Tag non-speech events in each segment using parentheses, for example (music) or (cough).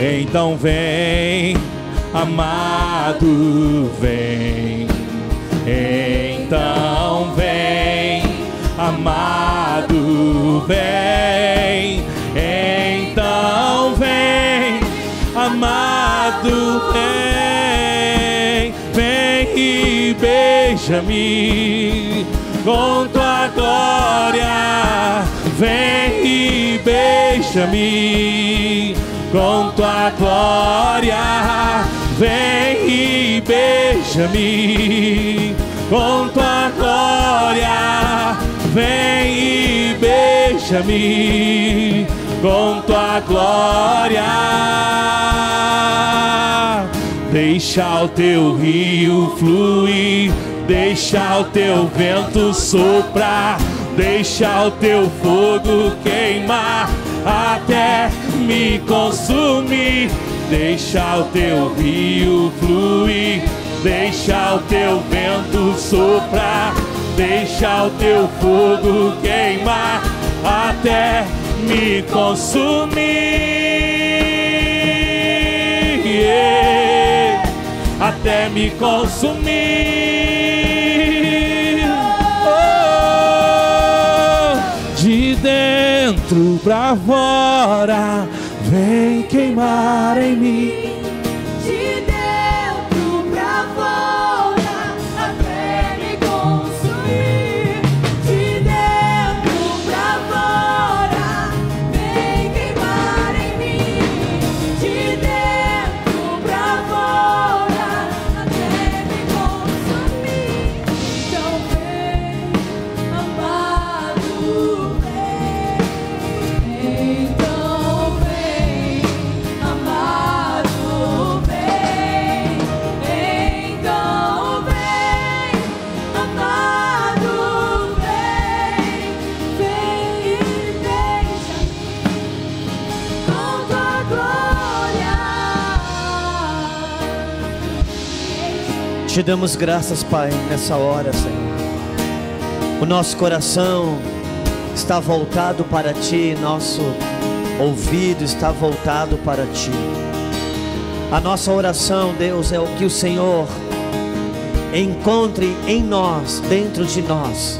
Então vem, amado, vem. Então vem, amado, vem. Então vem, amado, vem. Vem e beija-me com tua glória. Vem e beija-me com tua glória. Vem e beija-me com tua glória. Vem e beija-me com tua glória. Deixa o teu rio fluir, deixa o teu vento soprar, deixa o teu fogo queimar até me consumir. Deixa o teu rio fluir, deixa o teu vento soprar, deixa o teu fogo queimar até me consumir. Yeah, até me consumir. Dentro pra fora, vem queimar em mim. Te damos graças, Pai, nessa hora, Senhor. O nosso coração está voltado para Ti, nosso ouvido está voltado para Ti. A nossa oração, Deus, é o que o Senhor encontre em nós, dentro de nós,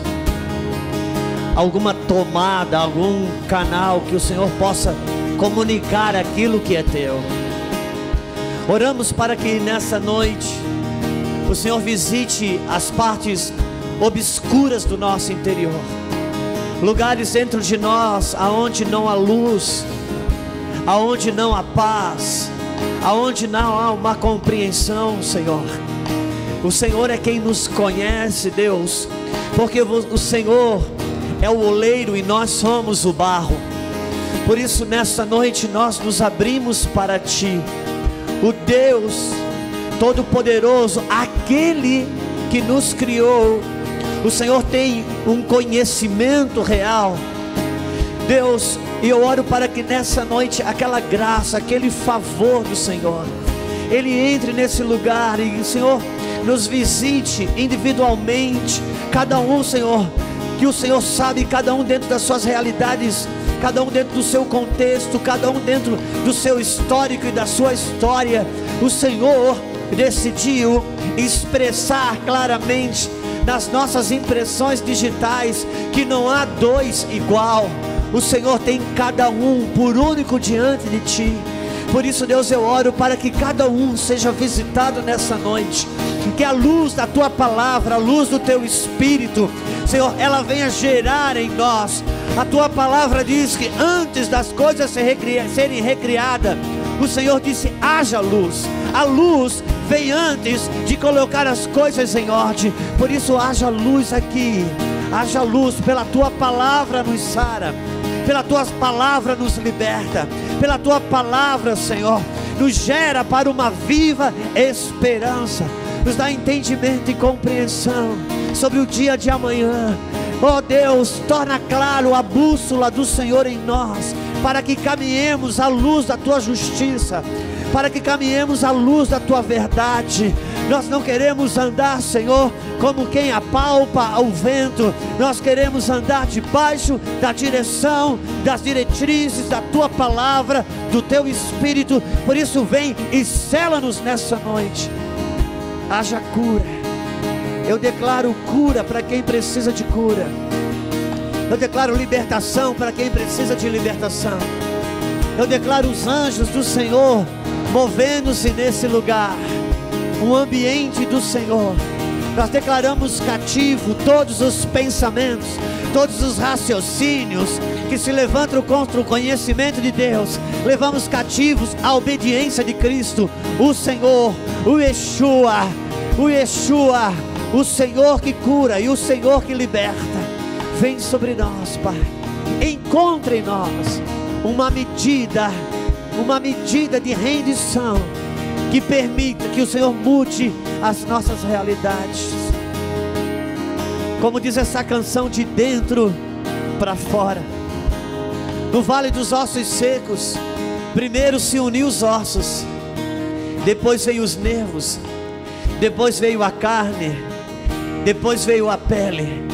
alguma tomada, algum canal que o Senhor possa comunicar aquilo que é Teu. Oramos para que nessa noite o Senhor visite as partes obscuras do nosso interior, lugares dentro de nós aonde não há luz, aonde não há paz, aonde não há uma compreensão, Senhor. O Senhor é quem nos conhece, Deus, porque o Senhor é o oleiro e nós somos o barro. Por isso, nessa noite, nós nos abrimos para Ti, o Deus Todo-Poderoso, aquele que nos criou. O Senhor tem um conhecimento real. Deus, eu oro para que nessa noite aquela graça, aquele favor do Senhor, Ele entre nesse lugar e, Senhor, nos visite individualmente, cada um, Senhor, que o Senhor sabe, cada um dentro das suas realidades, cada um dentro do seu contexto, cada um dentro do seu histórico e da sua história. O Senhor decidiu expressar claramente nas nossas impressões digitais que não há dois igual. O Senhor tem cada um por único diante de ti. Por isso, Deus, eu oro para que cada um seja visitado nessa noite. Que a luz da tua palavra, a luz do teu espírito, Senhor, ela venha gerar em nós. A tua palavra diz que antes das coisas serem recriadas, o Senhor disse: haja luz. A luz vem antes de colocar as coisas em ordem. Por isso, haja luz aqui. Haja luz pela tua palavra nos sara, pela tua palavra nos liberta, pela tua palavra, Senhor, nos gera para uma viva esperança, nos dá entendimento e compreensão sobre o dia de amanhã. Oh Deus, torna claro a bússola do Senhor em nós, para que caminhemos à luz da tua justiça. Para que caminhemos à luz da tua verdade. Nós não queremos andar, Senhor, como quem apalpa ao vento. Nós queremos andar debaixo da direção, das diretrizes da tua palavra, do teu espírito. Por isso, vem e sela-nos nessa noite. Haja cura. Eu declaro cura para quem precisa de cura. Eu declaro libertação para quem precisa de libertação. Eu declaro os anjos do Senhor movendo-se nesse lugar. Um ambiente do Senhor. Nós declaramos cativo todos os pensamentos, todos os raciocínios que se levantam contra o conhecimento de Deus. Levamos cativos a obediência de Cristo, o Senhor, o Yeshua, o Yeshua, o Senhor que cura e o Senhor que liberta. Vem sobre nós, Pai. Encontre em nós uma medida, uma medida de rendição que permita que o Senhor mude as nossas realidades. Como diz essa canção, de dentro para fora. No vale dos ossos secos, primeiro se uniu os ossos, depois veio os nervos, depois veio a carne, depois veio a pele,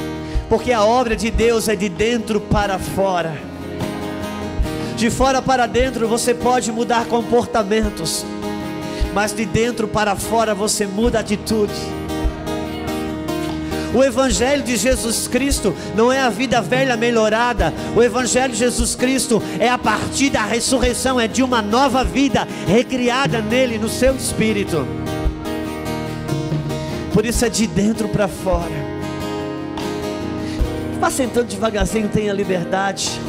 porque a obra de Deus é de dentro para fora. De fora para dentro você pode mudar comportamentos, mas de dentro para fora você muda atitude. O Evangelho de Jesus Cristo não é a vida velha melhorada. O Evangelho de Jesus Cristo é a partir da ressurreição, é de uma nova vida recriada nele, no seu espírito. Por isso é de dentro para fora. Vá sentando devagarzinho, tenha liberdade.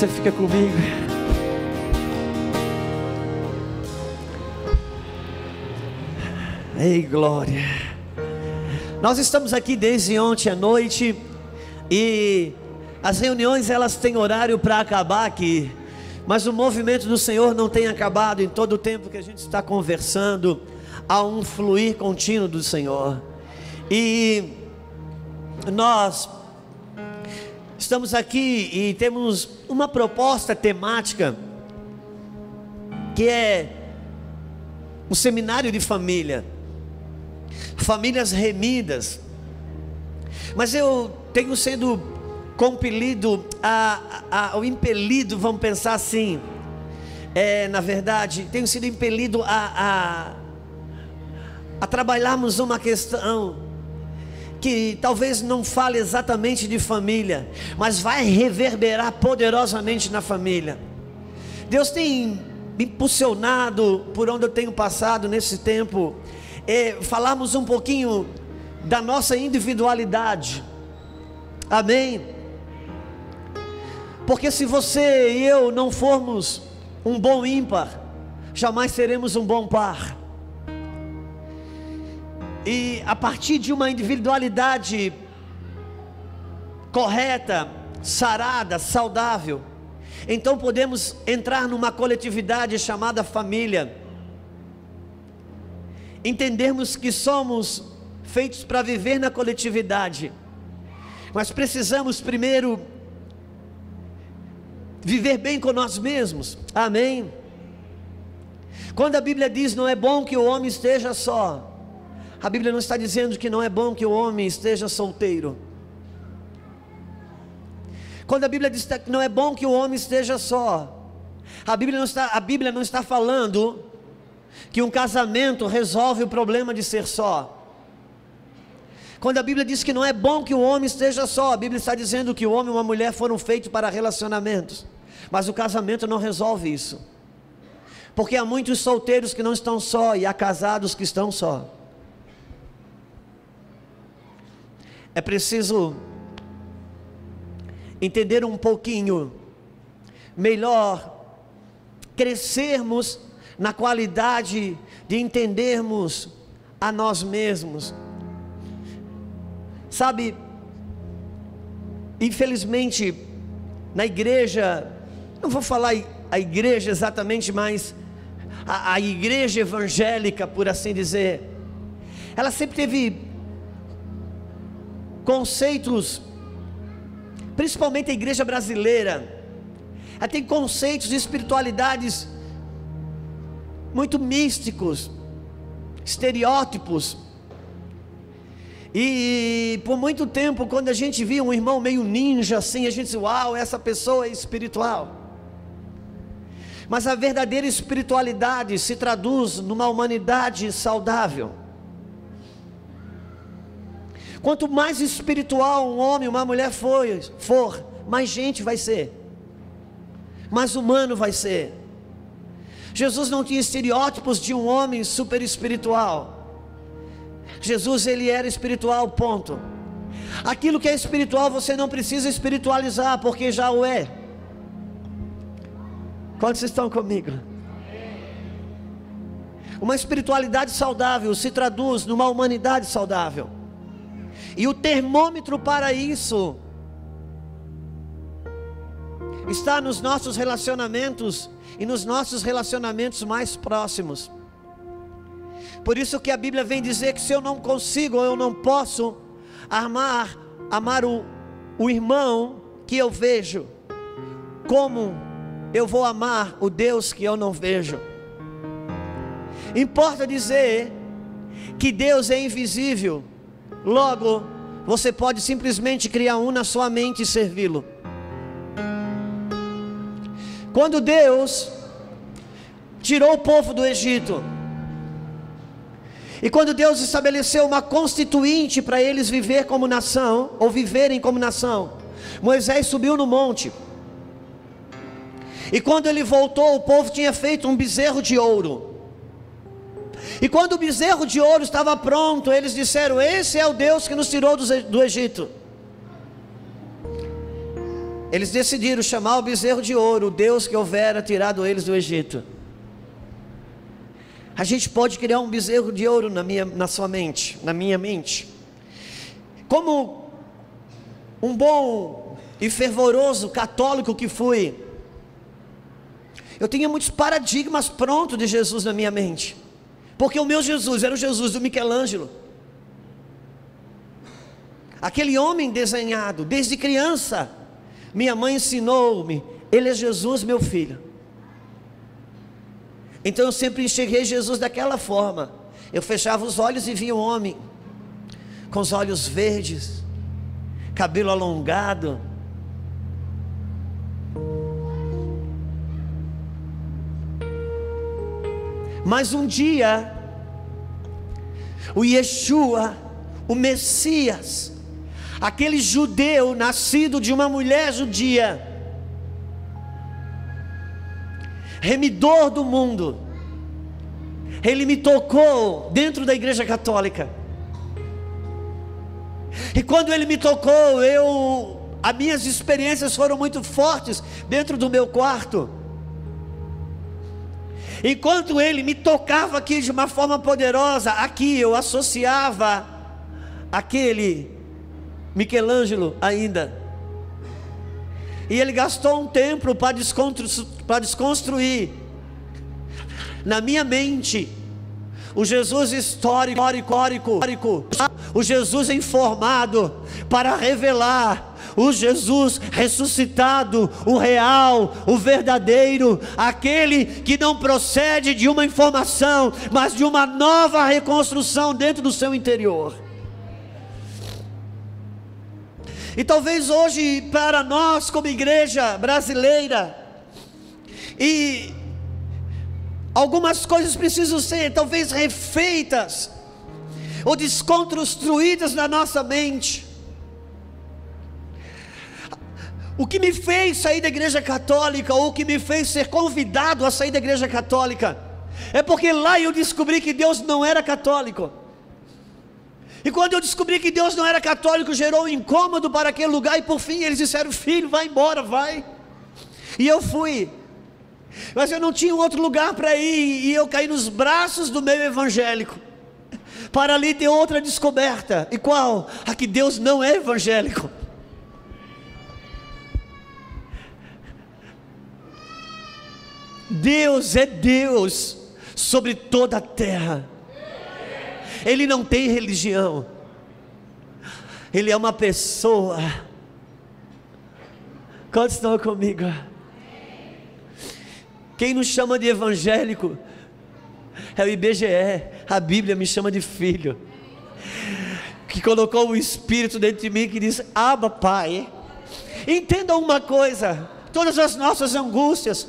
Você fica comigo. Ei, glória. Nós estamos aqui desde ontem à noite e as reuniões elas têm horário para acabar aqui, mas o movimento do Senhor não tem acabado em todo o tempo que a gente está conversando. Há um fluir contínuo do Senhor e nós estamos aqui e temos uma proposta temática que é um seminário de família. Famílias remidas. Mas eu tenho sido compelido a, a, ou impelido, vamos pensar assim, é, na verdade, tenho sido impelido a, a, a trabalharmos uma questão que talvez não fale exatamente de família, mas vai reverberar poderosamente na família. Deus tem me impulsionado por onde eu tenho passado nesse tempo é, falarmos um pouquinho da nossa individualidade. Amém? Porque se você e eu não formos um bom ímpar, jamais seremos um bom par. E a partir de uma individualidade correta, sarada, saudável, então podemos entrar numa coletividade chamada família entendermos que somos feitos para viver na coletividade, mas precisamos primeiro viver bem com nós mesmos, amém? Quando a Bíblia diz não é bom que o homem esteja só, a Bíblia não está dizendo que não é bom que o homem esteja solteiro. Quando a Bíblia diz que não é bom que o homem esteja só, a Bíblia não está, a Bíblia não está falando que um casamento resolve o problema de ser só. Quando a Bíblia diz que não é bom que o homem esteja só, a Bíblia está dizendo que o homem e uma mulher foram feitos para relacionamentos, mas o casamento não resolve isso, porque há muitos solteiros que não estão só e há casados que estão só. É preciso entender um pouquinho melhor, crescermos na qualidade de entendermos a nós mesmos. Sabe, infelizmente, na igreja, não vou falar a igreja exatamente, mas a, a igreja evangélica, por assim dizer, ela sempre teve conceitos, principalmente a igreja brasileira, Ela tem conceitos de espiritualidades muito místicos, estereótipos. E por muito tempo, quando a gente via um irmão meio ninja assim, a gente dizia: Uau, essa pessoa é espiritual. Mas a verdadeira espiritualidade se traduz numa humanidade saudável. Quanto mais espiritual um homem, uma mulher for, for, mais gente vai ser, mais humano vai ser. Jesus não tinha estereótipos de um homem super espiritual. Jesus ele era espiritual, ponto. Aquilo que é espiritual você não precisa espiritualizar, porque já o é. Quantos estão comigo? Uma espiritualidade saudável se traduz numa humanidade saudável. E o termômetro para isso está nos nossos relacionamentos e nos nossos relacionamentos mais próximos. Por isso que a Bíblia vem dizer que se eu não consigo, eu não posso amar, amar o, o irmão que eu vejo, como eu vou amar o Deus que eu não vejo? Importa dizer que Deus é invisível, logo você pode simplesmente criar um na sua mente e servi-lo. Quando Deus tirou o povo do Egito, e quando Deus estabeleceu uma constituinte para eles viver como nação, ou viverem como nação, Moisés subiu no monte. E quando ele voltou, o povo tinha feito um bezerro de ouro. E quando o bezerro de ouro estava pronto, eles disseram: Esse é o Deus que nos tirou do Egito. Eles decidiram chamar o bezerro de ouro, o Deus que houvera tirado eles do Egito. A gente pode criar um bezerro de ouro na, minha, na sua mente, na minha mente. Como um bom e fervoroso católico que fui, eu tinha muitos paradigmas prontos de Jesus na minha mente. Porque o meu Jesus era o Jesus do Michelangelo. Aquele homem desenhado desde criança minha mãe ensinou-me: Ele é Jesus, meu filho. Então eu sempre enxerguei Jesus daquela forma. Eu fechava os olhos e via um homem com os olhos verdes, cabelo alongado. Mas um dia, o Yeshua, o Messias, aquele judeu nascido de uma mulher judia, remidor do mundo, ele me tocou dentro da igreja católica. E quando ele me tocou, eu as minhas experiências foram muito fortes dentro do meu quarto. Enquanto ele me tocava aqui de uma forma poderosa, aqui eu associava aquele Michelangelo ainda. E ele gastou um tempo para desconstru desconstruir na minha mente o Jesus histórico, histórico, histórico, o Jesus informado para revelar o Jesus ressuscitado, o real, o verdadeiro, aquele que não procede de uma informação, mas de uma nova reconstrução dentro do seu interior. E talvez hoje, para nós, como igreja brasileira, e algumas coisas precisam ser talvez refeitas, ou desconstruídas na nossa mente. O que me fez sair da igreja católica, ou o que me fez ser convidado a sair da igreja católica, é porque lá eu descobri que Deus não era católico. E quando eu descobri que Deus não era católico, gerou um incômodo para aquele lugar, e por fim eles disseram: Filho, vai embora, vai. E eu fui. Mas eu não tinha outro lugar para ir, e eu caí nos braços do meio evangélico. Para ali ter outra descoberta. E qual? A que Deus não é evangélico. Deus é Deus sobre toda a terra. Ele não tem religião. Ele é uma pessoa. Quantos estão comigo? Quem nos chama de evangélico é o IBGE. A Bíblia me chama de filho. Que colocou o Espírito dentro de mim que diz: Aba, Pai. Entenda uma coisa: todas as nossas angústias,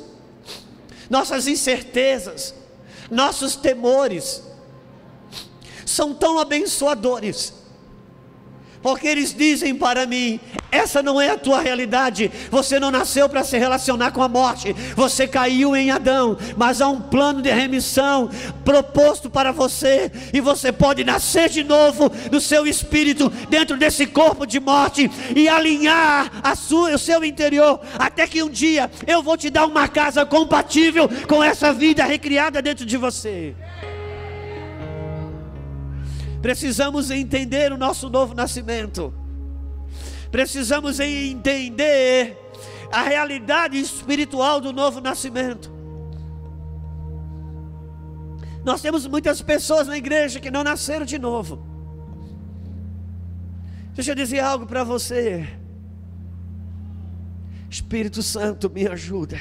nossas incertezas, nossos temores, são tão abençoadores porque eles dizem para mim: essa não é a tua realidade. Você não nasceu para se relacionar com a morte. Você caiu em Adão, mas há um plano de remissão proposto para você, e você pode nascer de novo no seu espírito, dentro desse corpo de morte, e alinhar a sua, o seu interior, até que um dia eu vou te dar uma casa compatível com essa vida recriada dentro de você. Precisamos entender o nosso novo nascimento. Precisamos entender a realidade espiritual do novo nascimento. Nós temos muitas pessoas na igreja que não nasceram de novo. Deixa eu dizer algo para você. Espírito Santo, me ajuda.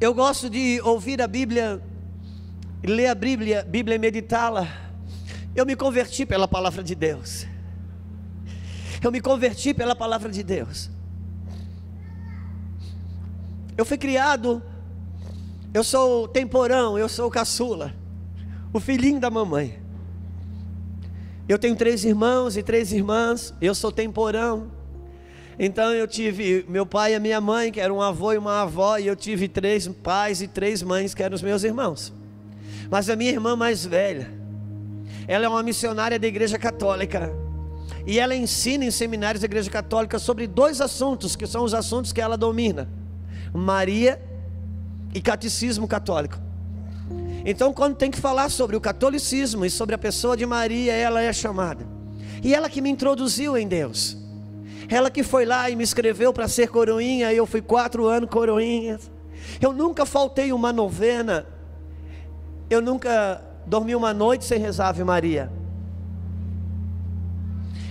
Eu gosto de ouvir a Bíblia, ler a Bíblia, Bíblia e meditá-la. Eu me converti pela palavra de Deus. Eu me converti pela palavra de Deus. Eu fui criado, eu sou temporão, eu sou caçula, o filhinho da mamãe. Eu tenho três irmãos e três irmãs, eu sou temporão. Então eu tive meu pai e minha mãe, que era um avô e uma avó, e eu tive três pais e três mães, que eram os meus irmãos. Mas a minha irmã mais velha, ela é uma missionária da Igreja Católica. E ela ensina em seminários da Igreja Católica sobre dois assuntos, que são os assuntos que ela domina: Maria e catecismo católico. Então, quando tem que falar sobre o catolicismo e sobre a pessoa de Maria, ela é chamada. E ela que me introduziu em Deus. Ela que foi lá e me escreveu para ser coroinha, eu fui quatro anos coroinha. Eu nunca faltei uma novena. Eu nunca dormi uma noite sem rezar Ave Maria.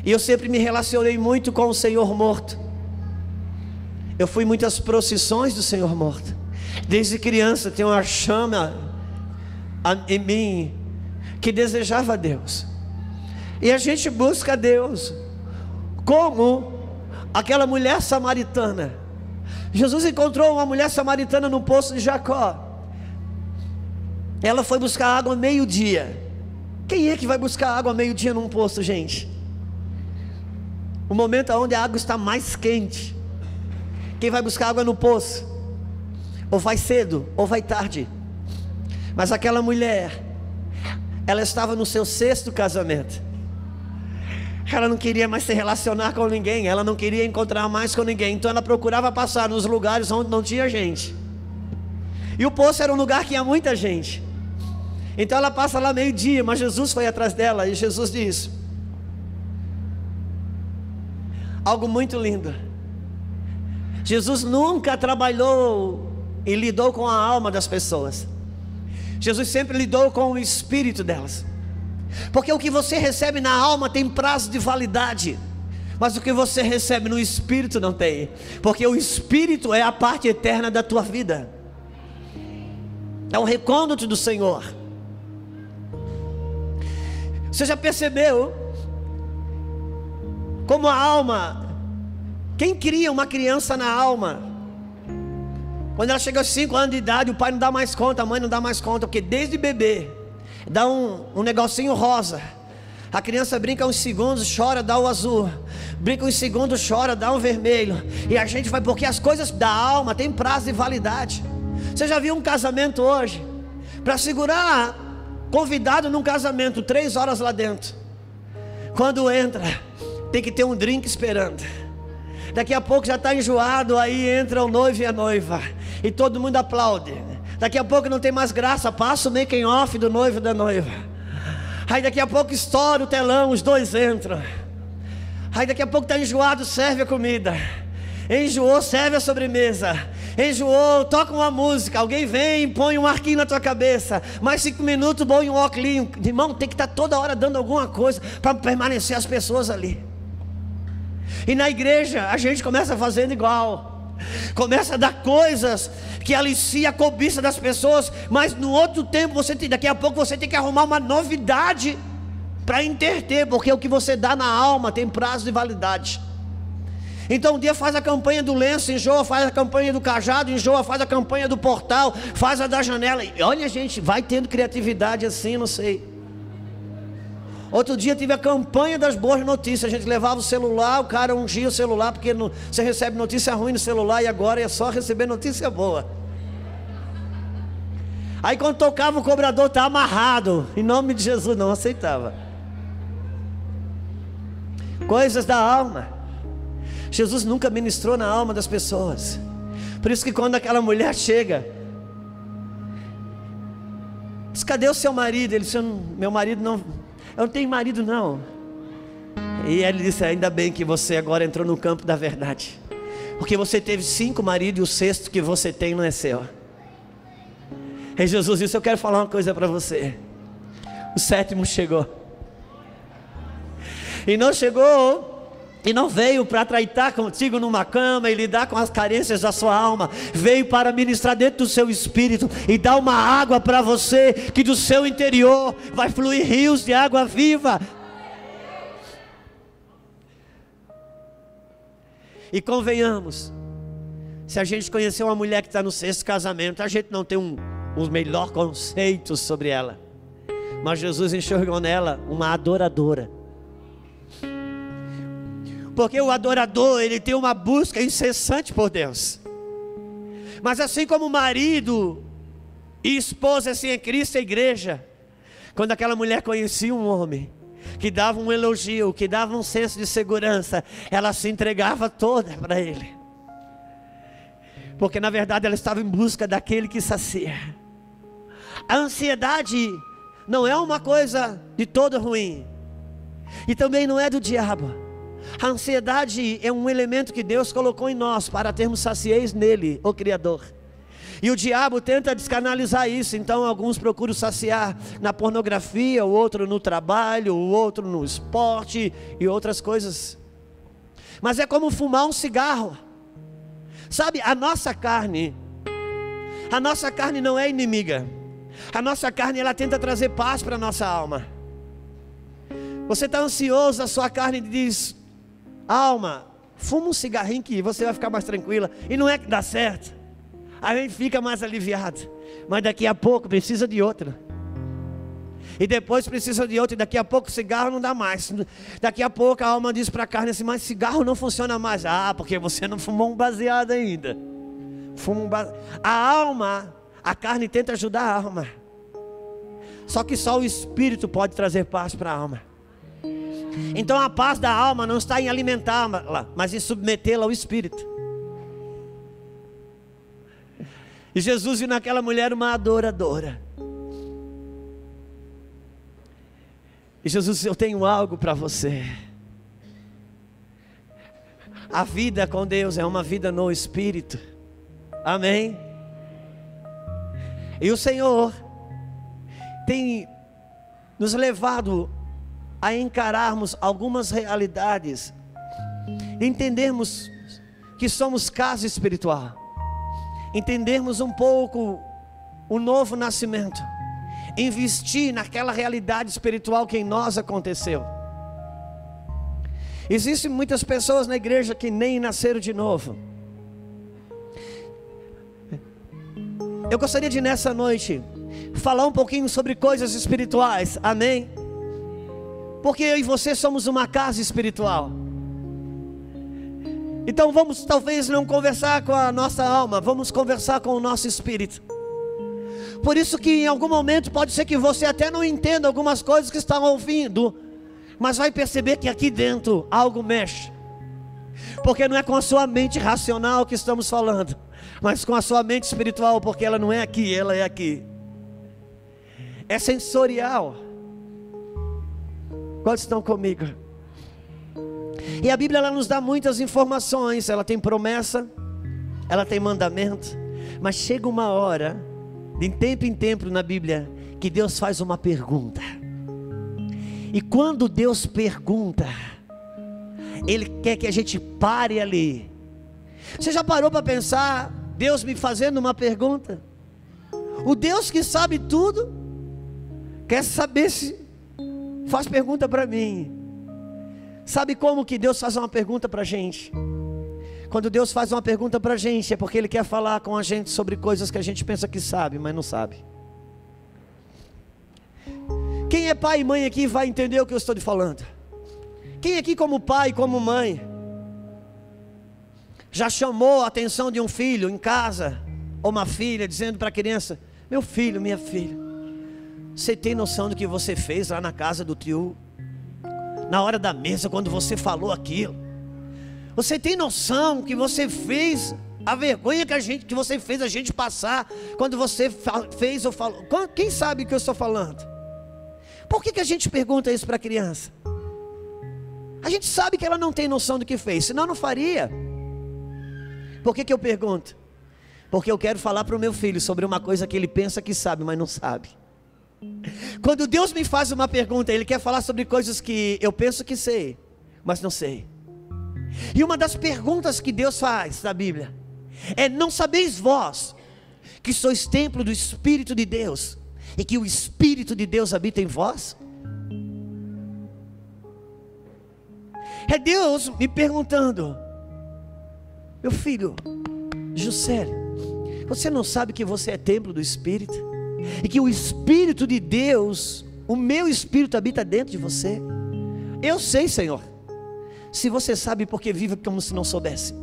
E eu sempre me relacionei muito com o Senhor morto. Eu fui muitas procissões do Senhor morto. Desde criança tem uma chama em mim que desejava Deus. E a gente busca Deus como aquela mulher samaritana. Jesus encontrou uma mulher samaritana no poço de Jacó. Ela foi buscar água meio-dia. Quem é que vai buscar água meio-dia num poço, gente? O momento onde a água está mais quente. Quem vai buscar água no poço? Ou vai cedo, ou vai tarde. Mas aquela mulher, ela estava no seu sexto casamento. Ela não queria mais se relacionar com ninguém, ela não queria encontrar mais com ninguém, então ela procurava passar nos lugares onde não tinha gente. E o poço era um lugar que tinha muita gente. Então ela passa lá meio-dia, mas Jesus foi atrás dela e Jesus diz: Algo muito lindo. Jesus nunca trabalhou e lidou com a alma das pessoas. Jesus sempre lidou com o espírito delas. Porque o que você recebe na alma tem prazo de validade. Mas o que você recebe no espírito não tem. Porque o espírito é a parte eterna da tua vida. É o recôndito do Senhor. Você já percebeu como a alma quem cria uma criança na alma? Quando ela chega aos 5 anos de idade, o pai não dá mais conta, a mãe não dá mais conta, porque desde bebê dá um, um negocinho rosa. A criança brinca uns segundos, chora, dá o azul. Brinca uns segundos, chora, dá um vermelho. E a gente vai, porque as coisas da alma têm prazo de validade. Você já viu um casamento hoje? Para segurar convidado num casamento, três horas lá dentro. Quando entra, tem que ter um drink esperando. Daqui a pouco já está enjoado, aí entra o noivo e a noiva. E todo mundo aplaude. Daqui a pouco não tem mais graça, passa o making off do noivo e da noiva. Aí daqui a pouco estoura o telão, os dois entram. Aí daqui a pouco está enjoado, serve a comida. Enjoou, serve a sobremesa. Enjoou, toca uma música. Alguém vem, põe um arquinho na tua cabeça. Mais cinco minutos, põe um óculos. Irmão, tem que estar tá toda hora dando alguma coisa para permanecer as pessoas ali. E na igreja a gente começa fazendo igual. Começa a dar coisas que alicia a cobiça das pessoas, mas no outro tempo você tem, daqui a pouco você tem que arrumar uma novidade para interter, porque o que você dá na alma tem prazo de validade. Então um dia faz a campanha do lenço, enjoa, faz a campanha do cajado, enjoa, faz a campanha do portal, faz a da janela. E olha, gente, vai tendo criatividade assim, não sei. Outro dia tive a campanha das boas notícias. A gente levava o celular, o cara ungia o celular, porque não, você recebe notícia ruim no celular e agora é só receber notícia boa. Aí quando tocava o cobrador está amarrado. Em nome de Jesus, não aceitava. Coisas da alma. Jesus nunca ministrou na alma das pessoas. Por isso que quando aquela mulher chega, diz: Cadê o seu marido? Ele disse: Meu marido não, eu não tenho marido não. E ele disse: Ainda bem que você agora entrou no campo da verdade, porque você teve cinco maridos e o sexto que você tem não é seu. E Jesus disse: Eu quero falar uma coisa para você. O sétimo chegou. E não chegou e não veio para traitar contigo numa cama e lidar com as carências da sua alma. Veio para ministrar dentro do seu espírito e dar uma água para você, que do seu interior vai fluir rios de água viva. E convenhamos, se a gente conhecer uma mulher que está no sexto casamento, a gente não tem um, um melhor conceito sobre ela. Mas Jesus enxergou nela uma adoradora porque o adorador, ele tem uma busca incessante por Deus. Mas assim como marido e esposa assim em Cristo e igreja, quando aquela mulher conhecia um homem que dava um elogio, que dava um senso de segurança, ela se entregava toda para ele. Porque na verdade ela estava em busca daquele que sacia. A ansiedade não é uma coisa de todo ruim. E também não é do diabo. A ansiedade é um elemento que Deus colocou em nós para termos saciez nele, o Criador. E o diabo tenta descanalizar isso, então alguns procuram saciar na pornografia, o outro no trabalho, o outro no esporte e outras coisas. Mas é como fumar um cigarro. Sabe, a nossa carne, a nossa carne não é inimiga. A nossa carne ela tenta trazer paz para a nossa alma. Você está ansioso, a sua carne diz: Alma, fuma um cigarrinho que você vai ficar mais tranquila. E não é que dá certo. A gente fica mais aliviado. Mas daqui a pouco precisa de outra. E depois precisa de outra. E daqui a pouco o cigarro não dá mais. Daqui a pouco a alma diz para a carne assim: Mas cigarro não funciona mais. Ah, porque você não fumou um baseado ainda. Fuma um base... A alma, a carne tenta ajudar a alma. Só que só o espírito pode trazer paz para a alma. Então a paz da alma não está em alimentá-la, mas em submetê-la ao Espírito. E Jesus viu naquela mulher uma adoradora. E Jesus Eu tenho algo para você. A vida com Deus é uma vida no Espírito. Amém? E o Senhor tem nos levado a encararmos algumas realidades, entendermos que somos casa espiritual, entendermos um pouco o novo nascimento, investir naquela realidade espiritual que em nós aconteceu. Existem muitas pessoas na igreja que nem nasceram de novo. Eu gostaria de nessa noite falar um pouquinho sobre coisas espirituais. Amém? Porque eu e você somos uma casa espiritual. Então vamos talvez não conversar com a nossa alma, vamos conversar com o nosso espírito. Por isso que em algum momento pode ser que você até não entenda algumas coisas que está ouvindo, mas vai perceber que aqui dentro algo mexe. Porque não é com a sua mente racional que estamos falando, mas com a sua mente espiritual, porque ela não é aqui, ela é aqui. É sensorial. Quantos estão comigo? E a Bíblia ela nos dá muitas informações, ela tem promessa, ela tem mandamento, mas chega uma hora, de tempo em tempo na Bíblia, que Deus faz uma pergunta. E quando Deus pergunta, Ele quer que a gente pare ali. Você já parou para pensar, Deus me fazendo uma pergunta? O Deus que sabe tudo, quer saber se faz pergunta para mim. Sabe como que Deus faz uma pergunta para a gente? Quando Deus faz uma pergunta para a gente, é porque Ele quer falar com a gente sobre coisas que a gente pensa que sabe, mas não sabe. Quem é pai e mãe aqui vai entender o que eu estou te falando. Quem aqui, como pai, como mãe, já chamou a atenção de um filho em casa, ou uma filha, dizendo para a criança: Meu filho, minha filha, você tem noção do que você fez lá na casa do tio? Na hora da mesa, quando você falou aquilo? Você tem noção que você fez a vergonha que a gente que você fez a gente passar quando você fez ou falou? Quem sabe o que eu estou falando? Por que, que a gente pergunta isso para a criança? A gente sabe que ela não tem noção do que fez, senão não faria. Por que, que eu pergunto? Porque eu quero falar para o meu filho sobre uma coisa que ele pensa que sabe, mas não sabe. Quando Deus me faz uma pergunta, Ele quer falar sobre coisas que eu penso que sei, mas não sei. E uma das perguntas que Deus faz na Bíblia é: Não sabeis vós que sois templo do Espírito de Deus e que o Espírito de Deus habita em vós? É Deus me perguntando, meu filho, José, você não sabe que você é templo do Espírito? E que o Espírito de Deus, o meu Espírito habita dentro de você? Eu sei, Senhor. Se você sabe porque vive como se não soubesse.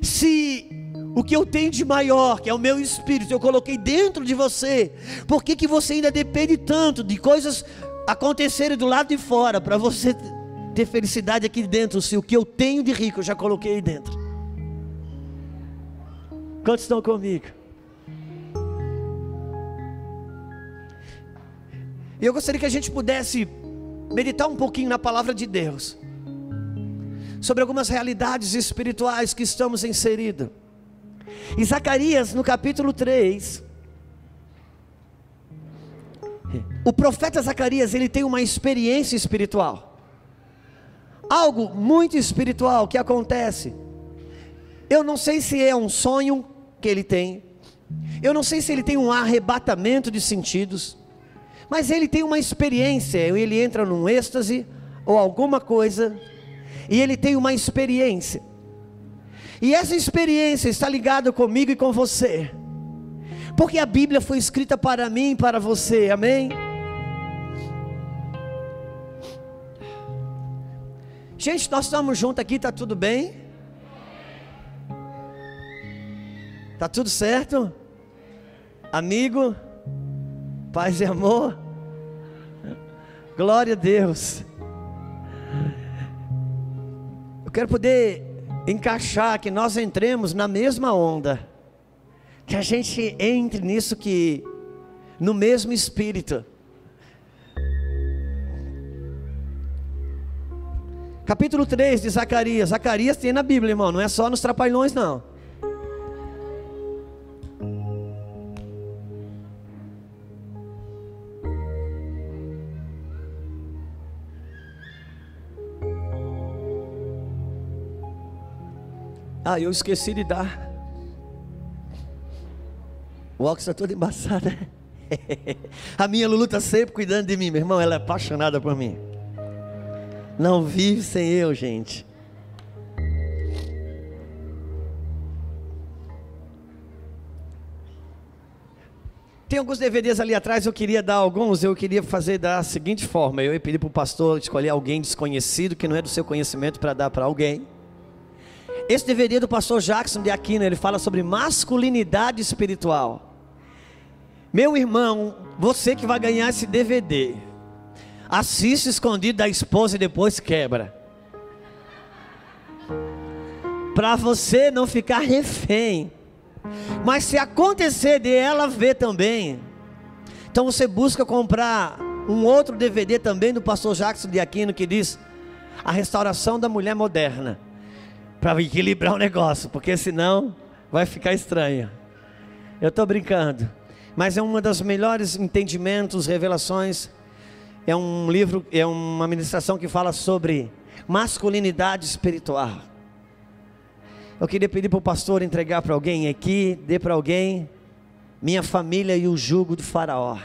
Se o que eu tenho de maior, que é o meu espírito, eu coloquei dentro de você, por que, que você ainda depende tanto de coisas acontecerem do lado de fora para você ter felicidade aqui dentro, se o que eu tenho de rico eu já coloquei aí dentro? Quantos estão comigo? E eu gostaria que a gente pudesse meditar um pouquinho na palavra de Deus, sobre algumas realidades espirituais que estamos inseridos. Em Zacarias, no capítulo 3, o profeta Zacarias, ele tem uma experiência espiritual. Algo muito espiritual que acontece. Eu não sei se é um sonho que ele tem. Eu não sei se ele tem um arrebatamento de sentidos. Mas ele tem uma experiência, ele entra num êxtase ou alguma coisa, e ele tem uma experiência. E essa experiência está ligada comigo e com você. Porque a Bíblia foi escrita para mim e para você, amém? Gente, nós estamos juntos aqui, está tudo bem? Está tudo certo? Amigo? Paz e amor? Glória a Deus. Eu quero poder encaixar que nós entremos na mesma onda. Que a gente entre nisso que no mesmo espírito. Capítulo 3 de Zacarias. Zacarias tem na Bíblia, irmão, não é só nos trapalhões não. Ah, eu esqueci de dar. O óculos está todo embaçado. né? (laughs) A minha Lulu está sempre cuidando de mim, meu irmão. Ela é apaixonada por mim. Não vive sem eu, gente. Tem alguns DVDs ali atrás, eu queria dar alguns, eu queria fazer da seguinte forma: eu ia pedir para o pastor escolher alguém desconhecido, que não é do seu conhecimento, para dar para alguém. Esse DVD do pastor Jackson de Aquino, ele fala sobre masculinidade espiritual. Meu irmão, você que vai ganhar esse DVD, assiste escondido da esposa e depois quebra. Para você não ficar refém. Mas se acontecer de ela ver também, então você busca comprar um outro DVD também do pastor Jackson de Aquino que diz a restauração da mulher moderna para equilibrar o negócio, porque senão vai ficar estranho. Eu estou brincando, mas é uma das melhores entendimentos, revelações é um livro, é uma ministração que fala sobre masculinidade espiritual. Eu queria pedir para o pastor entregar para alguém aqui, dê para alguém, minha família e o jugo do faraó.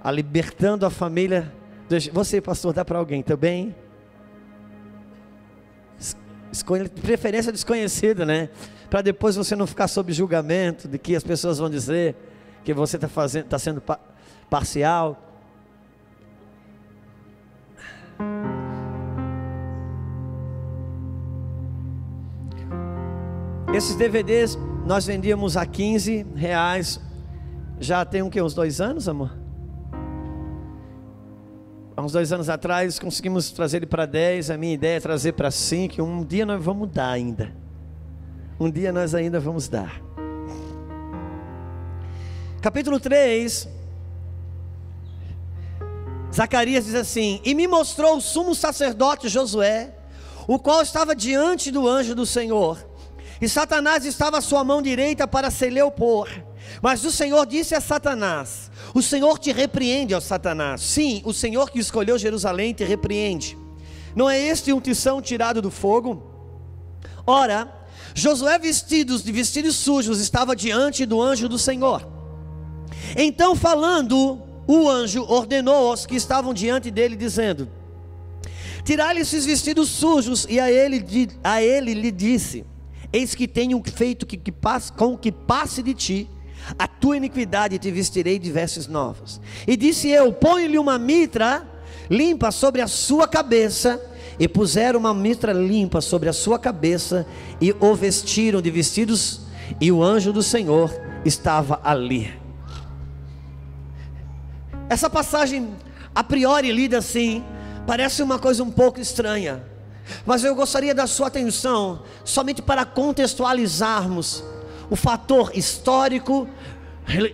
A libertando a família. Você, pastor, dá para alguém também? Escolha, preferência desconhecido, né? Para depois você não ficar sob julgamento de que as pessoas vão dizer que você está fazendo, está sendo pa- parcial. Esses DVDs nós vendíamos a 15 reais. Já tem um que uns dois anos, amor? Há uns dois anos atrás conseguimos trazer ele para 10. A minha ideia é trazer para 5. Um dia nós vamos dar ainda. Um dia nós ainda vamos dar. Capítulo 3. Zacarias diz assim: E me mostrou o sumo sacerdote Josué, o qual estava diante do anjo do Senhor. E Satanás estava à sua mão direita para se lhe opor. Mas o Senhor disse a Satanás: O Senhor te repreende, ó Satanás. Sim, o Senhor que escolheu Jerusalém te repreende. Não é este um tição tirado do fogo? Ora, Josué vestidos de vestidos sujos estava diante do anjo do Senhor. Então, falando, o anjo ordenou aos que estavam diante dele, dizendo: Tirai-lhe esses vestidos sujos, e a ele, a ele lhe disse: Eis que tenho feito que, que passe, com que passe de ti a tua iniquidade, te vestirei de vestes novas. E disse eu: Põe-lhe uma mitra limpa sobre a sua cabeça. E puseram uma mitra limpa sobre a sua cabeça, e o vestiram de vestidos, e o anjo do Senhor estava ali. Essa passagem, a priori lida assim, parece uma coisa um pouco estranha, mas eu gostaria da sua atenção somente para contextualizarmos o fator histórico,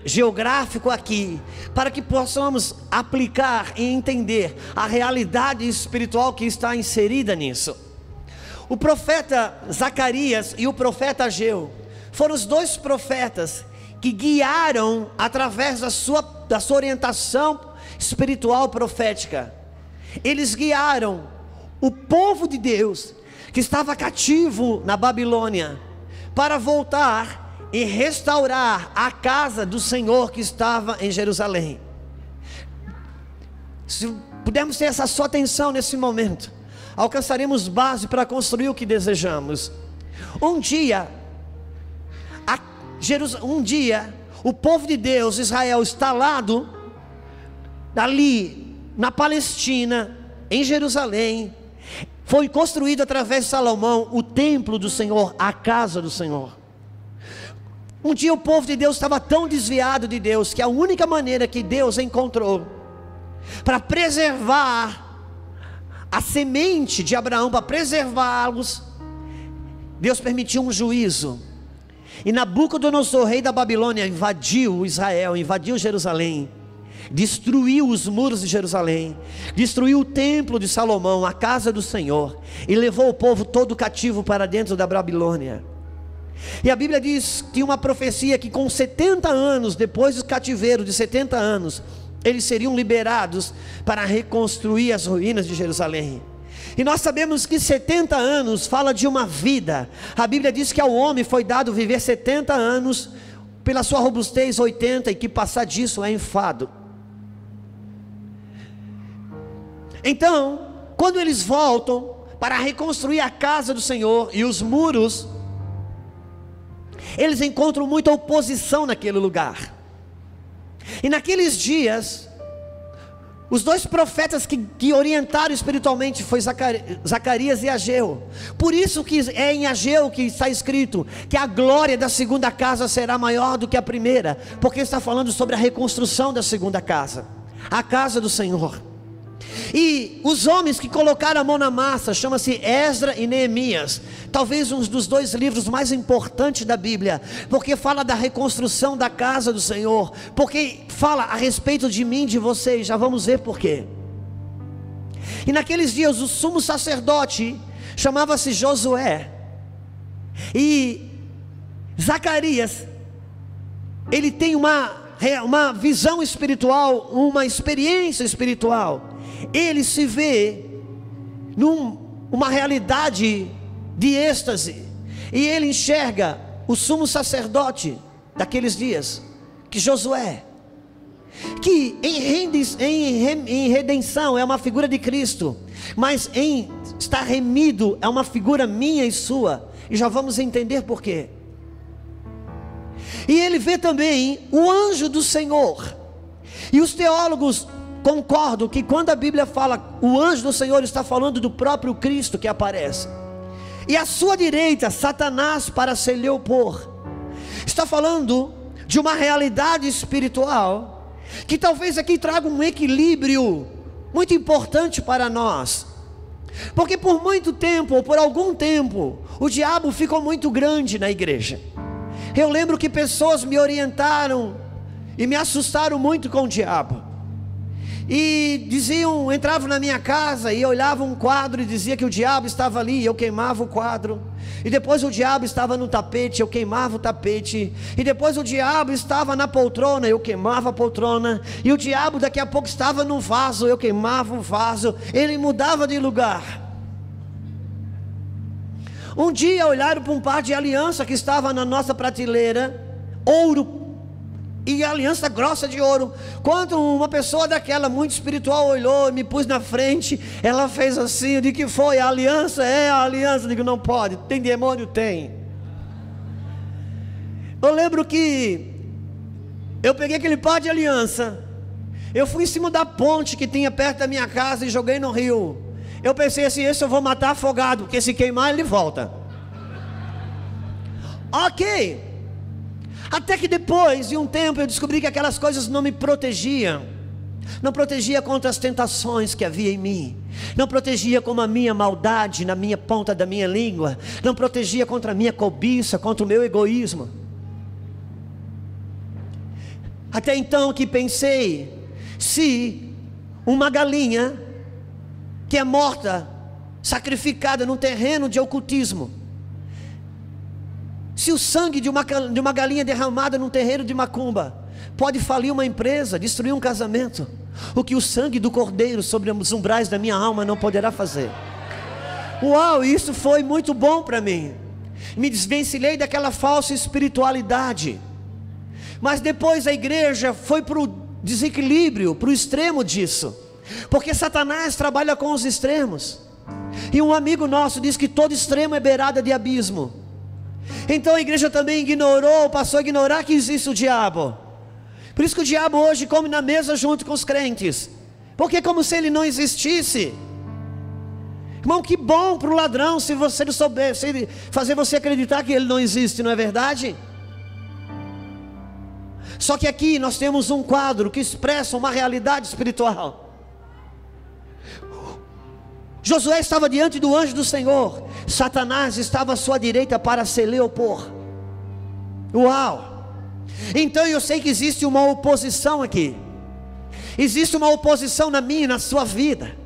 geográfico aqui, para que possamos aplicar e entender a realidade espiritual que está inserida nisso. O profeta Zacarias e o profeta Ageu foram os dois profetas que guiaram através da sua, da sua orientação espiritual profética. Eles guiaram o povo de Deus que estava cativo na Babilônia para voltar e restaurar a casa do Senhor que estava em Jerusalém. Se pudermos ter essa sua atenção nesse momento, alcançaremos base para construir o que desejamos. Um dia, um dia, o povo de Deus, Israel, instalado ali na Palestina, em Jerusalém, foi construído através de Salomão o templo do Senhor, a casa do Senhor. Um dia o povo de Deus estava tão desviado de Deus que a única maneira que Deus encontrou para preservar a semente de Abraão, para preservá-los, Deus permitiu um juízo. E Nabucodonosor, rei da Babilônia, invadiu Israel, invadiu Jerusalém, destruiu os muros de Jerusalém, destruiu o templo de Salomão, a casa do Senhor, e levou o povo todo cativo para dentro da Babilônia. E a Bíblia diz que uma profecia que com 70 anos, depois do cativeiro de 70 anos, eles seriam liberados para reconstruir as ruínas de Jerusalém. E nós sabemos que 70 anos fala de uma vida. A Bíblia diz que ao homem foi dado viver 70 anos, pela sua robustez 80, e que passar disso é enfado. Então, quando eles voltam para reconstruir a casa do Senhor e os muros, eles encontram muita oposição naquele lugar. E naqueles dias, os dois profetas que, que orientaram espiritualmente foi Zacari- Zacarias e Ageu. Por isso que é em Ageu que está escrito que a glória da segunda casa será maior do que a primeira, porque está falando sobre a reconstrução da segunda casa, a casa do Senhor. E os homens que colocaram a mão na massa, chama-se Esdra e Neemias, talvez um dos dois livros mais importantes da Bíblia, porque fala da reconstrução da casa do Senhor, porque fala a respeito de mim, de vocês, já vamos ver por quê. E naqueles dias o sumo sacerdote chamava-se Josué, e Zacarias, ele tem uma re- uma visão espiritual, uma experiência espiritual, ele se vê numa realidade de êxtase, e ele enxerga o sumo sacerdote daqueles dias, que Josué, que em redenção é uma figura de Cristo, mas em estar remido é uma figura minha e sua, e já vamos entender por quê. E ele vê também o anjo do Senhor. E os teólogos concordam que quando a Bíblia fala o anjo do Senhor está falando do próprio Cristo que aparece. E à sua direita, Satanás para se lhe. Está falando de uma realidade espiritual que talvez aqui traga um equilíbrio muito importante para nós. Porque por muito tempo, ou por algum tempo, o diabo ficou muito grande na igreja. Eu lembro que pessoas me orientaram e me assustaram muito com o diabo. E diziam, entravam na minha casa e olhavam um quadro e dizia que o diabo estava ali, e eu queimava o quadro. E depois o diabo estava no tapete, eu queimava o tapete. E depois o diabo estava na poltrona, eu queimava a poltrona. E o diabo daqui a pouco estava no vaso, eu queimava o vaso. Ele mudava de lugar. Um dia olharam para um par de aliança que estava na nossa prateleira, ouro e aliança grossa de ouro. Quando uma pessoa daquela muito espiritual olhou me pôs na frente, ela fez assim: digo que foi? A aliança é a aliança. Eu digo, não pode, tem demônio? Tem. Eu lembro que eu peguei aquele par de aliança, eu fui em cima da ponte que tinha perto da minha casa e joguei no rio. Eu pensei assim: esse eu vou matar afogado, porque se queimar ele volta. Ok. Até que depois de um tempo eu descobri que aquelas coisas não me protegiam. Não protegia contra as tentações que havia em mim. Não protegia como a minha maldade na minha ponta da minha língua. Não protegia contra a minha cobiça, contra o meu egoísmo. Até então que pensei, se uma galinha que é morta, sacrificada num terreno de ocultismo, se o sangue de uma, de uma galinha derramada num terreiro de macumba pode falir uma empresa, destruir um casamento, o que o sangue do cordeiro sobre os umbrais da minha alma não poderá fazer. Uau, isso foi muito bom para mim. Me desvencilhei daquela falsa espiritualidade. Mas depois a igreja foi para o desequilíbrio, para o extremo disso. Porque Satanás trabalha com os extremos. E um amigo nosso diz que todo extremo é beirada de abismo. Então a igreja também ignorou, passou a ignorar que existe o diabo. Por isso que o diabo hoje come na mesa junto com os crentes. Porque é como se ele não existisse. Irmão, que bom para o ladrão se você não souber, fazer você acreditar que ele não existe, não é verdade? Só que aqui nós temos um quadro que expressa uma realidade espiritual. Josué estava diante do anjo do Senhor, Satanás estava à sua direita para se lhe opor. Uau! Então eu sei que existe uma oposição aqui, existe uma oposição na minha e na sua vida.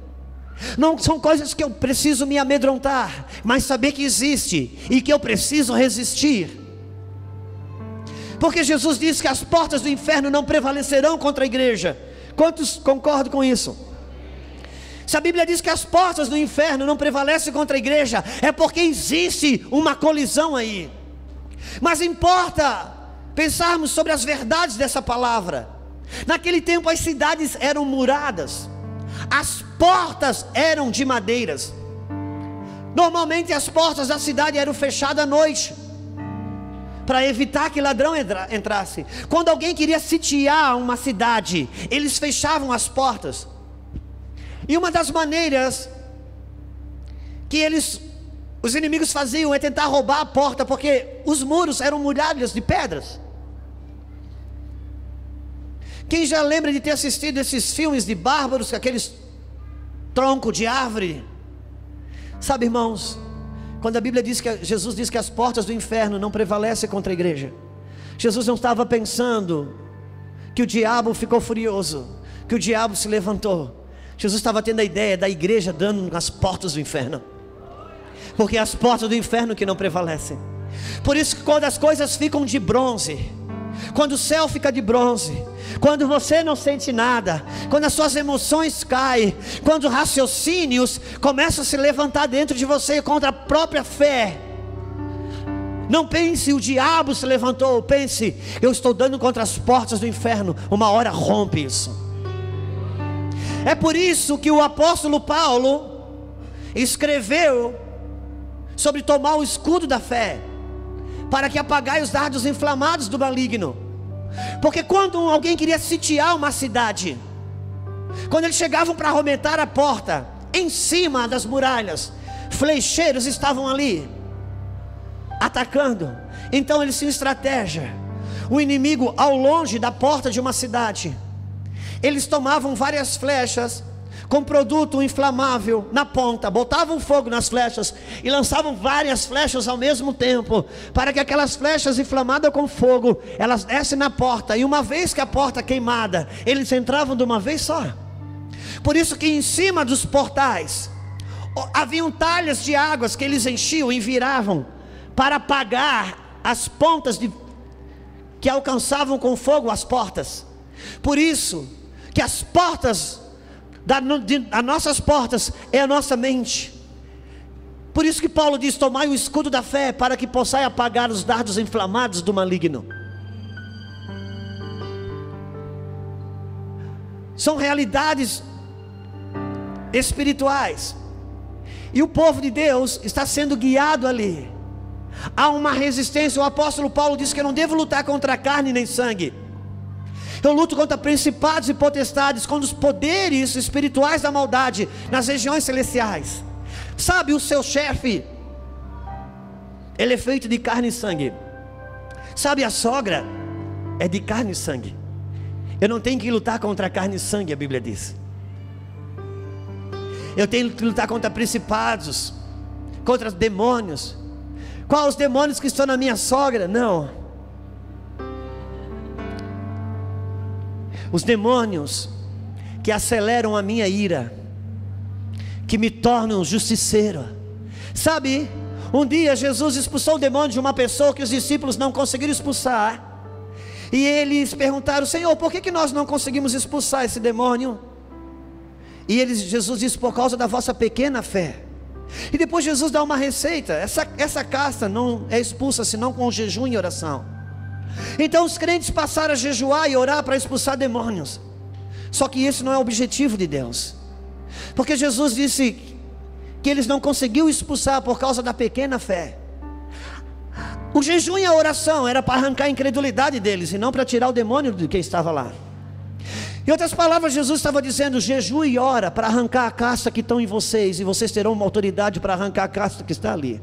Não são coisas que eu preciso me amedrontar, mas saber que existe e que eu preciso resistir. Porque Jesus disse que as portas do inferno não prevalecerão contra a igreja. Quantos concordam com isso? Se a Bíblia diz que as portas do inferno não prevalecem contra a igreja, é porque existe uma colisão aí. Mas importa pensarmos sobre as verdades dessa palavra. Naquele tempo as cidades eram muradas, as portas eram de madeiras. Normalmente as portas da cidade eram fechadas à noite, para evitar que ladrão entra- entrasse. Quando alguém queria sitiar uma cidade, eles fechavam as portas. E uma das maneiras que eles, os inimigos faziam é tentar roubar a porta, porque os muros eram muralhas de pedras. Quem já lembra de ter assistido esses filmes de bárbaros com aqueles troncos de árvore? Sabe, irmãos, quando a Bíblia diz que Jesus diz que as portas do inferno não prevalecem contra a igreja, Jesus não estava pensando que o diabo ficou furioso, que o diabo se levantou. Jesus estava tendo a ideia da igreja dando nas portas do inferno. Porque é as portas do inferno que não prevalecem. Por isso que quando as coisas ficam de bronze, quando o céu fica de bronze, quando você não sente nada, quando as suas emoções caem, quando raciocínios começam a se levantar dentro de você contra a própria fé. Não pense, o diabo se levantou, pense, eu estou dando contra as portas do inferno, uma hora rompe isso. É por isso que o apóstolo Paulo escreveu sobre tomar o escudo da fé, para que apagai os dardos inflamados do maligno. Porque quando alguém queria sitiar uma cidade, quando eles chegavam para arromentar a porta, em cima das muralhas, flecheiros estavam ali, atacando. Então eles tinham estratégia. O inimigo, ao longe da porta de uma cidade, eles tomavam várias flechas com produto inflamável na ponta, botavam fogo nas flechas e lançavam várias flechas ao mesmo tempo, para que aquelas flechas inflamadas com fogo, elas descem na porta, e uma vez que a porta queimada, eles entravam de uma vez só. Por isso que em cima dos portais haviam talhas de águas que eles enchiam e viravam para apagar as pontas de, que alcançavam com fogo as portas. Por isso que as portas da, de, as nossas portas é a nossa mente. Por isso que Paulo diz: Tomai o escudo da fé, para que possais apagar os dardos inflamados do maligno. São realidades espirituais. E o povo de Deus está sendo guiado ali. Há uma resistência. O apóstolo Paulo diz que eu não devo lutar contra carne nem sangue eu luto contra principados e potestades, contra os poderes espirituais da maldade nas regiões celestiais. Sabe, o seu chefe, ele é feito de carne e sangue. Sabe, a sogra é de carne e sangue. Eu não tenho que lutar contra carne e sangue, a Bíblia diz. Eu tenho que lutar contra principados, contra demônios. Quais os demônios que estão na minha sogra? Não. Os demônios que aceleram a minha ira, que me tornam justiceiro. Sabe, um dia Jesus expulsou o demônio de uma pessoa que os discípulos não conseguiram expulsar. E eles perguntaram: Senhor, por que, que nós não conseguimos expulsar esse demônio? E eles, Jesus disse: Por causa da vossa pequena fé. E depois Jesus dá uma receita: essa, essa casta não é expulsa senão com jejum e oração. Então os crentes passaram a jejuar e orar para expulsar demônios. Só que esse não é o objetivo de Deus. Porque Jesus disse que eles não conseguiram expulsar por causa da pequena fé. O jejum e a oração era para arrancar a incredulidade deles e não para tirar o demônio de quem estava lá. Em outras palavras, Jesus estava dizendo: jejum e ora para arrancar a casta que estão em vocês, e vocês terão uma autoridade para arrancar a casta que está ali.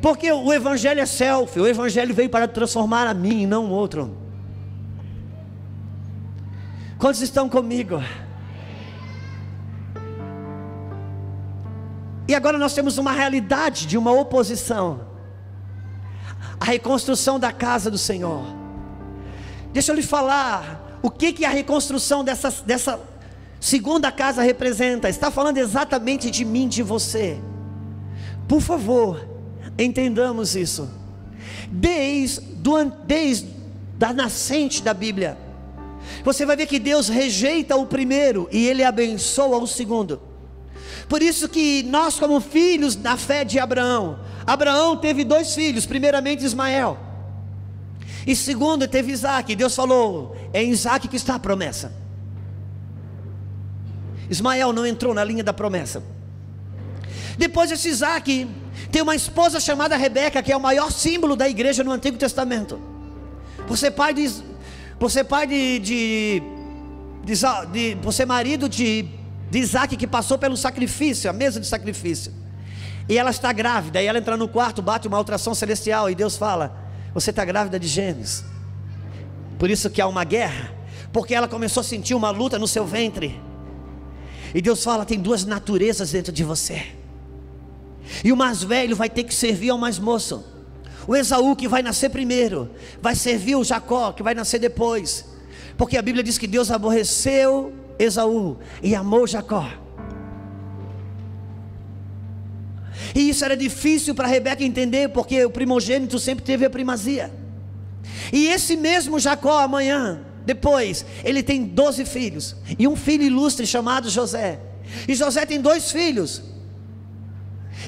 Porque o Evangelho é self, o Evangelho veio para transformar a mim e não o outro. Quantos estão comigo? E agora nós temos uma realidade de uma oposição. A reconstrução da casa do Senhor. Deixa eu lhe falar o que, que a reconstrução dessa, dessa segunda casa representa. Está falando exatamente de mim, de você. Por favor, Entendamos isso. Desde, desde a nascente da Bíblia, você vai ver que Deus rejeita o primeiro e ele abençoa o segundo. Por isso que nós, como filhos da fé de Abraão, Abraão teve dois filhos, primeiramente Ismael, e segundo teve Isaac. Deus falou: é em Isaac que está a promessa. Ismael não entrou na linha da promessa. Depois esse Isaac tem uma esposa chamada Rebeca, que é o maior símbolo da igreja no Antigo Testamento. Ser pai de. Ser pai de. de, de, de marido de, de Isaac, que passou pelo sacrifício, a mesa de sacrifício. E ela está grávida, e ela entra no quarto, bate uma ultrassom celestial, e Deus fala: Você está grávida de gêmeos. Por isso que há uma guerra, porque ela começou a sentir uma luta no seu ventre. E Deus fala: Tem duas naturezas dentro de você. E o mais velho vai ter que servir ao mais moço. O Esaú que vai nascer primeiro, vai servir o Jacó que vai nascer depois. Porque a Bíblia diz que Deus aborreceu Esaú e amou Jacó. E isso era difícil para Rebeca entender, porque o primogênito sempre teve a primazia. E esse mesmo Jacó, amanhã, depois, ele tem 12 filhos. E um filho ilustre chamado José. E José tem dois filhos.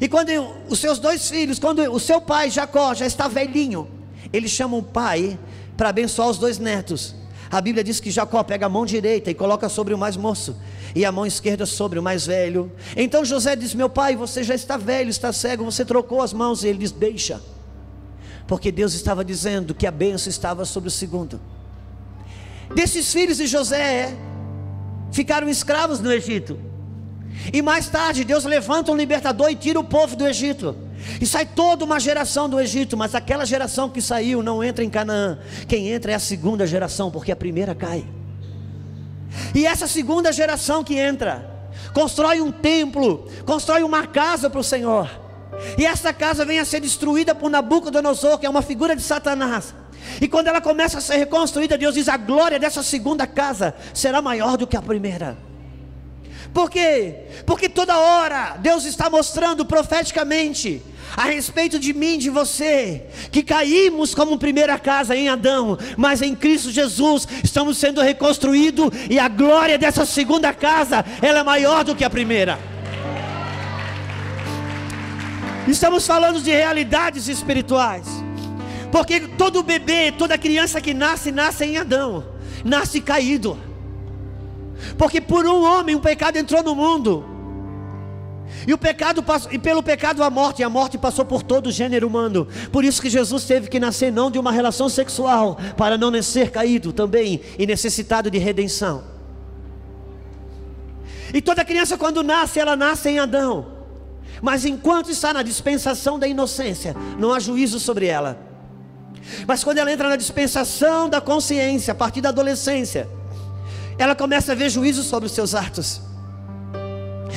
E quando os seus dois filhos, quando o seu pai Jacó já está velhinho, ele chama o pai para abençoar os dois netos. A Bíblia diz que Jacó pega a mão direita e coloca sobre o mais moço, e a mão esquerda sobre o mais velho. Então José diz: Meu pai, você já está velho, está cego, você trocou as mãos. E ele diz: Deixa, porque Deus estava dizendo que a bênção estava sobre o segundo. Desses filhos de José ficaram escravos no Egito. E mais tarde, Deus levanta um libertador e tira o povo do Egito. E sai toda uma geração do Egito, mas aquela geração que saiu não entra em Canaã. Quem entra é a segunda geração, porque a primeira cai. E essa segunda geração que entra, constrói um templo, constrói uma casa para o Senhor. E essa casa vem a ser destruída por Nabucodonosor, que é uma figura de Satanás. E quando ela começa a ser reconstruída, Deus diz: a glória dessa segunda casa será maior do que a primeira. Por quê? Porque toda hora Deus está mostrando profeticamente a respeito de mim, de você, que caímos como primeira casa em Adão, mas em Cristo Jesus estamos sendo reconstruídos e a glória dessa segunda casa, ela é maior do que a primeira. Estamos falando de realidades espirituais. Porque todo bebê, toda criança que nasce, nasce em Adão, nasce caído. Porque por um homem o pecado entrou no mundo. E o pecado passou, e pelo pecado a morte, e a morte passou por todo o gênero humano. Por isso que Jesus teve que nascer não de uma relação sexual, para não nascer caído também e necessitado de redenção. E toda criança quando nasce, ela nasce em Adão. Mas enquanto está na dispensação da inocência, não há juízo sobre ela. Mas quando ela entra na dispensação da consciência, a partir da adolescência, ela começa a ver juízo sobre os seus atos.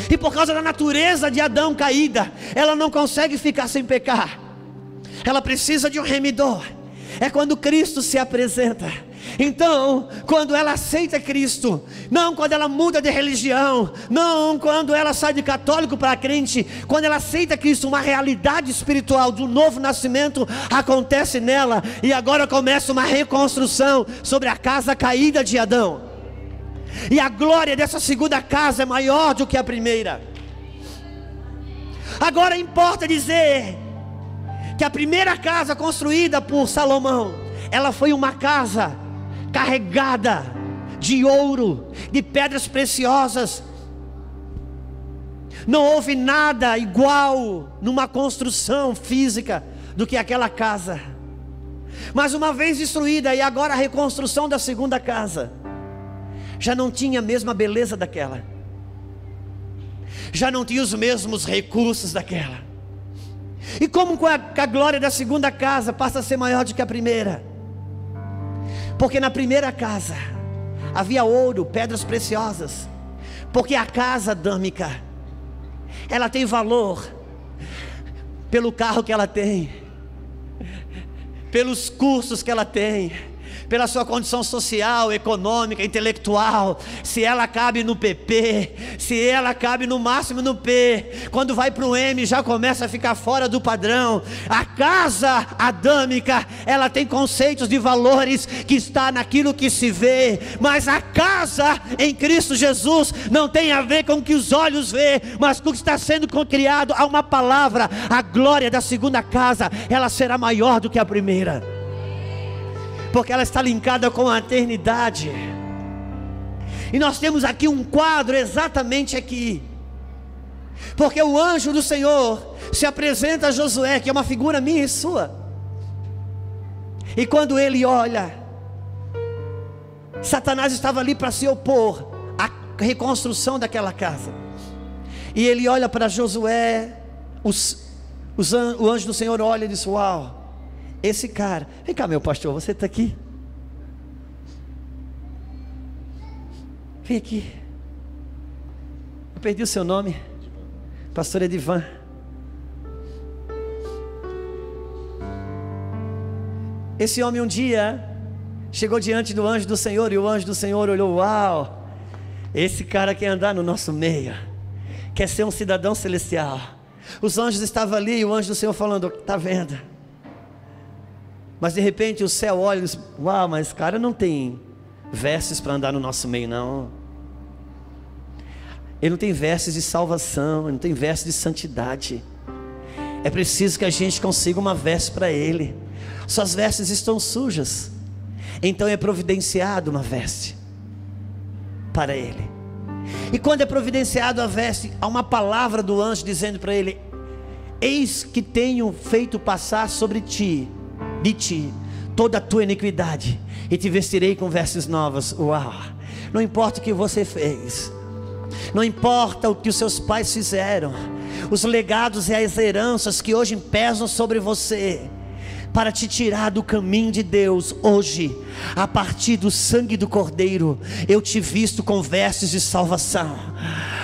E por causa da natureza de Adão caída, ela não consegue ficar sem pecar. Ela precisa de um remidor. É quando Cristo se apresenta. Então, quando ela aceita Cristo, não quando ela muda de religião, não quando ela sai de católico para crente, quando ela aceita Cristo, uma realidade espiritual do novo nascimento acontece nela, e agora começa uma reconstrução sobre a casa caída de Adão. E a glória dessa segunda casa é maior do que a primeira. Agora importa dizer que a primeira casa construída por Salomão, ela foi uma casa carregada de ouro, de pedras preciosas. Não houve nada igual numa construção física do que aquela casa. Mas uma vez destruída, e agora a reconstrução da segunda casa, já não tinha a mesma beleza daquela, já não tinha os mesmos recursos daquela. E como com a, com a glória da segunda casa passa a ser maior do que a primeira? Porque na primeira casa havia ouro, pedras preciosas. Porque a casa dâmica, ela tem valor pelo carro que ela tem, pelos cursos que ela tem, pela sua condição social, econômica, intelectual, se ela cabe no PP, se ela cabe no máximo no P, quando vai para o M já começa a ficar fora do padrão. A casa adâmica, ela tem conceitos de valores que está naquilo que se vê, mas a casa em Cristo Jesus não tem a ver com o que os olhos vê, mas com o que está sendo criado. Há uma palavra, a glória da segunda casa, ela será maior do que a primeira porque ela está linkada com a eternidade. E nós temos aqui um quadro exatamente aqui. Porque o anjo do Senhor se apresenta a Josué, que é uma figura minha e sua. E quando ele olha, Satanás estava ali para se opor à reconstrução daquela casa. E ele olha para Josué, os, os, o anjo do Senhor olha e diz: Uau, esse cara, vem cá, meu pastor, você está aqui? Vem aqui. Eu perdi o seu nome. Pastor Edivan. Esse homem um dia chegou diante do anjo do Senhor e o anjo do Senhor olhou: Uau, esse cara quer andar no nosso meio, quer ser um cidadão celestial. Os anjos estavam ali e o anjo do Senhor falando: Está vendo? Mas de repente o céu olha e diz: Uau, mas esse cara não tem vestes para andar no nosso meio, não. Ele não tem vestes de salvação, ele não tem vestes de santidade. É preciso que a gente consiga uma veste para ele. Suas vestes estão sujas. Então é providenciado uma veste para ele. E quando é providenciado a veste, há uma palavra do anjo dizendo para ele: Eis que tenho feito passar sobre ti, de ti, toda a tua iniquidade, e te vestirei com vestes novas. Uau! Não importa o que você fez, não importa o que os seus pais fizeram, os legados e as heranças que hoje pesam sobre você, para te tirar do caminho de Deus hoje, a partir do sangue do Cordeiro, eu te visto com vestes de salvação.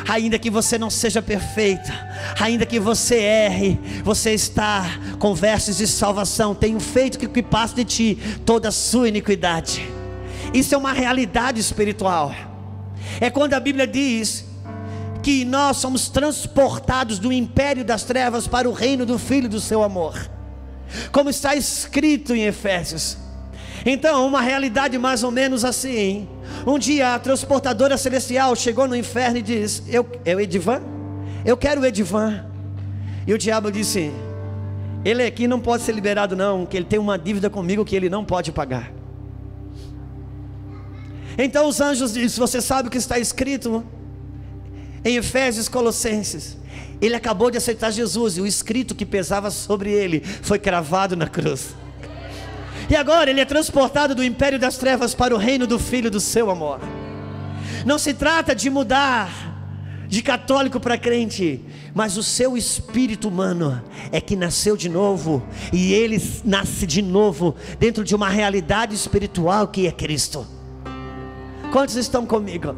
Ainda que você não seja perfeita, ainda que você erre, você está com vestes de salvação. Tenho feito que passa de ti toda a sua iniquidade. Isso é uma realidade espiritual. É quando a Bíblia diz que nós somos transportados do império das trevas para o reino do Filho do seu amor como está escrito em Efésios. Então, uma realidade mais ou menos assim. Um dia a transportadora celestial chegou no inferno e disse: Eu, é o Edivan? Eu quero o Edivan. E o diabo disse: Ele aqui não pode ser liberado, não, que ele tem uma dívida comigo que ele não pode pagar. Então os anjos dizem: Você sabe o que está escrito em Efésios Colossenses? Ele acabou de aceitar Jesus e o escrito que pesava sobre ele foi cravado na cruz. E agora ele é transportado do império das trevas para o reino do Filho do seu amor. Não se trata de mudar de católico para crente, mas o seu espírito humano é que nasceu de novo e ele nasce de novo dentro de uma realidade espiritual que é Cristo. Quantos estão comigo?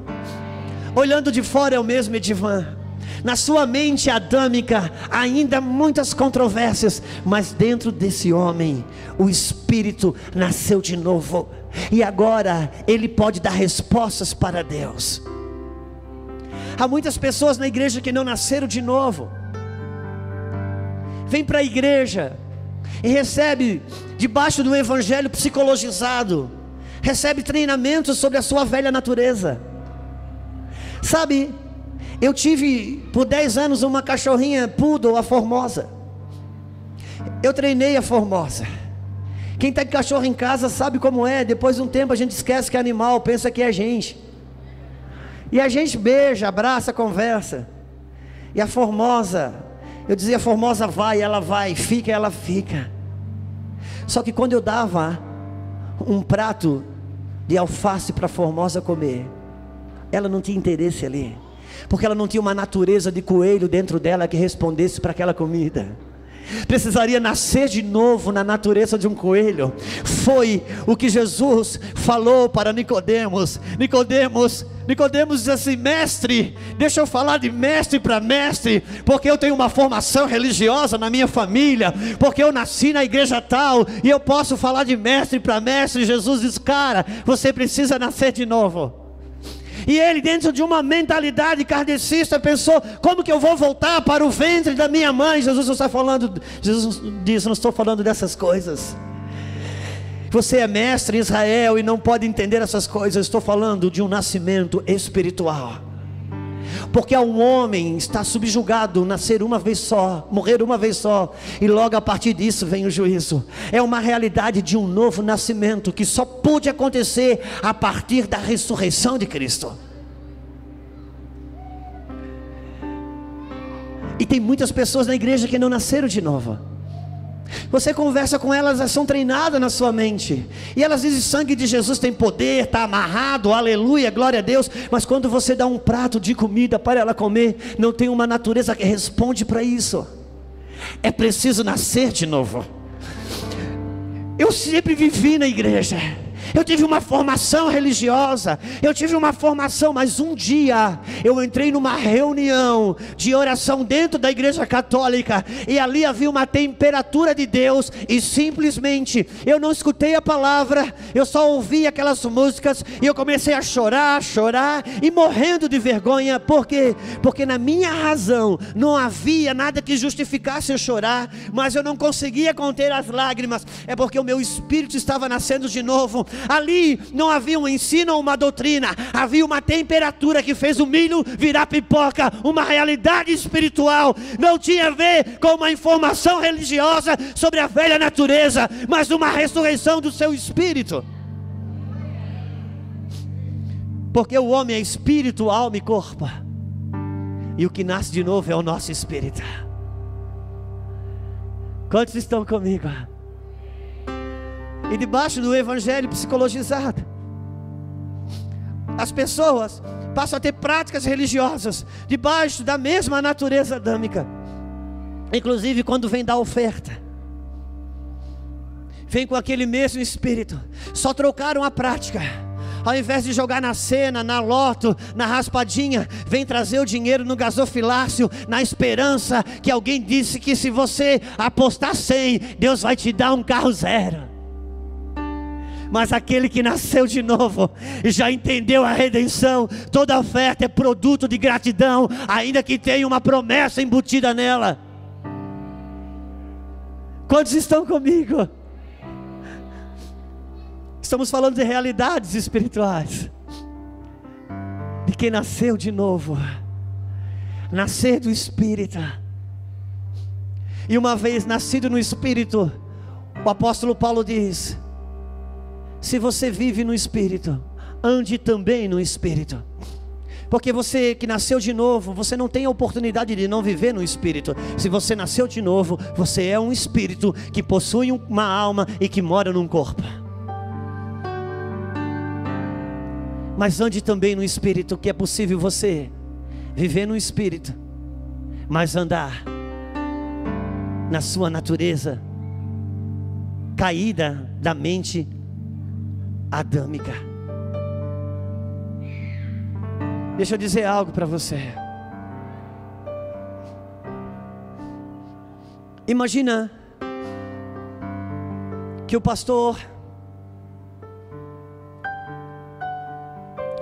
Olhando de fora é o mesmo Edivan na sua mente adâmica, ainda muitas controvérsias, mas dentro desse homem, o Espírito nasceu de novo, e agora ele pode dar respostas para Deus. Há muitas pessoas na igreja que não nasceram de novo, vem para a igreja e recebe, debaixo do evangelho psicologizado, recebe treinamento sobre a sua velha natureza. Sabe, eu tive por 10 anos uma cachorrinha poodle, a Formosa. Eu treinei a Formosa. Quem tem cachorro em casa sabe como é. Depois de um tempo a gente esquece que é animal, pensa que é gente. E a gente beija, abraça, conversa. E a Formosa, eu dizia: Formosa vai, ela vai, fica, ela fica. Só que quando eu dava um prato de alface para a Formosa comer, ela não tinha interesse ali porque ela não tinha uma natureza de coelho dentro dela que respondesse para aquela comida. Precisaria nascer de novo na natureza de um coelho. Foi o que Jesus falou para Nicodemos. Nicodemos, Nicodemos diz assim: "Mestre, deixa eu falar de mestre para mestre, porque eu tenho uma formação religiosa na minha família, porque eu nasci na igreja tal e eu posso falar de mestre para mestre". Jesus diz: "Cara, você precisa nascer de novo". E ele, dentro de uma mentalidade kardecista, pensou: como que eu vou voltar para o ventre da minha mãe? Jesus não está falando, Jesus diz: não estou falando dessas coisas. Você é mestre em Israel e não pode entender essas coisas. Estou falando de um nascimento espiritual. Porque um homem está subjugado nascer uma vez só, morrer uma vez só, e logo a partir disso vem o juízo. É uma realidade de um novo nascimento que só pôde acontecer a partir da ressurreição de Cristo. E tem muitas pessoas na igreja que não nasceram de novo. Você conversa com elas, elas são treinadas na sua mente. E elas dizem: sangue de Jesus tem poder, está amarrado, aleluia, glória a Deus. Mas quando você dá um prato de comida para ela comer, não tem uma natureza que responde para isso. É preciso nascer de novo. Eu sempre vivi na igreja. Eu tive uma formação religiosa, eu tive uma formação, mas um dia eu entrei numa reunião de oração dentro da igreja católica e ali havia uma temperatura de Deus e simplesmente eu não escutei a palavra, eu só ouvi aquelas músicas e eu comecei a chorar, chorar e morrendo de vergonha, por quê? Porque na minha razão não havia nada que justificasse eu chorar, mas eu não conseguia conter as lágrimas, é porque o meu espírito estava nascendo de novo Ali não havia um ensino ou uma doutrina, havia uma temperatura que fez o milho virar pipoca, uma realidade espiritual. Não tinha a ver com uma informação religiosa sobre a velha natureza, mas uma ressurreição do seu espírito. Porque o homem é espírito, alma e corpo. E o que nasce de novo é o nosso espírito. Quantos estão comigo? E debaixo do evangelho psicologizado. As pessoas passam a ter práticas religiosas debaixo da mesma natureza adâmica. Inclusive quando vem dar oferta. Vem com aquele mesmo espírito. Só trocaram a prática. Ao invés de jogar na cena, na loto, na raspadinha, vem trazer o dinheiro no gasofilácio, na esperança que alguém disse que se você apostar 100, Deus vai te dar um carro zero mas aquele que nasceu de novo já entendeu a redenção. Toda oferta é produto de gratidão, ainda que tenha uma promessa embutida nela. Quantos estão comigo? Estamos falando de realidades espirituais. De quem nasceu de novo. Nascer do Espírito. E uma vez nascido no Espírito, o apóstolo Paulo diz: se você vive no Espírito, ande também no Espírito. Porque você que nasceu de novo, você não tem a oportunidade de não viver no espírito. Se você nasceu de novo, você é um espírito que possui uma alma e que mora num corpo. Mas ande também no espírito, que é possível você viver no espírito, mas andar na sua natureza caída da mente adâmica. Deixa eu dizer algo para você. Imagina que o pastor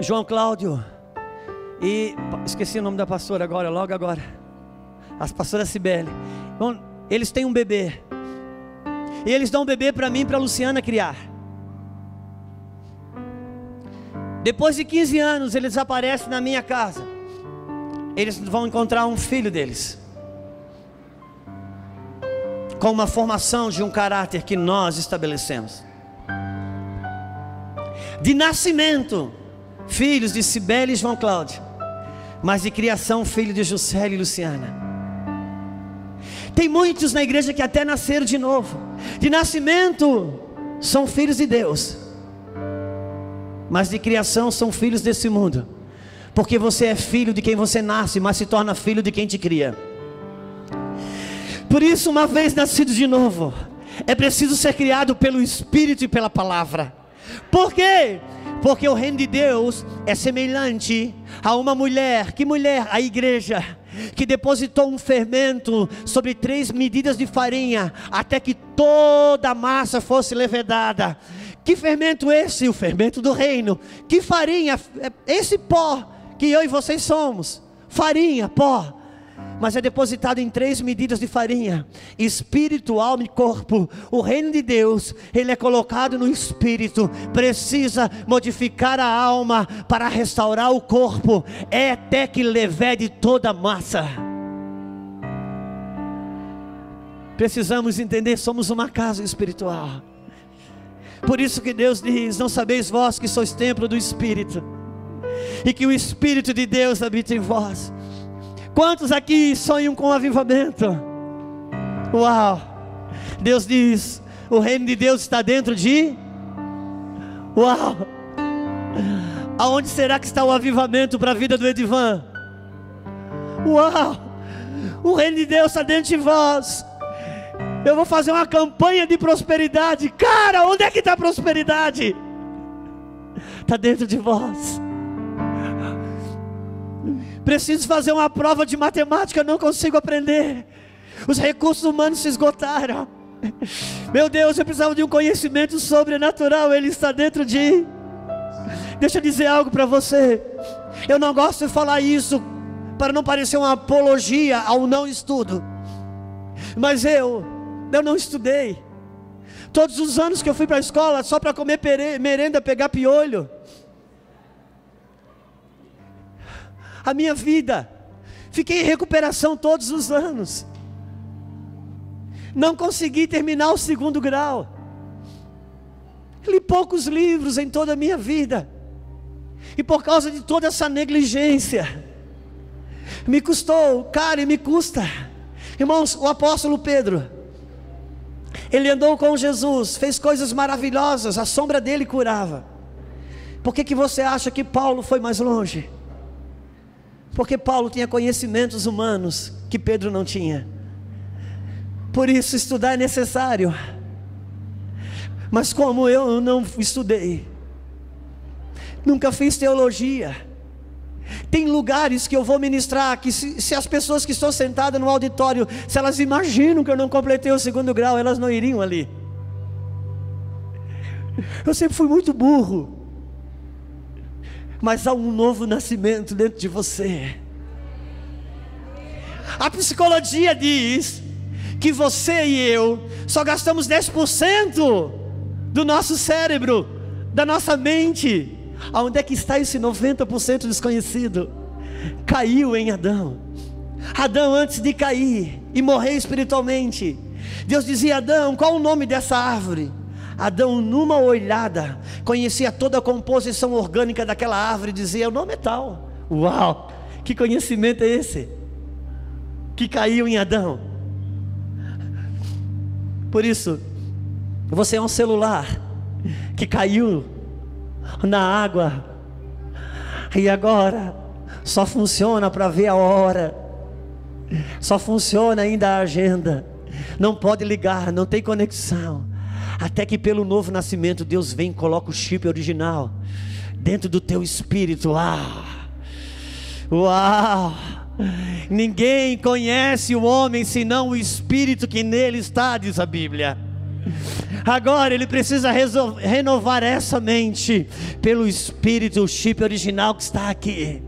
João Cláudio e esqueci o nome da pastora agora, logo agora. As pastoras Cibele. Eles têm um bebê. E eles dão um bebê para mim para Luciana criar. Depois de 15 anos, eles aparecem na minha casa. Eles vão encontrar um filho deles. Com uma formação de um caráter que nós estabelecemos. De nascimento, filhos de Cibele e João Cláudio. Mas de criação, filho de Juscelia e Luciana. Tem muitos na igreja que até nasceram de novo. De nascimento, são filhos de Deus mas de criação são filhos desse mundo. Porque você é filho de quem você nasce, mas se torna filho de quem te cria. Por isso, uma vez nascido de novo, é preciso ser criado pelo Espírito e pela palavra. Por quê? Porque o reino de Deus é semelhante a uma mulher, que mulher? A igreja, que depositou um fermento sobre três medidas de farinha, até que toda a massa fosse levedada. Que fermento esse? O fermento do reino. Que farinha? É esse pó que eu e vocês somos. Farinha, pó. Mas é depositado em três medidas de farinha: espírito, alma e corpo. O reino de Deus, ele é colocado no espírito. Precisa modificar a alma para restaurar o corpo. É até que levede toda a massa. Precisamos entender, somos uma casa espiritual. Por isso que Deus diz: Não sabeis vós que sois templo do Espírito, e que o Espírito de Deus habita em vós. Quantos aqui sonham com avivamento? Uau! Deus diz: O reino de Deus está dentro de. Uau! Aonde será que está o avivamento para a vida do Edivan? Uau! O reino de Deus está dentro de vós. Eu vou fazer uma campanha de prosperidade. Cara, onde é que está a prosperidade? está dentro de vós. Preciso fazer uma prova de matemática, não consigo aprender. Os recursos humanos se esgotaram. Meu Deus, eu precisava de um conhecimento sobrenatural, ele está dentro de. Deixa eu dizer algo para você. Eu não gosto de falar isso para não parecer uma apologia ao não estudo. Mas eu, eu não estudei. Todos os anos que eu fui para a escola só para comer merenda, pegar piolho. A minha vida, fiquei em recuperação todos os anos. Não consegui terminar o segundo grau. Li poucos livros em toda a minha vida. E por causa de toda essa negligência, me custou, cara, e me custa. Irmãos, o apóstolo Pedro, ele andou com Jesus, fez coisas maravilhosas, a sombra dele curava. Por que, que você acha que Paulo foi mais longe? Porque Paulo tinha conhecimentos humanos que Pedro não tinha. Por isso, estudar é necessário. Mas como eu não estudei, nunca fiz teologia, tem lugares que eu vou ministrar que se, se, as pessoas que estão sentadas no auditório, se elas imaginam que eu não completei o segundo grau, elas não iriam ali. Eu sempre fui muito burro. Mas há um novo nascimento dentro de você. A psicologia diz que você e eu só gastamos 10% do nosso cérebro, da nossa mente. Aonde é que está esse 90% desconhecido? Caiu em Adão. Adão, antes de cair e morrer espiritualmente, Deus dizia: Adão, qual o nome dessa árvore? Adão, numa olhada, conhecia toda a composição orgânica daquela árvore dizia: O nome é tal. Uau, que conhecimento é esse? Que caiu em Adão. Por isso, você é um celular que caiu na água e agora só funciona para ver a hora, só funciona ainda a agenda, não pode ligar, não tem conexão, até que pelo novo nascimento Deus vem e coloca o chip original dentro do teu espírito. Uau! Uau! Ninguém conhece o homem senão o espírito que nele está, diz a Bíblia. Agora ele precisa renovar essa mente pelo espírito, o chip original que está aqui.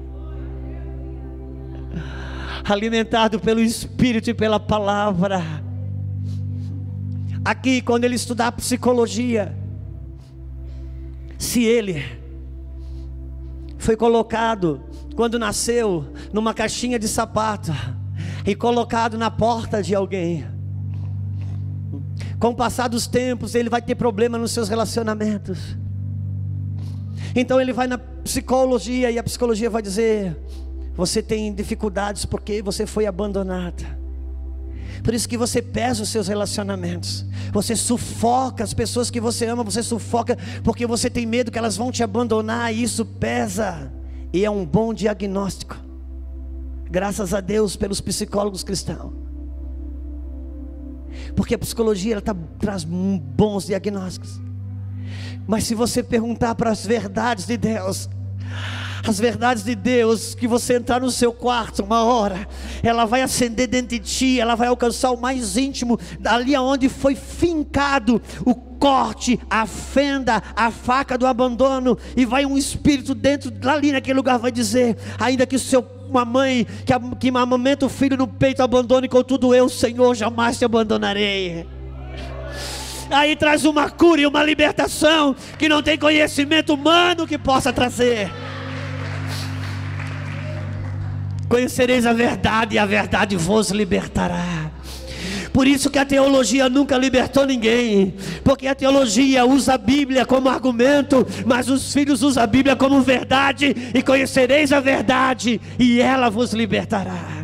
Alimentado pelo espírito e pela palavra. Aqui, quando ele estudar psicologia, se ele foi colocado quando nasceu numa caixinha de sapato e colocado na porta de alguém. Com o passar dos tempos, ele vai ter problema nos seus relacionamentos. Então ele vai na psicologia e a psicologia vai dizer: você tem dificuldades porque você foi abandonada. Por isso que você pesa os seus relacionamentos. Você sufoca as pessoas que você ama, você sufoca porque você tem medo que elas vão te abandonar, e isso pesa. E é um bom diagnóstico. Graças a Deus pelos psicólogos cristãos. Porque a psicologia ela tá, traz bons diagnósticos. Mas se você perguntar para as verdades de Deus, as verdades de Deus, que você entrar no seu quarto uma hora, ela vai acender dentro de ti, ela vai alcançar o mais íntimo, ali aonde foi fincado o corte, a fenda, a faca do abandono, e vai um espírito dentro, ali naquele lugar, vai dizer: ainda que o seu uma mãe que, que amamenta o filho no peito abandone, contudo eu, Senhor, jamais te abandonarei. Aí traz uma cura e uma libertação que não tem conhecimento humano que possa trazer. Conhecereis a verdade e a verdade vos libertará. Por isso que a teologia nunca libertou ninguém, porque a teologia usa a Bíblia como argumento, mas os filhos usam a Bíblia como verdade, e conhecereis a verdade, e ela vos libertará.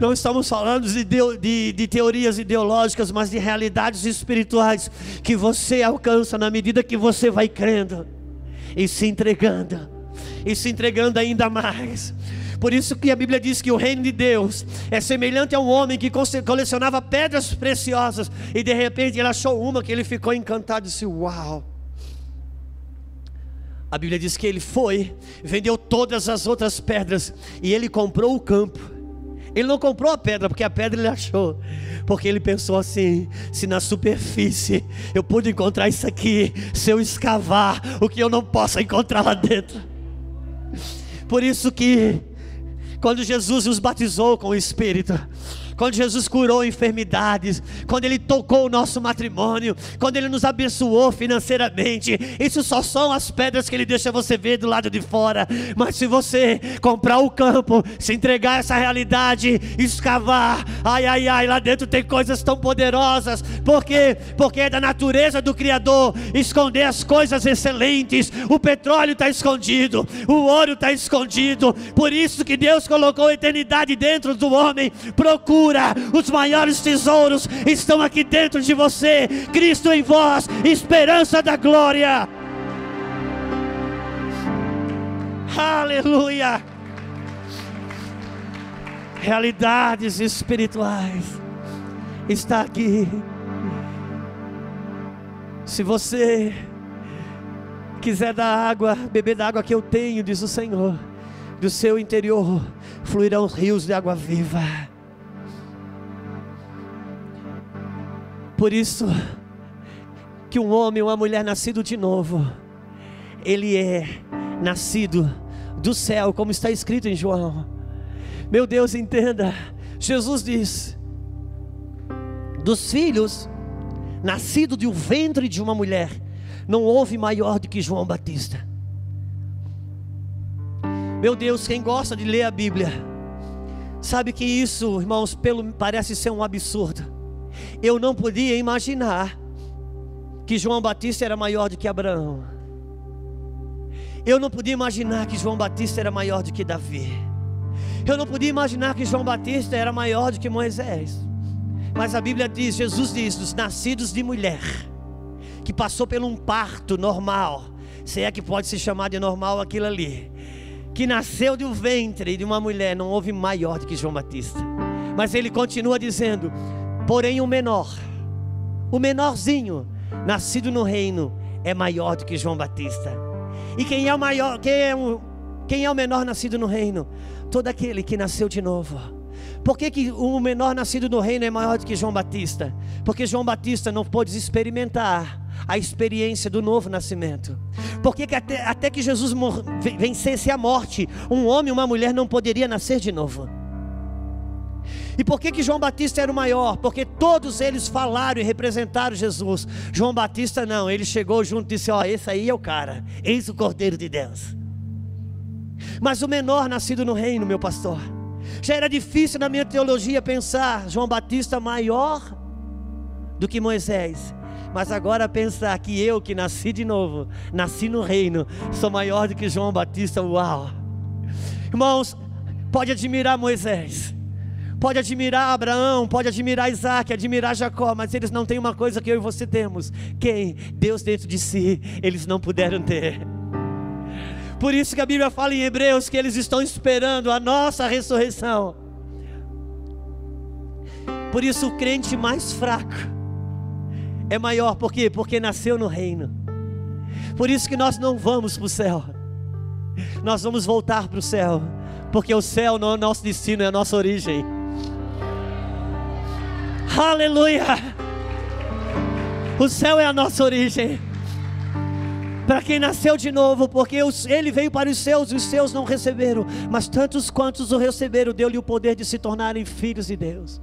Não estamos falando de, de, de, teorias ideológicas, mas de realidades espirituais que você alcança na medida que você vai crendo e se entregando, e se entregando ainda mais. Por isso que a Bíblia diz que o reino de Deus é semelhante a um homem que colecionava pedras preciosas e de repente ele achou uma que ele ficou encantado e disse: Uau! A Bíblia diz que ele foi, vendeu todas as outras pedras e ele comprou o campo. Ele não comprou a pedra, porque a pedra ele achou. Porque ele pensou assim: se na superfície eu pude encontrar isso aqui, se eu escavar, o que eu não posso encontrar lá dentro. Por isso que, quando Jesus nos batizou com o Espírito, quando Jesus curou enfermidades, quando Ele tocou o nosso matrimônio, quando Ele nos abençoou financeiramente. Isso só são as pedras que Ele deixa você ver do lado de fora. Mas se você comprar o campo, se entregar a essa realidade, escavar, ai, ai, ai, lá dentro tem coisas tão poderosas. Por quê? Porque é da natureza do Criador esconder as coisas excelentes. O petróleo está escondido, o ouro está escondido. Por isso que Deus colocou a eternidade dentro do homem. Procura os maiores tesouros estão aqui dentro de você. Cristo em vós, esperança da glória. Aleluia. Realidades espirituais está aqui. Se você quiser da água, beber da água que eu tenho, diz o Senhor, do seu interior fluirão rios de água viva. Por isso que um homem ou uma mulher nascido de novo, ele é nascido do céu, como está escrito em João. Meu Deus, entenda. Jesus diz: dos filhos nascido do ventre de uma mulher, não houve maior do que João Batista. Meu Deus, quem gosta de ler a Bíblia, sabe que isso, irmãos, pelo, parece ser um absurdo. Eu não podia imaginar que João Batista era maior do que Abraão. Eu não podia imaginar que João Batista era maior do que Davi. Eu não podia imaginar que João Batista era maior do que Moisés. Mas a Bíblia diz, Jesus diz, dos nascidos de mulher, que passou por um parto normal, se é que pode se chamar de normal aquilo ali, que nasceu de um ventre de uma mulher, não houve maior do que João Batista. Mas ele continua dizendo: Porém, o menor, o menorzinho, nascido no reino, é maior do que João Batista. E quem é o maior, quem é o, quem é o menor nascido no reino? Todo aquele que nasceu de novo. Por que, que o menor nascido no reino é maior do que João Batista? Porque João Batista não pôde experimentar a experiência do novo nascimento. Porque que até, até que Jesus vencesse a morte, um homem e uma mulher não poderia nascer de novo. E por que, que João Batista era o maior? Porque todos eles falaram e representaram Jesus. João Batista não, ele chegou junto e disse: Ó, oh, esse aí é o cara, eis o Cordeiro de Deus. Mas o menor nascido no reino, meu pastor, já era difícil na minha teologia pensar João Batista maior do que Moisés. Mas agora pensar que eu que nasci de novo, nasci no reino, sou maior do que João Batista, uau! Irmãos, pode admirar Moisés, Pode admirar Abraão, pode admirar Isaac, admirar Jacó, mas eles não têm uma coisa que eu e você temos. Quem? Deus dentro de si, eles não puderam ter. Por isso que a Bíblia fala em Hebreus que eles estão esperando a nossa ressurreição. Por isso o crente mais fraco é maior, por quê? Porque nasceu no reino. Por isso que nós não vamos para o céu, nós vamos voltar para o céu, porque o céu não é o nosso destino, é a nossa origem. Aleluia! O céu é a nossa origem. Para quem nasceu de novo, porque ele veio para os seus e os seus não receberam, mas tantos quantos o receberam, deu-lhe o poder de se tornarem filhos de Deus.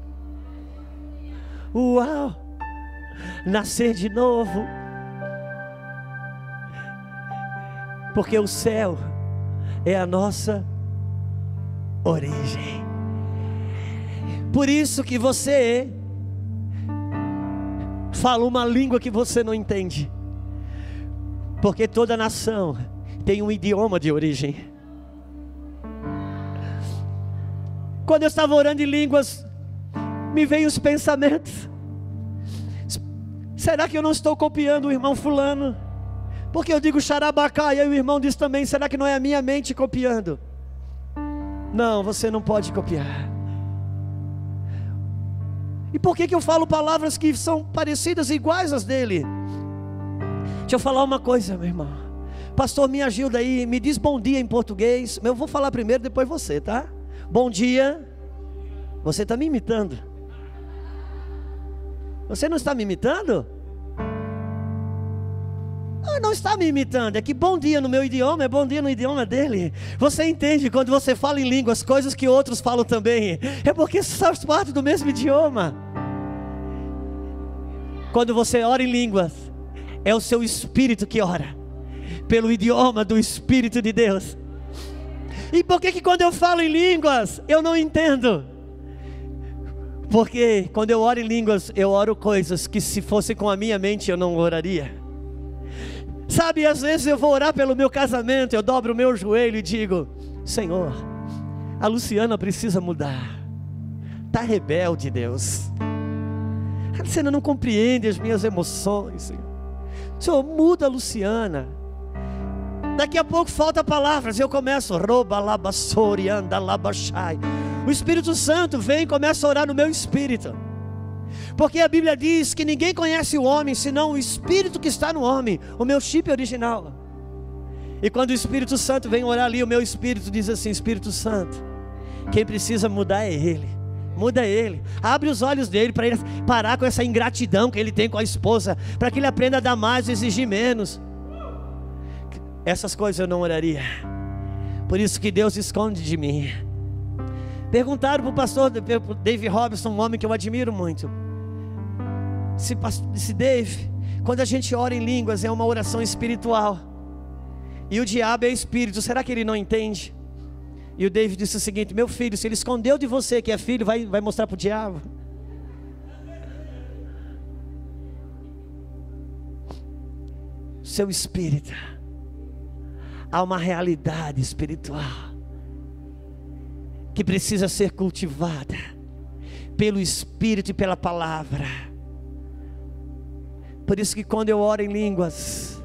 Uau! Nascer de novo. Porque o céu é a nossa origem. Por isso que você fala uma língua que você não entende. Porque toda nação tem um idioma de origem. Quando eu estava orando em línguas, me veio os pensamentos. Será que eu não estou copiando o irmão fulano? Porque eu digo xarabacá e aí o irmão diz também, será que não é a minha mente copiando? Não, você não pode copiar. E por que, que eu falo palavras que são parecidas e iguais às dele? Deixa eu falar uma coisa, meu irmão. Pastor, me ajuda aí, me diz bom dia em português. Eu vou falar primeiro, depois você, tá? Bom dia. Você está me imitando. Você não está me imitando? Ah, não está me imitando, é que bom dia no meu idioma é bom dia no idioma dele. Você entende quando você fala em línguas, coisas que outros falam também, é porque faz parte do mesmo idioma. Quando você ora em línguas, é o seu espírito que ora, pelo idioma do Espírito de Deus. E por que, que quando eu falo em línguas, eu não entendo? Porque quando eu oro em línguas, eu oro coisas que se fosse com a minha mente eu não oraria. Sabe, às vezes eu vou orar pelo meu casamento, eu dobro o meu joelho e digo: Senhor, a Luciana precisa mudar. Tá rebelde, Deus. A Luciana não compreende as minhas emoções, Senhor. Senhor, muda a Luciana. Daqui a pouco falta palavras, eu começo, rouba labassori, anda labachai. O Espírito Santo vem e começa a orar no meu espírito. Porque a Bíblia diz que ninguém conhece o homem senão o espírito que está no homem, o meu chip original. E quando o Espírito Santo vem orar ali, o meu espírito diz assim: Espírito Santo, quem precisa mudar é Ele. Muda ele, abre os olhos dele para ele parar com essa ingratidão que ele tem com a esposa, para que ele aprenda a dar mais e exigir menos. Essas coisas eu não oraria, por isso que Deus esconde de mim. Perguntaram para o pastor Dave Robinson, um homem que eu admiro muito. Se, se Dave, quando a gente ora em línguas, é uma oração espiritual. E o diabo é espírito, será que ele não entende? E o David disse o seguinte: Meu filho, se ele escondeu de você que é filho, vai, vai mostrar para o diabo. Seu espírito, há uma realidade espiritual que precisa ser cultivada pelo Espírito e pela palavra. Por isso que quando eu oro em línguas,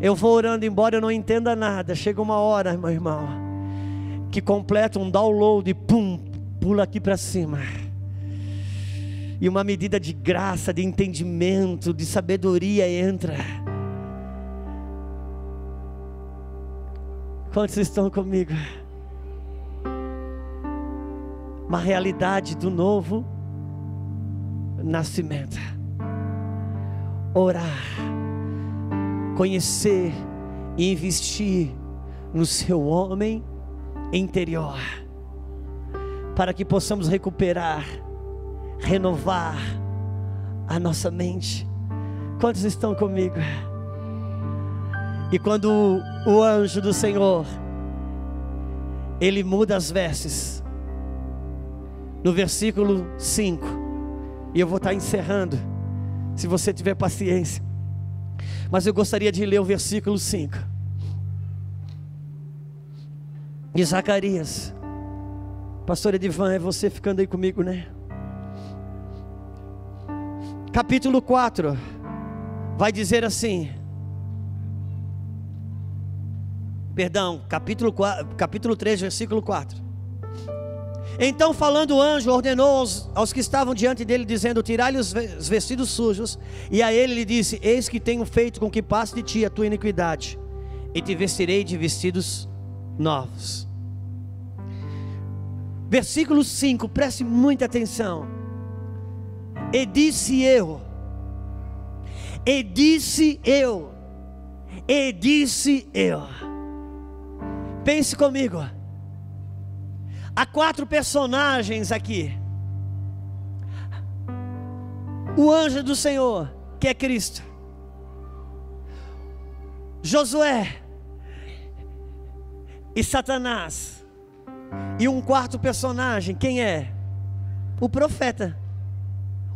eu vou orando, embora eu não entenda nada. Chega uma hora, meu irmão, que completa um download e pum, pula aqui para cima. E uma medida de graça, de entendimento, de sabedoria entra. Quantos estão comigo? Uma realidade do novo nascimento. Orar conhecer e investir no seu homem interior, para que possamos recuperar, renovar a nossa mente. Quantos estão comigo? E quando o anjo do Senhor, ele muda as vestes, no versículo 5, e eu vou estar encerrando, se você tiver paciência. Mas eu gostaria de ler o versículo 5. De Zacarias. Pastor Edivan, é você ficando aí comigo, né? Capítulo 4. Vai dizer assim. Perdão, capítulo, 4, capítulo 3, versículo 4. Então, falando o anjo, ordenou aos, aos que estavam diante dele, dizendo: Tirai-lhe os vestidos sujos. E a ele lhe disse: Eis que tenho feito com que passe de ti a tua iniquidade, e te vestirei de vestidos novos. Versículo 5, preste muita atenção. E disse eu, e disse eu, e disse eu. Pense comigo. Há quatro personagens aqui. O anjo do Senhor, que é Cristo. Josué e Satanás. E um quarto personagem, quem é? O profeta.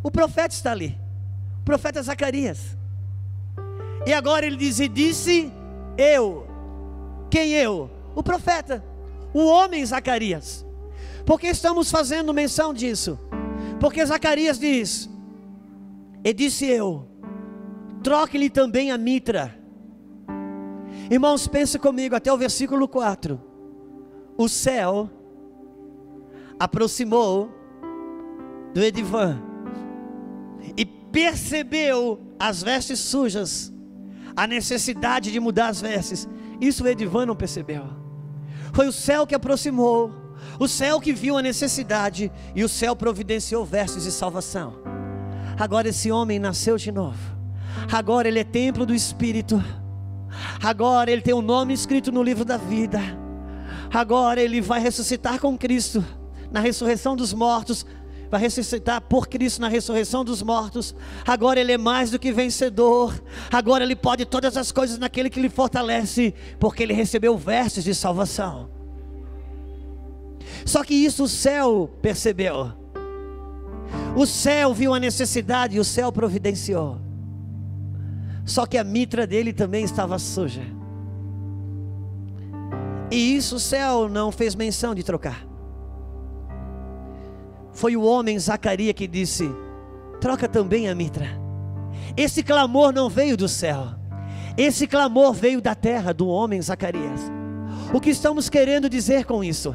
O profeta está ali. O profeta Zacarias. E agora ele diz: e disse eu. Quem eu? O profeta. O homem Zacarias. Por que estamos fazendo menção disso? Porque Zacarias diz: E disse eu, troque-lhe também a mitra. Irmãos, pense comigo até o versículo 4. O céu aproximou do Edivan e percebeu as vestes sujas, a necessidade de mudar as vestes. Isso o Edivan não percebeu. Foi o céu que aproximou, o céu que viu a necessidade e o céu providenciou vestes de salvação. Agora esse homem nasceu de novo. Agora ele é templo do Espírito. Agora ele tem o um nome escrito no livro da vida. Agora ele vai ressuscitar com Cristo na ressurreição dos mortos, vai ressuscitar por Cristo na ressurreição dos mortos. Agora ele é mais do que vencedor. Agora ele pode todas as coisas naquele que lhe fortalece, porque ele recebeu vestes de salvação. Só que isso o céu percebeu. O céu viu a necessidade e o céu providenciou. Só que a mitra dele também estava suja. E isso o céu não fez menção de trocar. Foi o homem Zacarias que disse: troca também a mitra. Esse clamor não veio do céu, esse clamor veio da terra do homem Zacarias. O que estamos querendo dizer com isso?